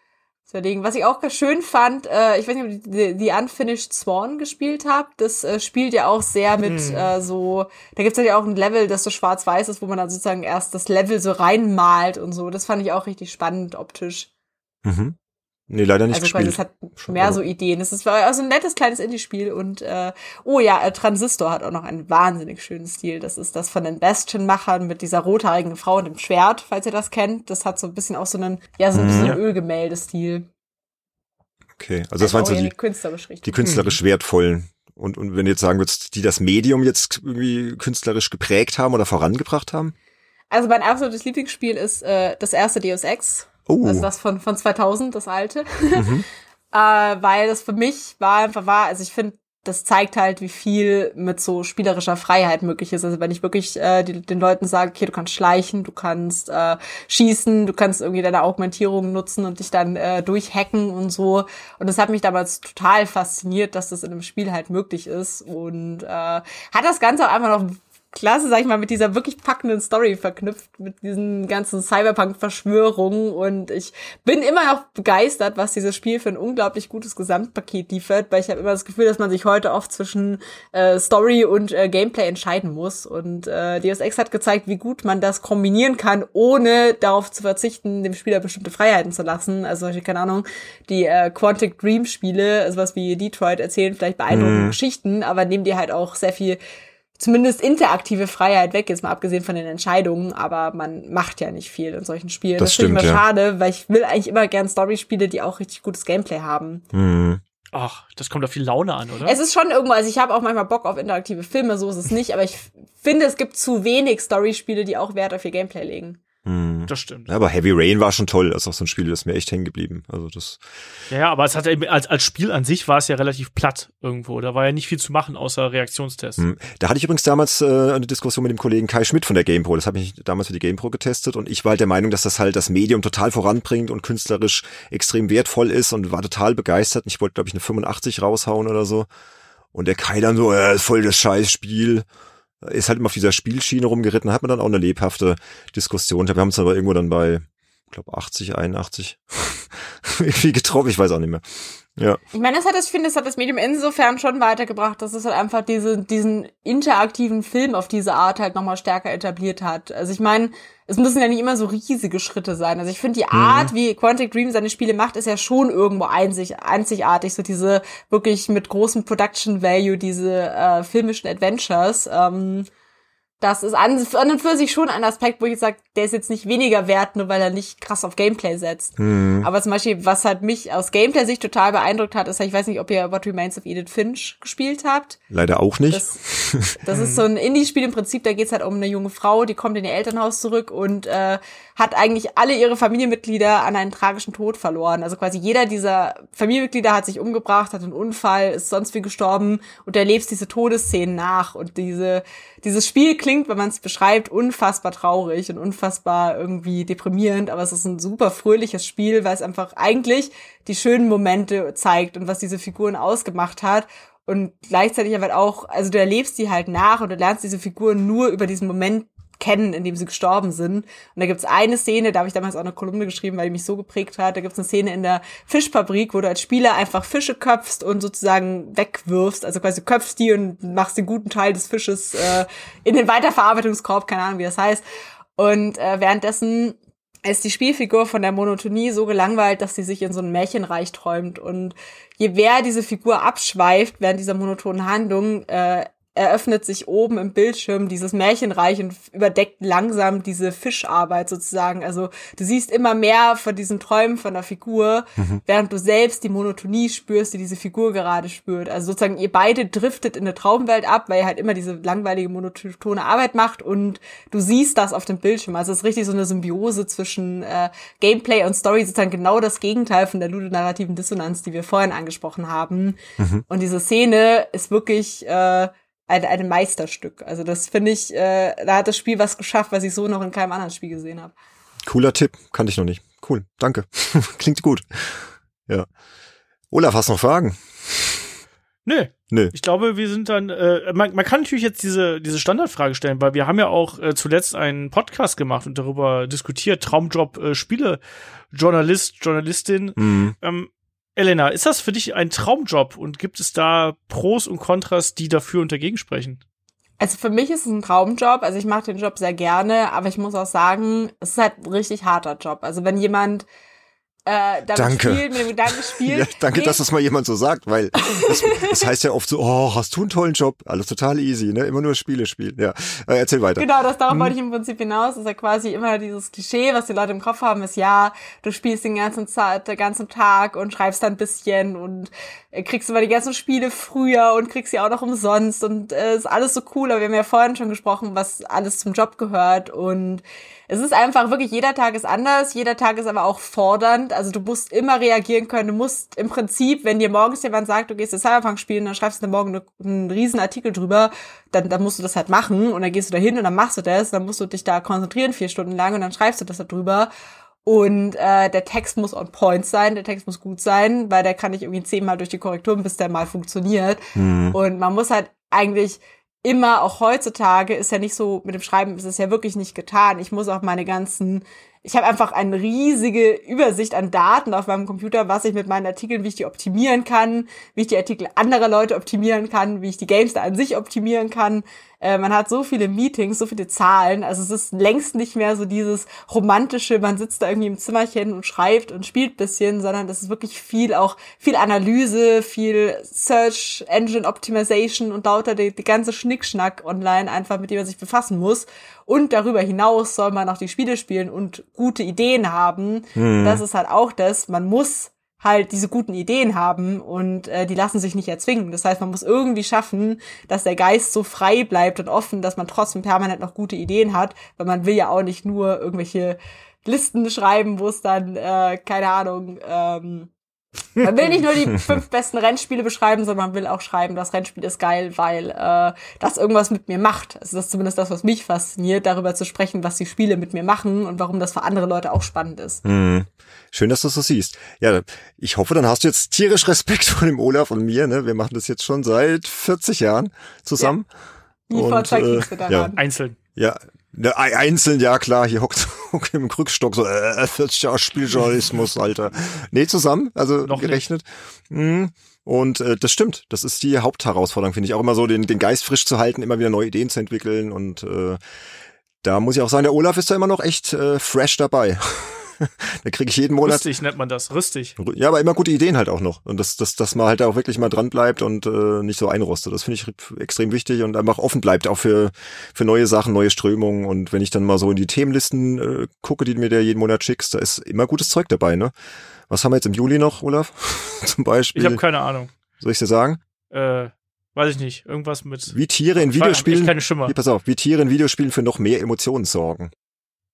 Deswegen, was ich auch schön fand, äh, ich weiß nicht, ob die, die Unfinished Swan gespielt habt. Das äh, spielt ja auch sehr mit hm. äh, so, da gibt's ja auch ein Level, das so schwarz-weiß ist, wo man dann sozusagen erst das Level so reinmalt und so. Das fand ich auch richtig spannend optisch. Mhm. Nee, leider nicht also gespielt. Also es hat Schon mehr so Ideen. Es ist also ein nettes kleines Indie-Spiel und äh, oh ja, äh, Transistor hat auch noch einen wahnsinnig schönen Stil. Das ist das von den Bastion-Machern mit dieser rothaarigen Frau und dem Schwert, falls ihr das kennt. Das hat so ein bisschen auch so einen, ja, so ein bisschen mhm. Ölgemälde-Stil. Okay, also das waren so die, künstlerisch die künstlerisch mhm. wertvollen. Und, und wenn du jetzt sagen würdest, die das Medium jetzt irgendwie künstlerisch geprägt haben oder vorangebracht haben? Also mein absolutes Lieblingsspiel ist äh, das erste Deus Ex Oh. Also das von, von 2000, das alte. Mhm. äh, weil das für mich war einfach war, also ich finde, das zeigt halt, wie viel mit so spielerischer Freiheit möglich ist. Also wenn ich wirklich äh, die, den Leuten sage, okay, du kannst schleichen, du kannst äh, schießen, du kannst irgendwie deine Augmentierung nutzen und dich dann äh, durchhacken und so. Und das hat mich damals total fasziniert, dass das in einem Spiel halt möglich ist. Und äh, hat das Ganze auch einfach noch klasse, sag ich mal, mit dieser wirklich packenden Story verknüpft, mit diesen ganzen Cyberpunk-Verschwörungen. Und ich bin immer noch begeistert, was dieses Spiel für ein unglaublich gutes Gesamtpaket liefert, weil ich habe immer das Gefühl, dass man sich heute oft zwischen äh, Story und äh, Gameplay entscheiden muss. Und äh, Deus Ex hat gezeigt, wie gut man das kombinieren kann, ohne darauf zu verzichten, dem Spieler bestimmte Freiheiten zu lassen. Also, keine Ahnung, die äh, Quantic Dream Spiele, sowas wie Detroit, erzählen vielleicht beeindruckende mm. Geschichten, aber nehmen dir halt auch sehr viel zumindest interaktive Freiheit weg, jetzt mal abgesehen von den Entscheidungen, aber man macht ja nicht viel in solchen Spielen. Das, das finde ich immer ja. schade, weil ich will eigentlich immer gern Story-Spiele, die auch richtig gutes Gameplay haben. Mhm. Ach, das kommt auf viel Laune an, oder? Es ist schon irgendwo, also ich habe auch manchmal Bock auf interaktive Filme, so ist es nicht, aber ich finde, es gibt zu wenig Story-Spiele, die auch Wert auf ihr Gameplay legen. Hm. Das stimmt. Ja, aber Heavy Rain war schon toll. Das ist auch so ein Spiel, das ist mir echt hängen geblieben. Also das. Ja, aber es hat als, als Spiel an sich war es ja relativ platt irgendwo. Da war ja nicht viel zu machen außer Reaktionstests. Hm. Da hatte ich übrigens damals äh, eine Diskussion mit dem Kollegen Kai Schmidt von der GamePro. Das habe ich damals für die GamePro getestet und ich war halt der Meinung, dass das halt das Medium total voranbringt und künstlerisch extrem wertvoll ist und war total begeistert. Ich wollte, glaube ich, eine 85 raushauen oder so. Und der Kai dann so, äh, voll das Scheißspiel ist halt immer auf dieser Spielschiene rumgeritten, hat man dann auch eine lebhafte Diskussion. Wir haben es aber irgendwo dann bei, ich glaube 80, 81 irgendwie getroffen, ich weiß auch nicht mehr. Ja. Ich meine, das hat das, ich finde, das hat das Medium insofern schon weitergebracht, dass es halt einfach diese, diesen interaktiven Film auf diese Art halt nochmal stärker etabliert hat. Also ich meine, es müssen ja nicht immer so riesige Schritte sein. Also ich finde, die Art, mhm. wie Quantic Dream seine Spiele macht, ist ja schon irgendwo einzig, einzigartig. So diese wirklich mit großem Production Value, diese äh, filmischen Adventures. Ähm, das ist an, an und für sich schon ein Aspekt, wo ich sage, der ist jetzt nicht weniger wert, nur weil er nicht krass auf Gameplay setzt. Mhm. Aber zum Beispiel, was halt mich aus Gameplay-Sicht total beeindruckt hat, ist, ich weiß nicht, ob ihr What Remains of Edith Finch gespielt habt. Leider auch nicht. Das, das ist so ein Indie-Spiel im Prinzip, da geht's halt um eine junge Frau, die kommt in ihr Elternhaus zurück und äh, hat eigentlich alle ihre Familienmitglieder an einen tragischen Tod verloren. Also quasi jeder dieser Familienmitglieder hat sich umgebracht, hat einen Unfall, ist sonst wie gestorben und erlebst diese Todesszenen nach. Und diese, dieses Spiel klingt, wenn man es beschreibt, unfassbar traurig und unfassbar irgendwie deprimierend, aber es ist ein super fröhliches Spiel, weil es einfach eigentlich die schönen Momente zeigt und was diese Figuren ausgemacht hat und gleichzeitig aber auch, also du erlebst die halt nach und du lernst diese Figuren nur über diesen Moment kennen, in dem sie gestorben sind. Und da gibt's eine Szene, da habe ich damals auch eine Kolumne geschrieben, weil die mich so geprägt hat. Da gibt's eine Szene in der Fischfabrik, wo du als Spieler einfach Fische köpfst und sozusagen wegwirfst. Also quasi köpfst die und machst den guten Teil des Fisches äh, in den Weiterverarbeitungskorb, keine Ahnung, wie das heißt. Und äh, währenddessen ist die Spielfigur von der Monotonie so gelangweilt, dass sie sich in so ein Märchenreich träumt. Und je mehr diese Figur abschweift während dieser monotonen Handlung, äh, eröffnet sich oben im Bildschirm dieses Märchenreich und überdeckt langsam diese Fischarbeit sozusagen. Also du siehst immer mehr von diesen Träumen von der Figur, mhm. während du selbst die Monotonie spürst, die diese Figur gerade spürt. Also sozusagen ihr beide driftet in eine Traumwelt ab, weil ihr halt immer diese langweilige monotone Arbeit macht und du siehst das auf dem Bildschirm. Also es ist richtig so eine Symbiose zwischen äh, Gameplay und Story, sozusagen genau das Gegenteil von der ludonarrativen Dissonanz, die wir vorhin angesprochen haben. Mhm. Und diese Szene ist wirklich äh, ein, ein Meisterstück. Also das finde ich, äh, da hat das Spiel was geschafft, was ich so noch in keinem anderen Spiel gesehen habe. Cooler Tipp, kannte ich noch nicht. Cool, danke. Klingt gut. Ja. Olaf, hast du noch Fragen? Nö. Nö. Ich glaube, wir sind dann, äh, man, man kann natürlich jetzt diese, diese Standardfrage stellen, weil wir haben ja auch äh, zuletzt einen Podcast gemacht und darüber diskutiert, Traumjob äh, Spiele, Journalist, Journalistin. Mhm. Ähm, Elena, ist das für dich ein Traumjob und gibt es da Pros und Kontras, die dafür und dagegen sprechen? Also für mich ist es ein Traumjob. Also ich mache den Job sehr gerne, aber ich muss auch sagen, es ist halt ein richtig harter Job. Also wenn jemand äh, damit danke. spielt, mit dem Gedanken spielt. Ja, danke, nee. dass das mal jemand so sagt, weil das, das heißt ja oft so, oh, hast du einen tollen Job? Alles total easy, ne? Immer nur Spiele spielen. Ja, äh, erzähl weiter. Genau, das darauf hm. wollte ich im Prinzip hinaus. Das ist ja quasi immer dieses Klischee, was die Leute im Kopf haben, ist ja, du spielst den ganzen, Zeit, den ganzen Tag und schreibst dann ein bisschen und äh, kriegst immer die ganzen Spiele früher und kriegst sie auch noch umsonst und äh, ist alles so cool. Aber wir haben ja vorhin schon gesprochen, was alles zum Job gehört und es ist einfach wirklich, jeder Tag ist anders, jeder Tag ist aber auch fordernd. Also du musst immer reagieren können. Du musst im Prinzip, wenn dir morgens jemand sagt, du gehst jetzt Cyberpunk spielen, dann schreibst du morgen einen riesen Artikel drüber, dann, dann musst du das halt machen und dann gehst du da hin und dann machst du das, dann musst du dich da konzentrieren vier Stunden lang und dann schreibst du das da drüber. Und äh, der Text muss on point sein, der Text muss gut sein, weil der kann nicht irgendwie zehnmal durch die Korrekturen, bis der mal funktioniert. Mhm. Und man muss halt eigentlich immer, auch heutzutage, ist ja nicht so, mit dem Schreiben ist es ja wirklich nicht getan. Ich muss auch meine ganzen ich habe einfach eine riesige Übersicht an Daten auf meinem Computer, was ich mit meinen Artikeln, wie ich die optimieren kann, wie ich die Artikel anderer Leute optimieren kann, wie ich die Games da an sich optimieren kann. Äh, man hat so viele Meetings, so viele Zahlen. Also es ist längst nicht mehr so dieses romantische, man sitzt da irgendwie im Zimmerchen und schreibt und spielt bisschen, sondern das ist wirklich viel auch, viel Analyse, viel Search Engine Optimization und lauter die, die ganze Schnickschnack online einfach, mit dem man sich befassen muss. Und darüber hinaus soll man auch die Spiele spielen und gute Ideen haben. Mhm. Das ist halt auch das. Man muss halt diese guten Ideen haben und äh, die lassen sich nicht erzwingen. Das heißt, man muss irgendwie schaffen, dass der Geist so frei bleibt und offen, dass man trotzdem permanent noch gute Ideen hat, weil man will ja auch nicht nur irgendwelche Listen schreiben, wo es dann, äh, keine Ahnung, ähm, man will nicht nur die fünf besten Rennspiele beschreiben, sondern man will auch schreiben, das Rennspiel ist geil, weil äh, das irgendwas mit mir macht. Also das ist zumindest das, was mich fasziniert, darüber zu sprechen, was die Spiele mit mir machen und warum das für andere Leute auch spannend ist. Mhm. Schön, dass du das so siehst. Ja, ich hoffe, dann hast du jetzt tierisch Respekt vor dem Olaf und mir. Ne? Wir machen das jetzt schon seit 40 Jahren zusammen. Ja. Wie vor zwei äh, daran. Ja. Einzeln. Ja, Ne, einzeln, ja klar, hier hockt, im Krückstock so, äh, 40 Jahre Spieljournalismus, Alter. Nee, zusammen, also Noch gerechnet. Mhm. Und äh, das stimmt, das ist die Hauptherausforderung, finde ich. Auch immer so den, den Geist frisch zu halten, immer wieder neue Ideen zu entwickeln. Und äh, da muss ich auch sagen, der Olaf ist da immer noch echt äh, fresh dabei. da kriege ich jeden Monat. Rüstig nennt man das, rüstig. Ja, aber immer gute Ideen halt auch noch. Und dass, dass, dass man halt auch wirklich mal dran bleibt und äh, nicht so einrostet. Das finde ich extrem wichtig und einfach offen bleibt auch für, für neue Sachen, neue Strömungen. Und wenn ich dann mal so in die Themenlisten äh, gucke, die du mir der jeden Monat schickst, da ist immer gutes Zeug dabei, ne? Was haben wir jetzt im Juli noch, Olaf? Zum Beispiel. Ich habe keine Ahnung. Soll ich dir sagen? Äh, weiß ich nicht. Irgendwas mit. Wie Tiere in Videospielen. Ich keine Schimmer. Hier, pass auf, wie Tiere in Videospielen für noch mehr Emotionen sorgen.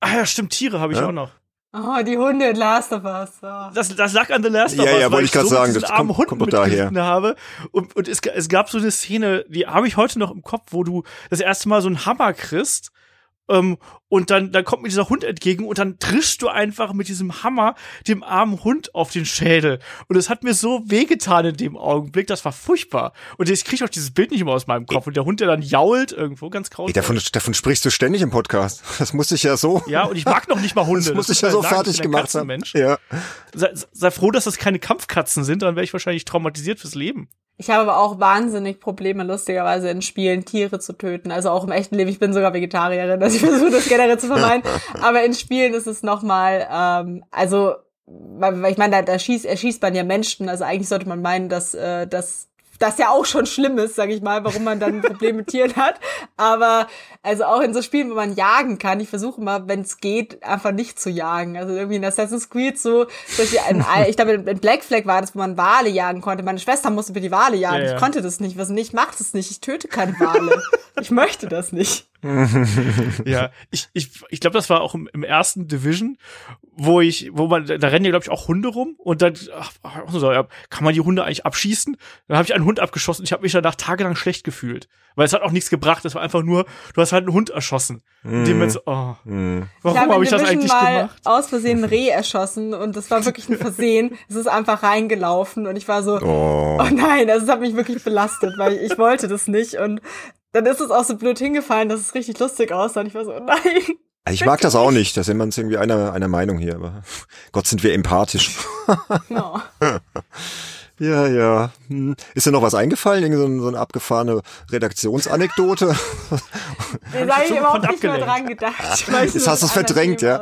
Ah ja, stimmt, Tiere habe ich ja? auch noch. Oh, die Hunde in Last of Us. Oh. Das, das lag an The Last of Us. Ja, ja, wollte ich gerade so sagen, das kommt, Hund kommt daher. Habe. Und, und es, es gab so eine Szene, die habe ich heute noch im Kopf, wo du das erste Mal so einen Hammer kriegst ähm, und dann, dann kommt mir dieser Hund entgegen und dann trischst du einfach mit diesem Hammer dem armen Hund auf den Schädel. Und es hat mir so wehgetan in dem Augenblick, das war furchtbar. Und ich kriege auch dieses Bild nicht immer aus meinem Kopf. Und der Hund, der dann jault irgendwo, ganz grausam. Davon, davon sprichst du ständig im Podcast. Das musste ich ja so. Ja, und ich mag noch nicht mal Hunde. Das musste ich ja so sagen, fertig gemacht haben. Mensch. Ja. Sei, sei froh, dass das keine Kampfkatzen sind, dann wäre ich wahrscheinlich traumatisiert fürs Leben. Ich habe aber auch wahnsinnig Probleme, lustigerweise in Spielen Tiere zu töten. Also auch im echten Leben. Ich bin sogar Vegetarierin, also ich versuche das generell zu vermeiden. aber in Spielen ist es nochmal, ähm, also, weil ich meine, da, da schießt, erschießt man ja Menschen. Also eigentlich sollte man meinen, dass, äh, dass das ja auch schon schlimm ist, sage ich mal, warum man dann ein Problem mit Tieren hat. Aber also auch in so Spielen, wo man jagen kann, ich versuche mal, wenn es geht, einfach nicht zu jagen. Also irgendwie in Assassin's Creed so, dass ich, in, ich glaube in Black Flag war das, wo man Wale jagen konnte. Meine Schwester musste mir die Wale jagen. Ja, ja. Ich konnte das nicht. Was nicht, macht es nicht. Ich töte keine Wale. ich möchte das nicht. ja, ich, ich, ich glaube, das war auch im, im ersten Division, wo ich, wo man, da rennen ja, glaube ich, auch Hunde rum und dann ach, so, ja, kann man die Hunde eigentlich abschießen? Dann habe ich einen Hund abgeschossen und ich habe mich danach tagelang schlecht gefühlt. Weil es hat auch nichts gebracht. Es war einfach nur, du hast halt einen Hund erschossen. Mm. Dem jetzt, oh, mm. warum habe hab ich das eigentlich mal gemacht? aus Versehen ein Reh erschossen und das war wirklich ein Versehen. es ist einfach reingelaufen und ich war so, oh, oh nein, also es hat mich wirklich belastet, weil ich, ich wollte das nicht und dann ist es auch so blöd hingefallen, dass es richtig lustig aussah und ich war so, oh nein. Also ich mag das auch nicht, da sind wir uns irgendwie einer, einer Meinung hier, aber Gott sind wir empathisch. No. Ja, ja. Hm. Ist dir noch was eingefallen? Irgend so, eine, so eine abgefahrene Redaktionsanekdote? Da habe ich überhaupt nicht mehr dran gedacht. Jetzt hast du es verdrängt, ja.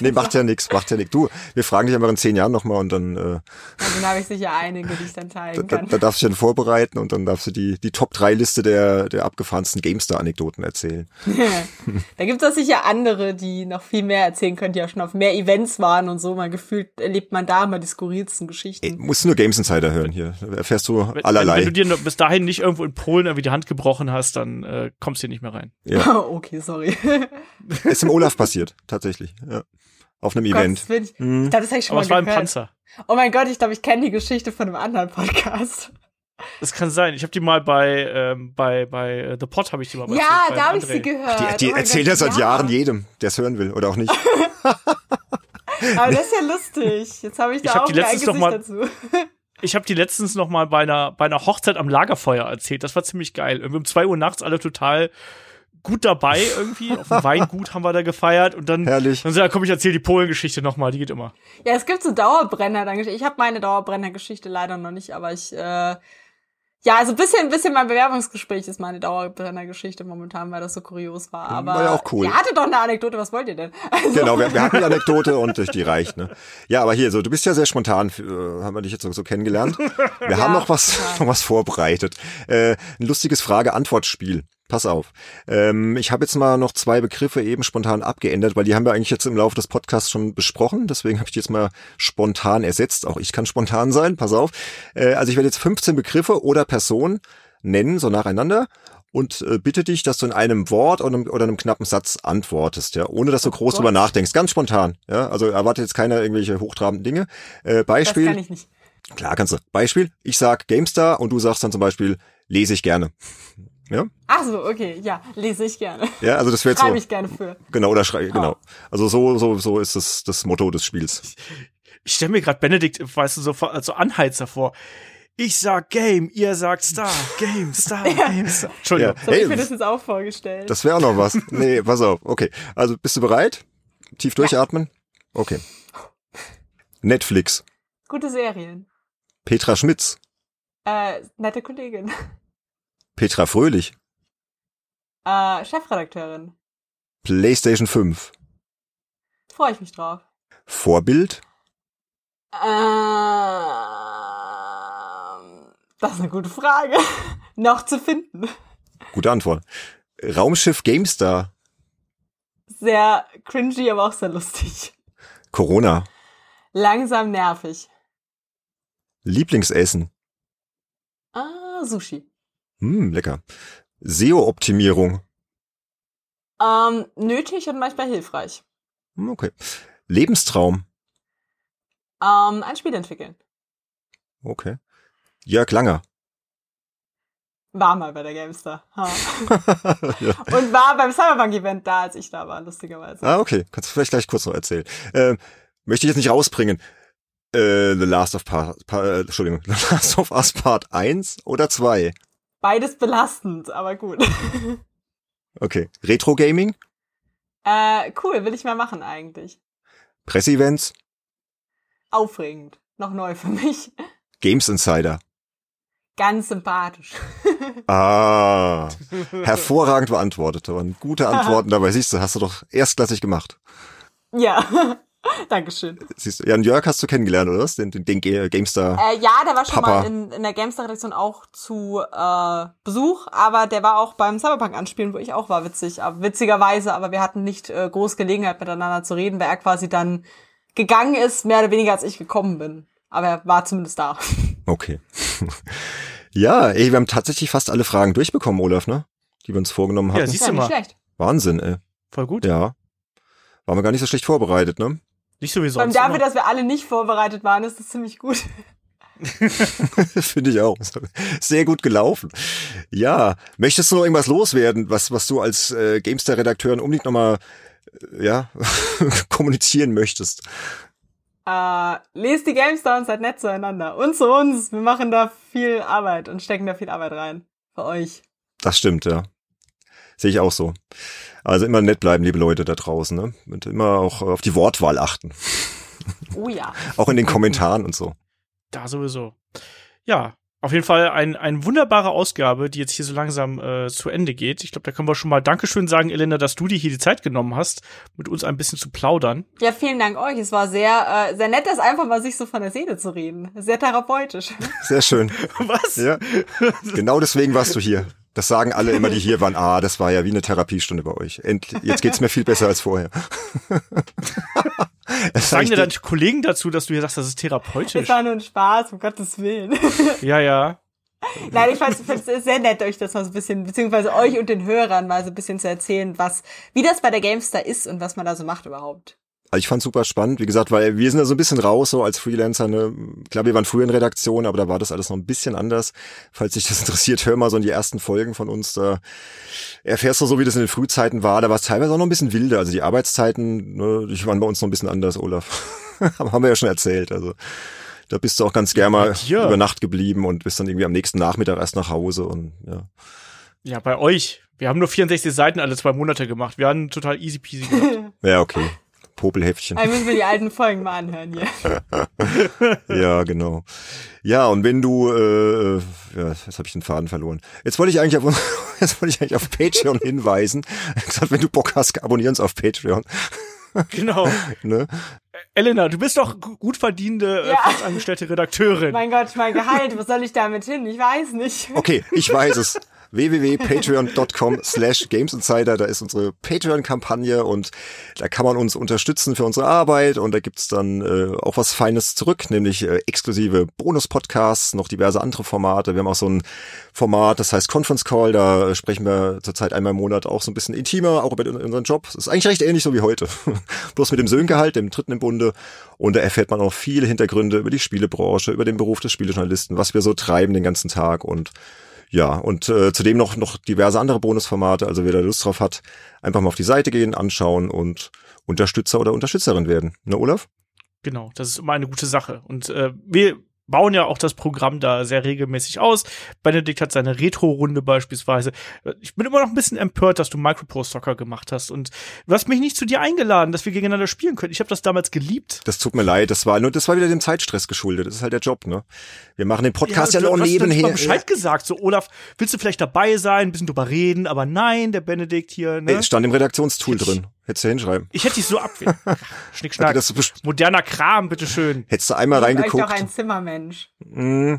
Nee, macht ja nichts, macht ja nichts. Du, wir fragen dich aber in zehn Jahren nochmal und dann... Äh, ja, dann habe ich sicher einige, die ich dann teilen da, kann. Da, da darfst du dich dann vorbereiten und dann darfst du die, die Top-3-Liste der, der abgefahrensten Gamestar-Anekdoten erzählen. da gibt es sicher andere, die noch viel mehr erzählen können, die auch schon auf mehr Events waren und so. Mal gefühlt erlebt man da immer die skurrilsten Geschichten. Ey, musst du nur Games Insider weiterhören hier. Da erfährst du allerlei. Wenn, wenn, du dir bis dahin nicht irgendwo in Polen irgendwie die Hand gebrochen hast, dann äh, kommst du hier nicht mehr rein. Ja. okay, sorry. Ist im Olaf passiert, tatsächlich. Ja. Auf einem Gott, Event. Ich, mhm. ich glaube, das ich schon Aber mal es war gehört. ein Panzer. Oh mein Gott, ich glaube, ich kenne die Geschichte von einem anderen Podcast. Das kann sein. Ich habe die mal bei ähm, bei bei äh, The Pot habe ich die mal. Ja, da habe ich sie gehört. Die, die oh erzählt ja seit Jahren jedem, der es hören will oder auch nicht. Aber das ist ja lustig. Jetzt habe ich da ich hab auch die letztens Gesicht mal, dazu. Ich habe die letztens noch mal bei einer bei einer Hochzeit am Lagerfeuer erzählt. Das war ziemlich geil. Irgendwie um zwei Uhr nachts alle total gut dabei irgendwie. Auf dem Weingut haben wir da gefeiert und dann, Herrlich. dann so, ja, komm, ich erzähle die Polengeschichte noch mal. Die geht immer. Ja, es gibt so Dauerbrenner. Ich habe meine Dauerbrenner-Geschichte leider noch nicht, aber ich äh, ja, also ein bisschen, bisschen mein Bewerbungsgespräch ist meine Dauerbrenner-Geschichte momentan, weil das so kurios war. Aber war ja auch cool. Ihr hattet doch eine Anekdote, was wollt ihr denn? Also. Genau, wir, wir hatten die Anekdote und die reicht, ne? Ja, aber hier, so, du bist ja sehr spontan, äh, haben wir dich jetzt so, so kennengelernt. Wir ja, haben noch was, ja. noch was vorbereitet. Äh, ein lustiges Frage-Antwort-Spiel. Pass auf. Ähm, ich habe jetzt mal noch zwei Begriffe eben spontan abgeändert, weil die haben wir eigentlich jetzt im Laufe des Podcasts schon besprochen. Deswegen habe ich die jetzt mal spontan ersetzt. Auch ich kann spontan sein. Pass auf. Äh, also ich werde jetzt 15 Begriffe oder Personen nennen, so nacheinander. Und äh, bitte dich, dass du in einem Wort oder einem, oder einem knappen Satz antwortest, ja, ohne dass du oh groß drüber nachdenkst. Ganz spontan, ja. Also erwarte jetzt keiner irgendwelche hochtrabenden Dinge. Äh, Beispiel. Das kann ich nicht. Klar kannst du. Beispiel, ich sag GameStar und du sagst dann zum Beispiel, lese ich gerne. Ja? Ach so, okay, ja, lese ich gerne. Ja, also das wäre jetzt Schreibe so. ich gerne für. Genau, oder schreibe, oh. genau. Also so, so, so ist das, das Motto des Spiels. Ich, stelle mir gerade Benedikt, weißt du, so also Anheizer vor. Ich sag Game, ihr sagt Star, Game, Star, Game, Star. Entschuldigung. Ja. So hey, ich mir das jetzt auch vorgestellt. Das wäre auch noch was. Nee, pass auf. Okay, also bist du bereit? Tief durchatmen? Okay. Netflix. Gute Serien. Petra Schmitz. Äh, nette Kollegin. Petra Fröhlich. Äh, Chefredakteurin. PlayStation 5. Freue ich mich drauf. Vorbild? Ähm, das ist eine gute Frage. Noch zu finden. Gute Antwort. Raumschiff GameStar. Sehr cringy, aber auch sehr lustig. Corona. Langsam nervig. Lieblingsessen. Ah, Sushi. Hm, lecker. SEO-Optimierung. Ähm, nötig und manchmal hilfreich. Hm, okay. Lebenstraum. Ähm, ein Spiel entwickeln. Okay. Jörg Langer. War mal bei der Gamestar. Ha. ja. Und war beim Cyberpunk-Event da, als ich da war, lustigerweise. Ah, okay. Kannst du vielleicht gleich kurz noch erzählen. Ähm, möchte ich jetzt nicht rausbringen. Äh, The Last of Part, Part äh, Entschuldigung, The Last of Us Part 1 oder 2? Beides belastend, aber gut. okay. Retro Gaming? Äh, cool, will ich mal machen eigentlich. Presseevents? Aufregend. Noch neu für mich. Games Insider. Ganz sympathisch. ah, hervorragend beantwortet. Aber gute Antworten dabei. Siehst du, hast du doch erstklassig gemacht. Ja. Dankeschön. Siehst du, Jan Jörg hast du kennengelernt, oder was? Den, den, den GameStar. Äh, ja, der war schon Papa. mal in, in der GameStar-Redaktion auch zu äh, Besuch, aber der war auch beim Cyberpunk anspielen, wo ich auch war, witzig. Aber, witzigerweise, aber wir hatten nicht äh, groß Gelegenheit miteinander zu reden, weil er quasi dann gegangen ist, mehr oder weniger als ich gekommen bin. Aber er war zumindest da. Okay. ja, ey, wir haben tatsächlich fast alle Fragen durchbekommen, Olaf, ne? Die wir uns vorgenommen hatten. Ja, siehst du mal. Schlecht. Wahnsinn, ey. Voll gut. Ja. Waren wir gar nicht so schlecht vorbereitet, ne? Nicht so wie sonst. Und dafür, dass wir alle nicht vorbereitet waren, ist das ziemlich gut. Finde ich auch. Sehr gut gelaufen. Ja, möchtest du noch irgendwas loswerden, was, was du als äh, Gamestar-Redakteurin unbedingt nochmal äh, ja, kommunizieren möchtest? Äh, lest die Gamestar und seid nett zueinander. Und zu uns. Wir machen da viel Arbeit und stecken da viel Arbeit rein. Für euch. Das stimmt, ja. Sehe ich auch so. Also immer nett bleiben, liebe Leute da draußen, ne? Und immer auch auf die Wortwahl achten. Oh ja. auch in den Kommentaren und so. Da sowieso. Ja, auf jeden Fall ein, eine wunderbare Ausgabe, die jetzt hier so langsam äh, zu Ende geht. Ich glaube, da können wir schon mal Dankeschön sagen, Elena, dass du dir hier die Zeit genommen hast, mit uns ein bisschen zu plaudern. Ja, vielen Dank euch. Es war sehr, äh, sehr nett, das einfach mal sich so von der Seele zu reden. Sehr therapeutisch. Sehr schön. Was? Ja. Genau deswegen warst du hier. Das sagen alle immer, die hier waren. Ah, das war ja wie eine Therapiestunde bei euch. Endlich, jetzt geht's mir viel besser als vorher. Was sagen dir deine Kollegen dazu, dass du hier sagst, das ist therapeutisch? Das war nur ein Spaß, um Gottes Willen. Ja, ja. Nein, ich fand es sehr nett, euch das mal so ein bisschen, beziehungsweise euch und den Hörern mal so ein bisschen zu erzählen, was, wie das bei der Gamestar ist und was man da so macht überhaupt. Also ich fand super spannend, wie gesagt, weil wir sind da so ein bisschen raus, so als Freelancer. Ne? Klar, wir waren früher in Redaktion, aber da war das alles noch ein bisschen anders. Falls dich das interessiert, hör mal so in die ersten Folgen von uns. Da erfährst du so, wie das in den Frühzeiten war. Da war es teilweise auch noch ein bisschen wilder. Also die Arbeitszeiten, ne, die waren bei uns noch ein bisschen anders, Olaf. Haben wir ja schon erzählt. Also da bist du auch ganz gerne mal ja. über Nacht geblieben und bist dann irgendwie am nächsten Nachmittag erst nach Hause und ja. Ja, bei euch. Wir haben nur 64 Seiten alle zwei Monate gemacht. Wir haben total easy peasy gemacht. ja, okay. Popelheftchen. Also müssen wir die alten Folgen mal anhören hier. ja, genau. Ja, und wenn du, äh, ja, jetzt habe ich den Faden verloren. Jetzt wollte ich eigentlich auf, jetzt wollte ich eigentlich auf Patreon hinweisen. Ich gesagt, wenn du Bock hast, abonnieren uns auf Patreon. Genau. ne? Elena, du bist doch gut verdiente, äh, ja. festangestellte Redakteurin. Mein Gott, mein Gehalt, was soll ich damit hin? Ich weiß nicht. Okay, ich weiß es www.patreon.com slash gamesinsider. Da ist unsere Patreon-Kampagne und da kann man uns unterstützen für unsere Arbeit und da gibt's dann äh, auch was Feines zurück, nämlich äh, exklusive Bonus-Podcasts, noch diverse andere Formate. Wir haben auch so ein Format, das heißt Conference Call, da sprechen wir zurzeit einmal im Monat auch so ein bisschen intimer, auch über unseren Job. Das ist eigentlich recht ähnlich so wie heute. Bloß mit dem Söhngehalt, dem dritten im Bunde. Und da erfährt man auch viele Hintergründe über die Spielebranche, über den Beruf des Spielejournalisten, was wir so treiben den ganzen Tag und ja, und äh, zudem noch, noch diverse andere Bonusformate. Also wer da Lust drauf hat, einfach mal auf die Seite gehen, anschauen und Unterstützer oder Unterstützerin werden. Ne, Olaf? Genau, das ist immer eine gute Sache. Und äh, wir bauen ja auch das Programm da sehr regelmäßig aus. Benedikt hat seine Retro-Runde beispielsweise. Ich bin immer noch ein bisschen empört, dass du Micropro-Soccer gemacht hast und du hast mich nicht zu dir eingeladen, dass wir gegeneinander spielen können. Ich habe das damals geliebt. Das tut mir leid, das war nur, das war wieder dem Zeitstress geschuldet. Das ist halt der Job, ne? Wir machen den Podcast ja, ja noch nebenher. Du hast Bescheid gesagt, so Olaf, willst du vielleicht dabei sein, ein bisschen drüber reden, aber nein, der Benedikt hier, ne? Nee, es stand im Redaktionstool ich, drin. Hättest du hinschreiben. Ich hätte dich so abwählen. Schnickschnack. Das Moderner Kram, bitteschön. Hättest du einmal reingeguckt. Ich doch ein Zimmermensch. Mm.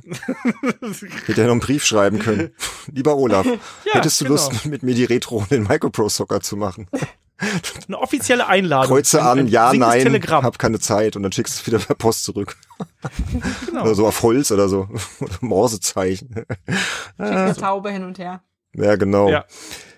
Hätte ja noch einen Brief schreiben können. Lieber Olaf, ja, hättest du genau. Lust, mit mir die Retro in Micropro Soccer zu machen? Eine offizielle Einladung. Kreuze an, ja, nein, Telegramm. hab keine Zeit und dann schickst du es wieder per Post zurück. Genau. Oder so auf Holz oder so. Oder Morsezeichen. Schickst eine Taube hin und her. Ja, genau. Ja.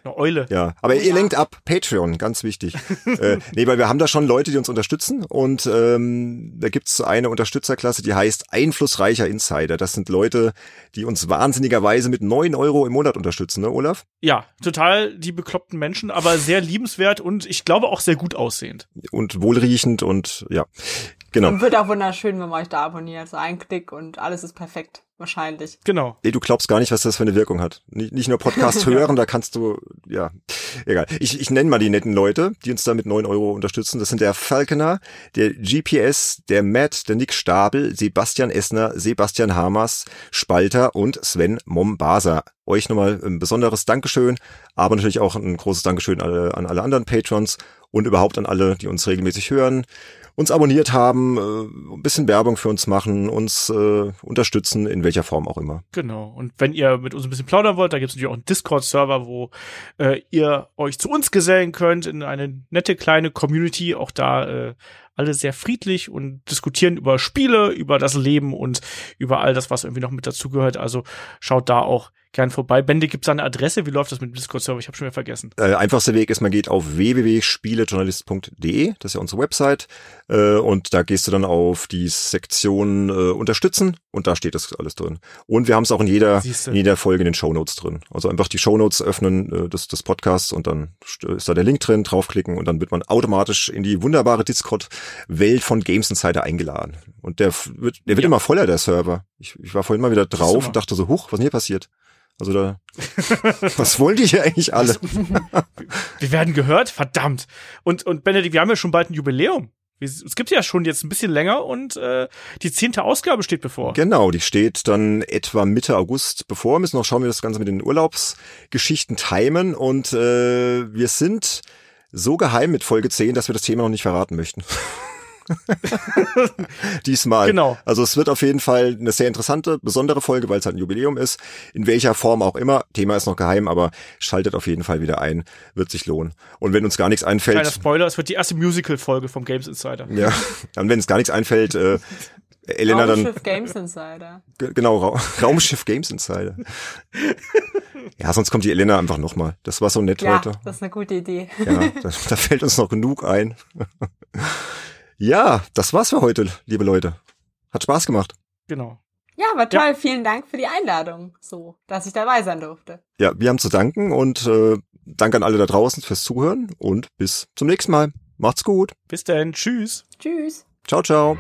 Eine Eule. Ja, aber ihr lenkt ab. Patreon, ganz wichtig. äh, nee, weil wir haben da schon Leute, die uns unterstützen und ähm, da gibt's eine Unterstützerklasse, die heißt Einflussreicher Insider. Das sind Leute, die uns wahnsinnigerweise mit neun Euro im Monat unterstützen, ne, Olaf? Ja, total die bekloppten Menschen, aber sehr liebenswert und ich glaube auch sehr gut aussehend. Und wohlriechend und ja. Genau. Und wird auch wunderschön, wenn man euch da abonniert. So ein Klick und alles ist perfekt. Wahrscheinlich. Genau. Nee, du glaubst gar nicht, was das für eine Wirkung hat. Nicht, nicht nur Podcast hören, da kannst du, ja, egal. Ich, ich nenne mal die netten Leute, die uns da mit neun Euro unterstützen. Das sind der Falkener, der GPS, der Matt, der Nick Stabel, Sebastian Essner, Sebastian Hamers, Spalter und Sven Mombasa. Euch nochmal ein besonderes Dankeschön, aber natürlich auch ein großes Dankeschön an alle anderen Patrons und überhaupt an alle, die uns regelmäßig hören uns abonniert haben, äh, ein bisschen Werbung für uns machen, uns äh, unterstützen, in welcher Form auch immer. Genau. Und wenn ihr mit uns ein bisschen plaudern wollt, da gibt es natürlich auch einen Discord-Server, wo äh, ihr euch zu uns gesellen könnt in eine nette kleine Community. Auch da äh, alle sehr friedlich und diskutieren über Spiele, über das Leben und über all das, was irgendwie noch mit dazugehört. Also schaut da auch gern vorbei. Bände, gibt es eine Adresse? Wie läuft das mit dem Discord-Server? Ich habe schon wieder vergessen. Äh, einfachster Weg ist, man geht auf www.spielejournalist.de, das ist ja unsere Website, äh, und da gehst du dann auf die Sektion äh, Unterstützen und da steht das alles drin. Und wir haben es auch in jeder, in jeder Folge in den Shownotes drin. Also einfach die Shownotes öffnen äh, des, des Podcasts und dann ist da der Link drin, draufklicken und dann wird man automatisch in die wunderbare Discord-Welt von Games Insider eingeladen. Und der wird, der wird ja. immer voller, der Server. Ich, ich war vorhin mal wieder drauf und dachte so, huch, was ist denn hier passiert? Also da, was wollen die hier eigentlich alle? wir werden gehört, verdammt. Und, und Benedikt, wir haben ja schon bald ein Jubiläum. Es gibt ja schon jetzt ein bisschen länger und äh, die zehnte Ausgabe steht bevor. Genau, die steht dann etwa Mitte August bevor. Wir müssen noch schauen, wie wir das Ganze mit den Urlaubsgeschichten timen. Und äh, wir sind so geheim mit Folge 10, dass wir das Thema noch nicht verraten möchten. Diesmal. Genau. Also es wird auf jeden Fall eine sehr interessante, besondere Folge, weil es halt ein Jubiläum ist. In welcher Form auch immer. Thema ist noch geheim, aber schaltet auf jeden Fall wieder ein. Wird sich lohnen. Und wenn uns gar nichts einfällt. Kleiner Spoiler, es wird die erste Musical-Folge vom Games Insider. Ja. Und wenn es gar nichts einfällt, äh, Elena dann. Raumschiff Games Insider. Genau, Ra Raumschiff Games Insider. ja, sonst kommt die Elena einfach nochmal. Das war so nett ja, heute. Das ist eine gute Idee. Ja, da, da fällt uns noch genug ein. Ja, das war's für heute, liebe Leute. Hat Spaß gemacht. Genau. Ja, war toll. Ja. Vielen Dank für die Einladung, so, dass ich dabei sein durfte. Ja, wir haben zu danken und äh, Dank an alle da draußen fürs Zuhören und bis zum nächsten Mal. Macht's gut. Bis dann. Tschüss. Tschüss. Ciao, ciao.